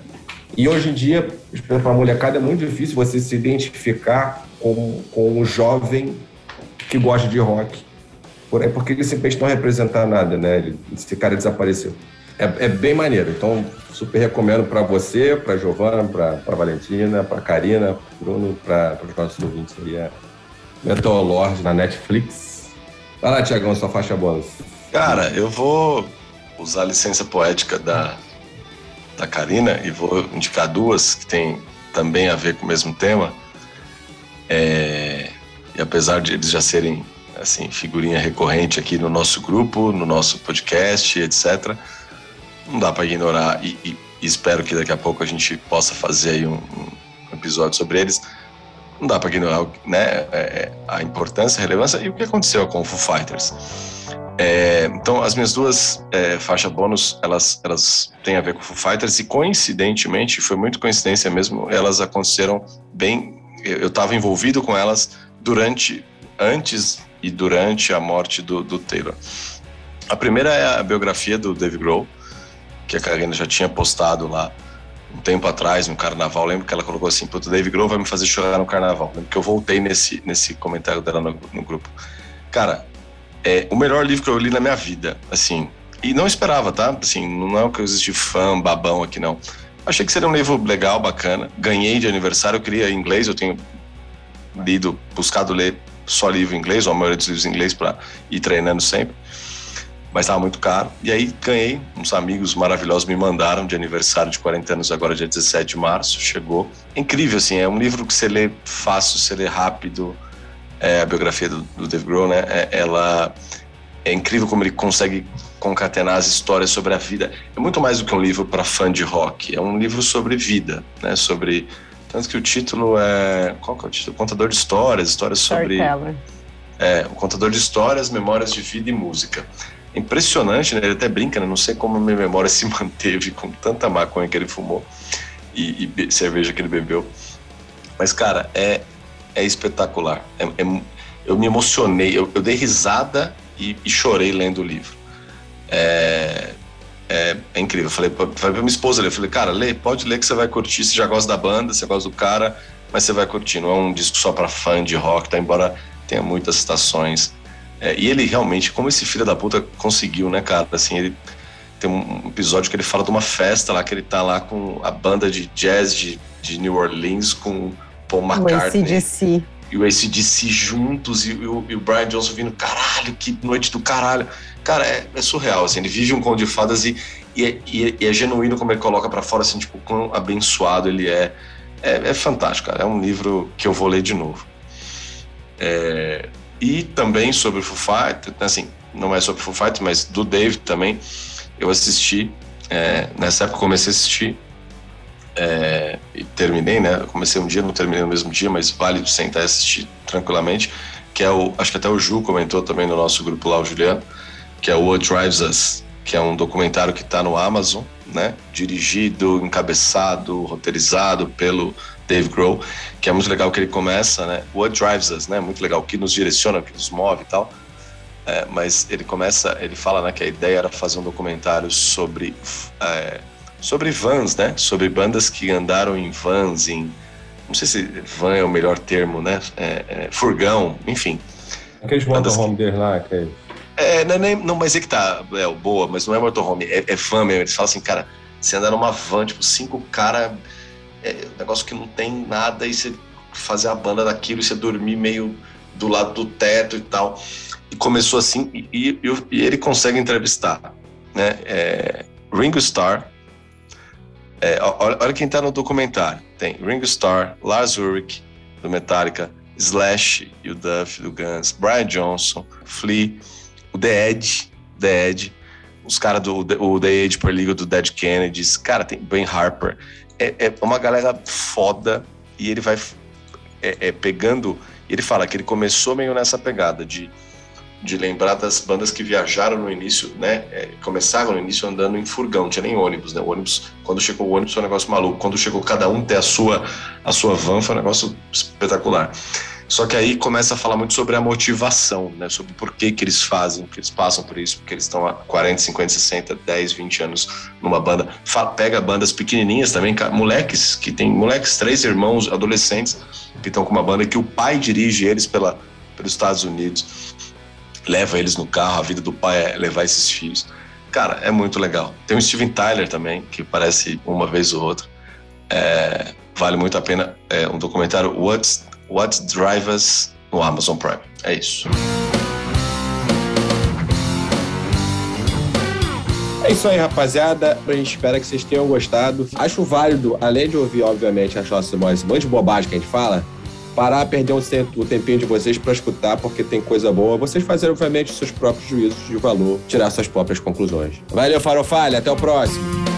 e hoje em dia, para a molecada, é muito difícil você se identificar com, com um jovem que gosta de rock. Por aí, porque ele simplesmente não representa nada, né? Esse cara desapareceu. É, é bem maneiro. Então, super recomendo para você, para Giovana, para Valentina, para Karina, pro Bruno, para os nossos ouvintes aí. É Metal Lord na Netflix. Vai lá, Tiagão, sua faixa bônus. Cara, eu vou usar a licença poética da, da Karina e vou indicar duas que tem também a ver com o mesmo tema. É, e apesar de eles já serem assim figurinha recorrente aqui no nosso grupo, no nosso podcast, etc. Não dá para ignorar e, e, espero que daqui a pouco a gente possa fazer um, um episódio sobre eles. Não dá para ignorar né, é, a importância, a relevância e o que aconteceu com o Foo Fighters. É, então, as minhas duas é, faixas bônus, elas, elas têm a ver com Foo Fighters e, coincidentemente, foi muito coincidência mesmo, elas aconteceram bem... Eu estava envolvido com elas durante, antes e durante a morte do, do Taylor. A primeira é a biografia do Dave Grohl, que a Karina já tinha postado lá um tempo atrás, no carnaval. Lembro que ela colocou assim: Puta, Dave Grohl vai me fazer chorar no carnaval. Lembro que eu voltei nesse, nesse comentário dela no, no grupo. Cara, é o melhor livro que eu li na minha vida, assim. E não esperava, tá? Assim, não é o que eu existi fã, babão aqui, não. Achei que seria um livro legal, bacana. Ganhei de aniversário, eu queria em inglês, eu tenho lido, buscado ler só livro em inglês, ou a maioria dos livros em inglês para ir treinando sempre. Mas estava muito caro. E aí ganhei, uns amigos maravilhosos me mandaram de aniversário de 40 anos, agora dia 17 de março, chegou. É incrível, assim, é um livro que você lê fácil, você lê rápido. É, a biografia do, do Dave Grohl, né? É, ela é incrível como ele consegue concatenar as histórias sobre a vida. É muito mais do que um livro para fã de rock, é um livro sobre vida, né? Sobre tanto que o título é. Qual que é o título? Contador de histórias, histórias sobre. É, o contador de histórias, memórias de vida e música. Impressionante, né? Ele até brinca, né? Não sei como a minha memória se manteve com tanta maconha que ele fumou e, e cerveja que ele bebeu. Mas, cara, é, é espetacular. É, é, eu me emocionei, eu, eu dei risada e, e, chorei lendo o livro. É, é, é incrível. Eu falei, falei pra minha esposa, eu falei, cara, lê, pode ler que você vai curtir, você já gosta da banda, você gosta do cara, mas você vai curtir. Não é um disco só para fã de rock, tá? Embora tenha muitas citações. É, e ele realmente, como esse filho da puta conseguiu, né, cara? Assim, ele tem um episódio que ele fala de uma festa lá, que ele tá lá com a banda de jazz de, de New Orleans com Paul McCartney. O ACDC. E o ACDC juntos, e, e, o, e o Brian Johnson vindo, caralho, que noite do caralho. Cara, é, é, surreal, assim, ele vive um conto de fadas e, e, é, e é genuíno como ele coloca para fora, assim, tipo, quão abençoado ele é. é. É, fantástico, cara. É um livro que eu vou ler de novo. É, e também sobre o Foo Fighters, assim, não é sobre o Foo Fighters, mas do Dave também, eu assisti, é, nessa época comecei a assistir é, e terminei, né? Eu comecei um dia, não terminei no mesmo dia, mas vale sentar e assistir tranquilamente, que é o, acho que até o Ju comentou também no nosso grupo lá, o Juliano, que é o What Drives Us, que é um documentário que está no Amazon, né? Dirigido, encabeçado, roteirizado pelo Dave Grohl, que é muito legal que ele começa, né? What Drives Us, né? Muito legal, que nos direciona, que nos move e tal. É, mas ele começa, ele fala né, que a ideia era fazer um documentário sobre é, sobre vans, né? Sobre bandas que andaram em vans, em não sei se van é o melhor termo, né? É, é, furgão, enfim. Aqueles motorhome deles lá, aqueles. É, não, é não, mas é que tá, é, boa, mas não é motorhome, é, é van mesmo. Eles falam assim, cara, você anda numa van, tipo, cinco cara, é, negócio que não tem nada, e você fazer a banda daquilo, e você dormir meio do lado do teto e tal. E começou assim, e, e, e ele consegue entrevistar, né? É, Ringo Starr, é, olha, olha, quem tá no documentário. Tem Ringo Starr, Lars Ulrich, do Metallica, Slash e o Duff, do Guns, Brian Johnson, Flea, o The Edge, The Edge, os caras do o The Edge por Liga do Dead Kennedys, cara, tem Ben Harper. É, é uma galera foda e ele vai é, é, pegando. Ele fala que ele começou meio nessa pegada de, de lembrar das bandas que viajaram no início, né? É, começaram no início andando em furgão, não tinha nem ônibus, né? O ônibus, quando chegou o ônibus foi um negócio maluco. Quando chegou cada um ter a sua, a sua van, foi um negócio espetacular. Só que aí começa a falar muito sobre a motivação, né? Sobre por que, que eles fazem, que eles passam por isso, porque eles estão há 40, 50, 60, 10, 20 anos numa banda. Pega bandas pequenininhas também, moleques que tem moleques, três irmãos, adolescentes, que estão com uma banda que o pai dirige eles pela, pelos Estados Unidos, leva eles no carro, a vida do pai é levar esses filhos. Cara, é muito legal. Tem o Steven Tyler também, que parece uma vez ou outra. É, vale muito a pena. É um documentário What's What Drive Us no Amazon Prime. É isso. É isso aí, rapaziada. A gente espera que vocês tenham gostado. Acho válido, além de ouvir, obviamente, as nossas esse monte de bobagem que a gente fala, parar, perder um o tempinho de vocês para escutar, porque tem coisa boa. Vocês fazerem, obviamente, seus próprios juízos de valor, tirar suas próprias conclusões. Valeu, Farofalha. Até o próximo.